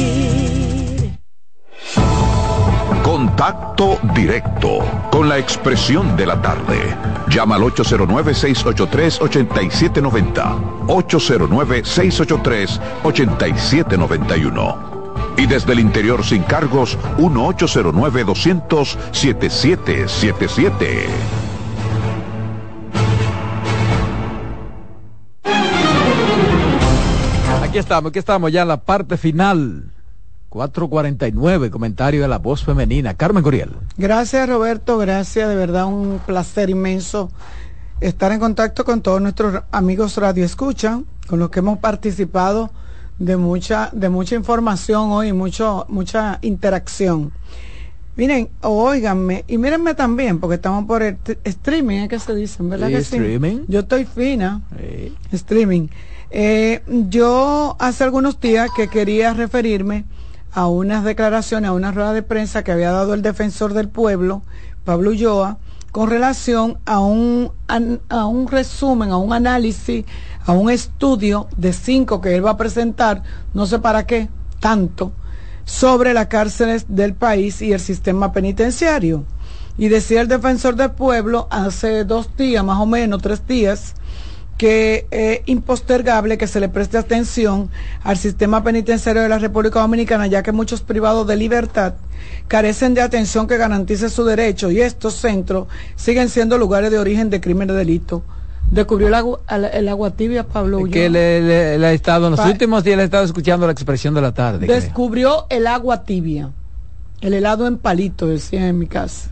Contacto directo con la expresión de la tarde. Llama al 809-683-8790. 809-683-8791. Y desde el interior sin cargos, 1-809-200-7777. Aquí estamos, aquí estamos ya en la parte final. 449, comentario de la voz femenina. Carmen Coriel. Gracias Roberto, gracias, de verdad un placer inmenso estar en contacto con todos nuestros amigos Radio Escucha, con los que hemos participado de mucha, de mucha información hoy, mucho, mucha interacción. Miren, óiganme, y mírenme también, porque estamos por el streaming, es que se dicen, ¿verdad Sí, que sí? streaming. Yo estoy fina. Streaming. Eh, yo hace algunos días que quería referirme a unas declaraciones, a una rueda de prensa que había dado el defensor del pueblo, Pablo Ulloa, con relación a un, a un resumen, a un análisis, a un estudio de cinco que él va a presentar, no sé para qué, tanto, sobre las cárceles del país y el sistema penitenciario. Y decía el defensor del pueblo hace dos días, más o menos, tres días, que es impostergable que se le preste atención al sistema penitenciario de la República Dominicana, ya que muchos privados de libertad carecen de atención que garantice su derecho y estos centros siguen siendo lugares de origen de crimen de delito. Descubrió el agua, el agua tibia, Pablo Que Ulloa. le, le- le ha estado, en los Pa- últimos días le he estado escuchando la expresión de la tarde. creo. Descubrió el agua tibia, el helado en palito, decía en mi casa.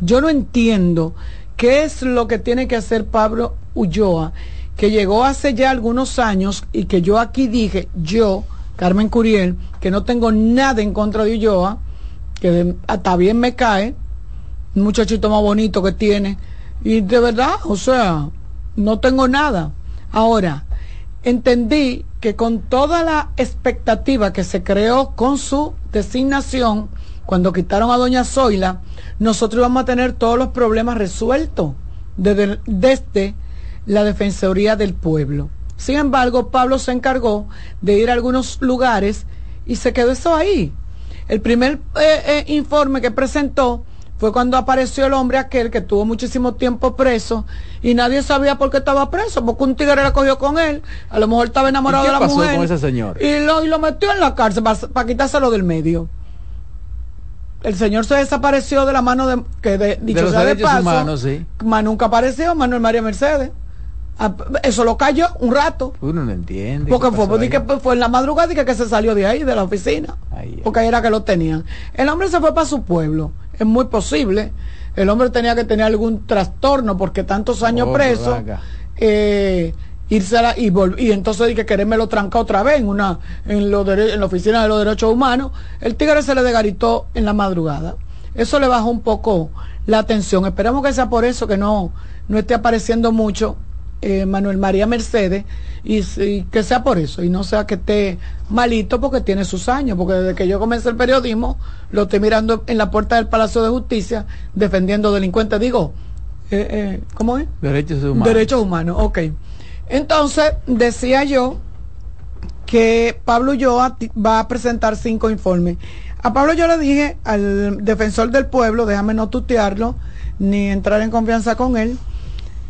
Yo no entiendo qué es lo que tiene que hacer Pablo Ulloa, que llegó hace ya algunos años y que yo aquí dije, yo, Carmen Curiel, que no tengo nada en contra de Ulloa, que hasta bien me cae, un muchachito más bonito que tiene, y de verdad, o sea, no tengo nada. Ahora, entendí que con toda la expectativa que se creó con su designación, cuando quitaron a doña Zoila, nosotros íbamos a tener todos los problemas resueltos desde, desde la Defensoría del Pueblo. Sin embargo, Pablo se encargó de ir a algunos lugares y se quedó eso ahí. El primer eh, eh, informe que presentó fue cuando apareció el hombre aquel que tuvo muchísimo tiempo preso y nadie sabía por qué estaba preso, porque un tigre la cogió con él, a lo mejor estaba enamorado ¿Y qué de la pasó mujer. con ese señor? Y lo, y lo metió en la cárcel para quitárselo del medio. El señor se desapareció de la mano de, que de, dicho los sea de paso, humanos, sí. más nunca apareció Manuel María Mercedes. Ah, Eso lo cayó un rato. Uno no entiende. Porque fue, que fue en la madrugada y que, que se salió de ahí, de la oficina. porque ahí era que lo tenían. El hombre se fue para su pueblo. Es muy posible. El hombre tenía que tener algún trastorno porque tantos años Oh, preso. eh, irse a la- y, y entonces di que quererme lo tranca otra vez en una en, dere- en la oficina de los derechos humanos. El tigre se le desgaritó en la madrugada. Eso le bajó un poco la atención. Esperamos que sea por eso que no, no esté apareciendo mucho eh, Manuel María Mercedes y, que sea por eso y no sea que esté malito porque tiene sus años, porque desde que yo comencé el periodismo lo estoy mirando en la puerta del Palacio de Justicia defendiendo delincuentes. Digo, eh, eh, ¿cómo es? Derechos humanos. Derechos humanos, ok. Entonces, decía yo que Pablo Ulloa va a presentar cinco informes. A Pablo yo le dije al defensor del pueblo, déjame no tutearlo, ni entrar en confianza con él,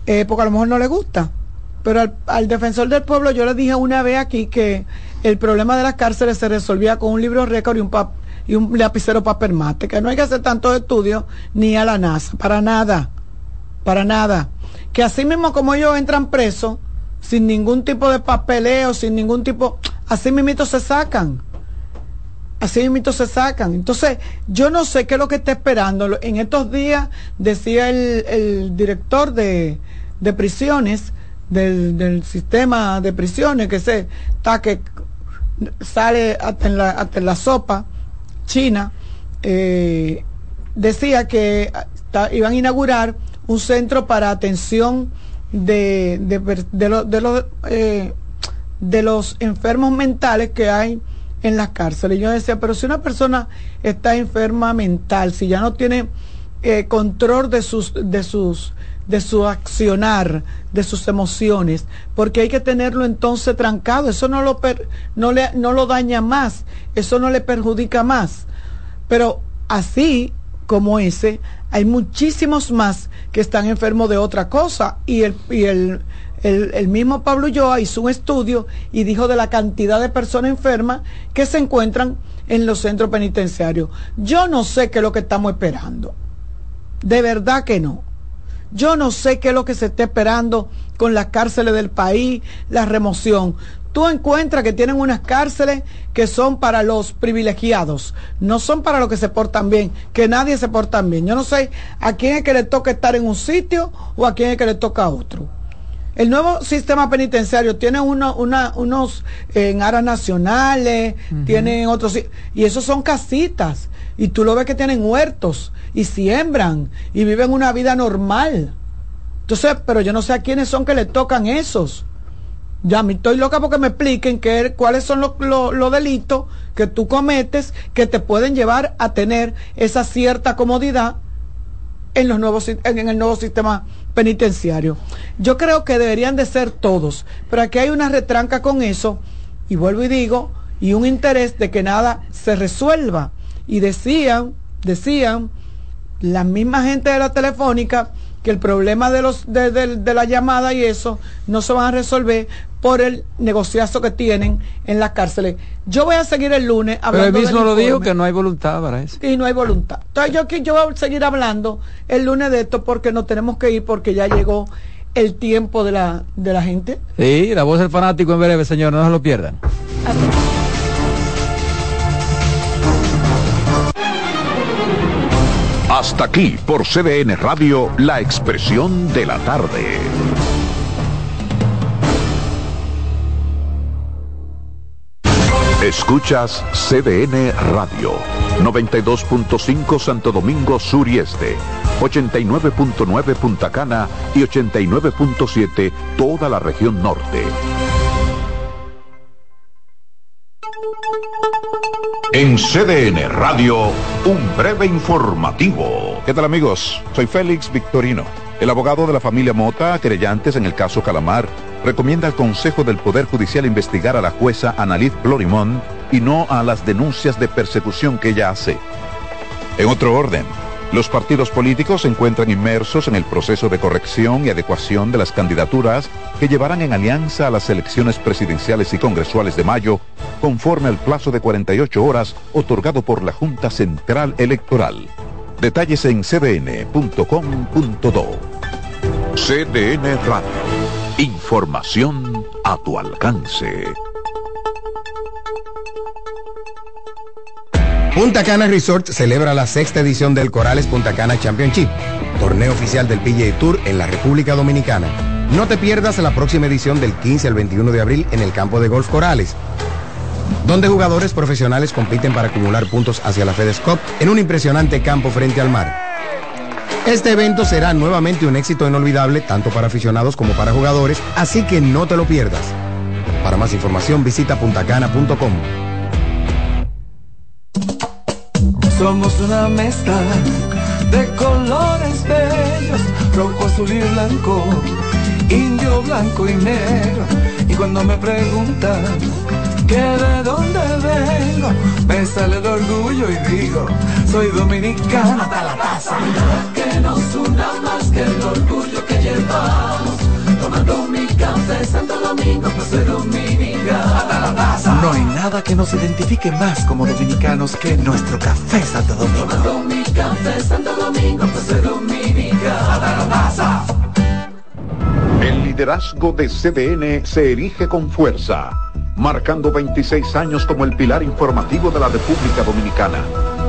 eh, porque a lo mejor no le gusta. Pero al, defensor del pueblo yo le dije una vez aquí que el problema de las cárceles se resolvía con un libro récord y un, pap- y un lapicero papel mate, que no hay que hacer tantos estudios ni a la NASA, para nada, para nada. Que así mismo como ellos entran presos, sin ningún tipo de papeleo, sin ningún tipo, así mismito se sacan. Así mismito se sacan. Entonces, yo no sé qué es lo que está esperando. En estos días decía el, el director de, de prisiones, del, del sistema de prisiones, que se está que sale hasta en la, hasta en la sopa china, eh, decía que ta- iban a inaugurar un centro para atención de, de, de de los, eh, de los enfermos mentales que hay en las cárceles. Yo decía, pero si una persona está enferma mental, si ya no tiene eh, control de sus, de sus, de su accionar, de sus emociones, porque hay que tenerlo entonces trancado, eso no lo, per- no le, no lo daña más, eso no le perjudica más. Pero así como ese, hay muchísimos más que están enfermos de otra cosa. Y el, y el, el, mismo Pablo Ulloa hizo un estudio y dijo de la cantidad de personas enfermas que se encuentran en los centros penitenciarios. Yo no sé qué es lo que estamos esperando. De verdad que no. Yo no sé qué es lo que se está esperando con las cárceles del país, la remoción. Tú encuentras que tienen unas cárceles que son para los privilegiados, no son para los que se portan bien, que nadie se porta bien. Yo no sé a quién es que le toca estar en un sitio o a quién es que le toca a otro. El nuevo sistema penitenciario tiene uno- una- unos eh, en aras nacionales, tienen otros, y esos son casitas, y tú lo ves que tienen huertos, y siembran, y viven una vida normal. Entonces, pero yo no sé a quiénes son que le tocan esos. Ya me estoy loca porque me expliquen qué, cuáles son los, los- los delitos que tú cometes que te pueden llevar a tener esa cierta comodidad en los nuevos en el nuevo sistema penitenciario. Yo creo que deberían de ser todos, pero aquí hay una retranca con eso y vuelvo y digo y un interés de que nada se resuelva y decían decían la misma gente de la telefónica que el problema de los de, de- de la llamada y eso no se van a resolver por el negociazo que tienen en las cárceles. Yo voy a seguir el lunes Pero hablando él mismo lo dijo que no hay voluntad para eso. y no hay voluntad. Entonces yo yo voy a seguir hablando el lunes de esto porque nos tenemos que ir porque ya llegó el tiempo de la, de la gente. Sí, la voz del fanático en breve, señor, no se lo pierdan. Hasta aquí por CDN Radio, la expresión de la tarde. Escuchas CDN Radio, 92.5 Santo Domingo Sur y Este, 89.9 Punta Cana y 89.7 toda la región norte. En CDN Radio, un breve informativo. ¿Qué tal amigos? Soy Félix Victorino. El abogado de la familia Mota, querellantes en el caso Calamar, recomienda al Consejo del Poder Judicial investigar a la jueza Annalise Florimón y no a las denuncias de persecución que ella hace. En otro orden, los partidos políticos se encuentran inmersos en el proceso de corrección y adecuación de las candidaturas que llevarán en alianza a las elecciones presidenciales y congresuales de mayo, conforme al plazo de 48 horas otorgado por la Junta Central Electoral. Detalles en cdn.com.do. CDN Radio. Información a tu alcance. Punta Cana Resort celebra la sexta edición del Corales Punta Cana Championship, torneo oficial del PGA Tour en la República Dominicana. No te pierdas la próxima edición del 15 al 21 de abril en el campo de golf Corales, donde jugadores profesionales compiten para acumular puntos hacia la FedEx Cup en un impresionante campo frente al mar. Este evento será nuevamente un éxito inolvidable tanto para aficionados como para jugadores, así que no te lo pierdas. Para más información visita puntacana.com. Somos una mezcla de colores bellos, rojo, azul y blanco, indio, blanco y negro. Y cuando me preguntan que de dónde vengo, me sale el orgullo y digo, soy dominicano hasta la taza. Que nos una más que el orgullo que llevamos, tomando mi café Santo Domingo, pues soy dominicano hasta la taza. No hay nada que nos identifique más como dominicanos que nuestro café Santo Domingo. Tomando mi café Santo Domingo, pues soy dominicano hasta la taza. El liderazgo de CDN se erige con fuerza, marcando 26 años como el pilar informativo de la República Dominicana.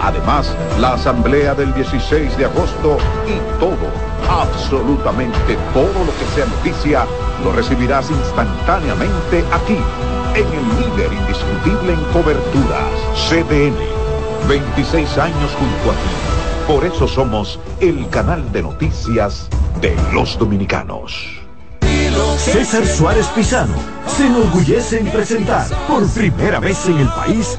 Además, la asamblea del 16 de agosto y todo, absolutamente todo lo que sea noticia, lo recibirás instantáneamente aquí en el líder indiscutible en coberturas, CDN. 26 años junto a ti. Por eso somos el canal de noticias de los dominicanos. César Suárez Pisano se enorgullece en presentar por primera vez en el país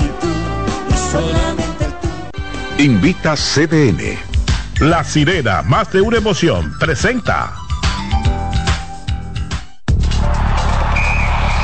Invita CDN. La sirena, más de una emoción, presenta.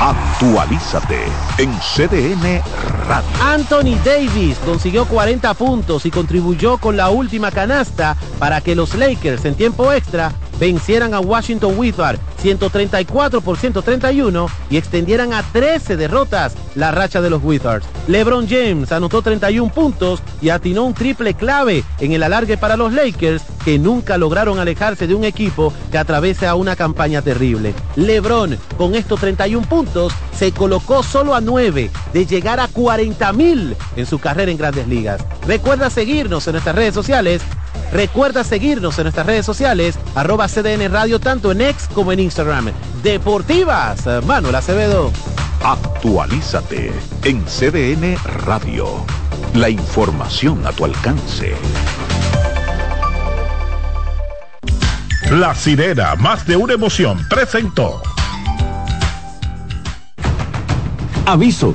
Actualízate en CDN Radio. Anthony Davis consiguió 40 puntos y contribuyó con la última canasta para que los Lakers en tiempo extra vencieran a Washington Wizards 134 por 131 y extendieran a 13 derrotas la racha de los Wizards. LeBron James anotó 31 puntos y atinó un triple clave en el alargue para los Lakers que nunca lograron alejarse de un equipo que atraviesa una campaña terrible. LeBron con estos 31 puntos se colocó solo a 9 de llegar a 40 mil en su carrera en grandes ligas. Recuerda seguirnos en nuestras redes sociales Recuerda seguirnos en nuestras redes sociales, arroba CDN Radio, tanto en X como en Instagram. Deportivas, Manuel Acevedo. Actualízate en CDN Radio. La información a tu alcance. La sirena, más de una emoción, presentó. Aviso.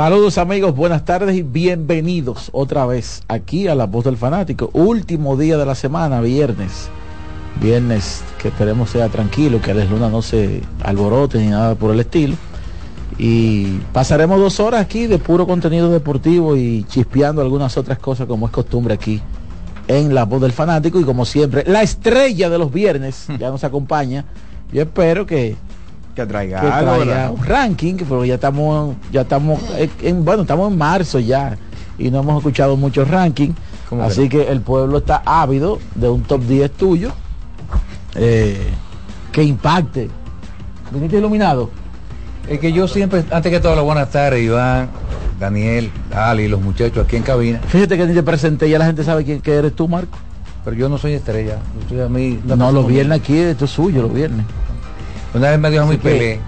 Saludos amigos, buenas tardes y bienvenidos otra vez aquí a La Voz del Fanático. Último día de la semana, viernes. Viernes que esperemos sea tranquilo, que Alex Luna no se alborote ni nada por el estilo. Y pasaremos dos horas aquí de puro contenido deportivo y chispeando algunas otras cosas como es costumbre aquí en La Voz del Fanático. Y como siempre, la estrella de los viernes ya nos acompaña. Yo espero que que traiga, que traiga ¿verdad? un ranking, pero ya estamos, ya estamos en, bueno, estamos en marzo ya y no hemos escuchado muchos rankings. ¿Cómo Así que el pueblo está ávido de un top 10 tuyo eh, que impacte. ¿Viniste iluminado? Es que yo siempre, antes que todo, la buenas tardes, Iván, Daniel, Ali, los muchachos aquí en cabina. Fíjate que ni te presenté, ya la gente sabe quién que eres tú, Marco. Pero yo no soy estrella. Yo soy a mí, No, los viernes aquí, esto es suyo, los viernes. Una vez me dijo a mi Así que- Pelé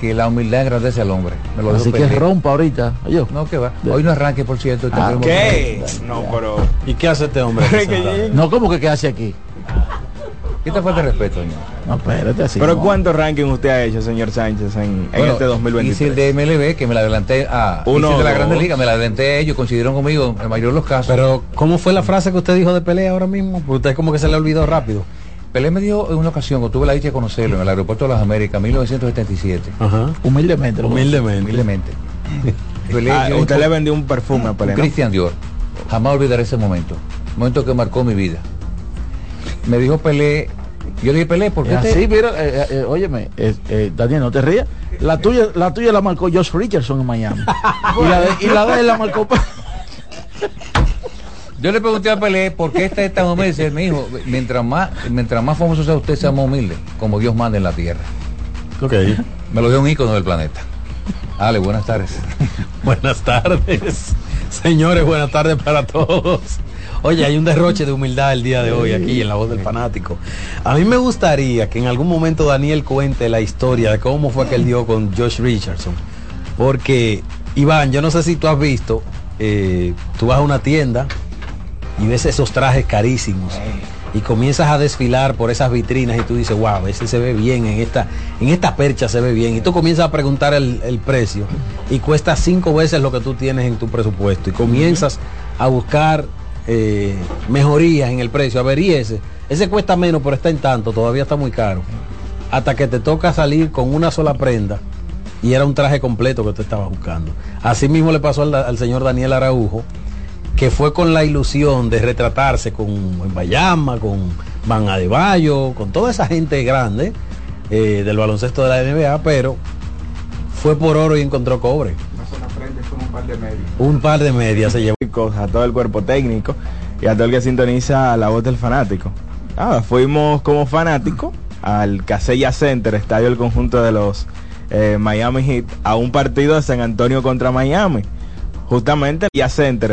que la humildad engrandece al hombre. Me lo Así que rompa ahorita. Oye. No, que va. Hoy no arranque, por cierto. Ah, ¿Qué? No, pero. ¿Y qué hace este hombre? No, como que qué hace aquí. ¿Qué te falta de respeto, señor? No, espérate así. Pero no. ¿cuántos rankings usted ha hecho, señor Sánchez, en, este 2023? Hice el de MLB, que me la adelanté a... Uno, hice el de la. Grande Liga, me la adelanté a ellos, coincidieron conmigo en la mayoría de los casos. Pero, ¿cómo fue la frase que usted dijo de pelea ahora mismo? Porque usted como que se le olvidó rápido. Pelé me dio en una ocasión, cuando tuve la dicha de conocerlo en el aeropuerto de las Américas, 1977. Ajá. Humildemente. Humildemente. Humildemente. Pelé, Ah, yo usted le vendió un perfume a Pelé, ¿no? Christian Dior. Jamás olvidaré ese momento. Momento que marcó mi vida. me dijo Pelé, yo le dije Pelé, ¿por qué Es te- así, mira, eh, eh, óyeme, eh, eh, Daniel, no te rías. La tuya, la tuya la marcó Josh Richardson en Miami. y, la de, y la de él la marcó. Yo le pregunté a Pelé por qué está tan humilde. Me dijo, mientras más, mientras más famoso sea usted, sea más humilde, como Dios manda en la tierra. Ok. Me lo dio un ícono del planeta. Ale, buenas tardes. Buenas tardes. Señores, buenas tardes para todos. Oye, hay un derroche de humildad el día de hoy aquí en La Voz del Fanático. A mí me gustaría que en algún momento Daniel cuente la historia de cómo fue que él dio con Josh Richardson. Porque, Iván, yo no sé si tú has visto, eh, tú vas a una tienda y ves esos trajes carísimos y comienzas a desfilar por esas vitrinas y tú dices, wow, ese se ve bien, en esta, en esta percha se ve bien. Y tú comienzas a preguntar el, el precio y cuesta cinco veces lo que tú tienes en tu presupuesto. Y comienzas a buscar eh, mejorías en el precio. A ver, y ese, cuesta menos, pero está en tanto, todavía está muy caro. Hasta que te toca salir con una sola prenda y era un traje completo que tú estabas buscando. Así mismo le pasó al, al señor Daniel Araujo, que fue con la ilusión de retratarse con Bayama, con Van Adebayo, con toda esa gente grande eh, del baloncesto de la NBA, pero fue por oro y encontró cobre. Un par de medias se llevó. a todo el cuerpo técnico y a todo el que sintoniza la voz del fanático. Nada, fuimos como fanáticos al Casella Center, estadio del conjunto de los eh, Miami Heat, a un partido de San Antonio contra Miami. Justamente el Casella Center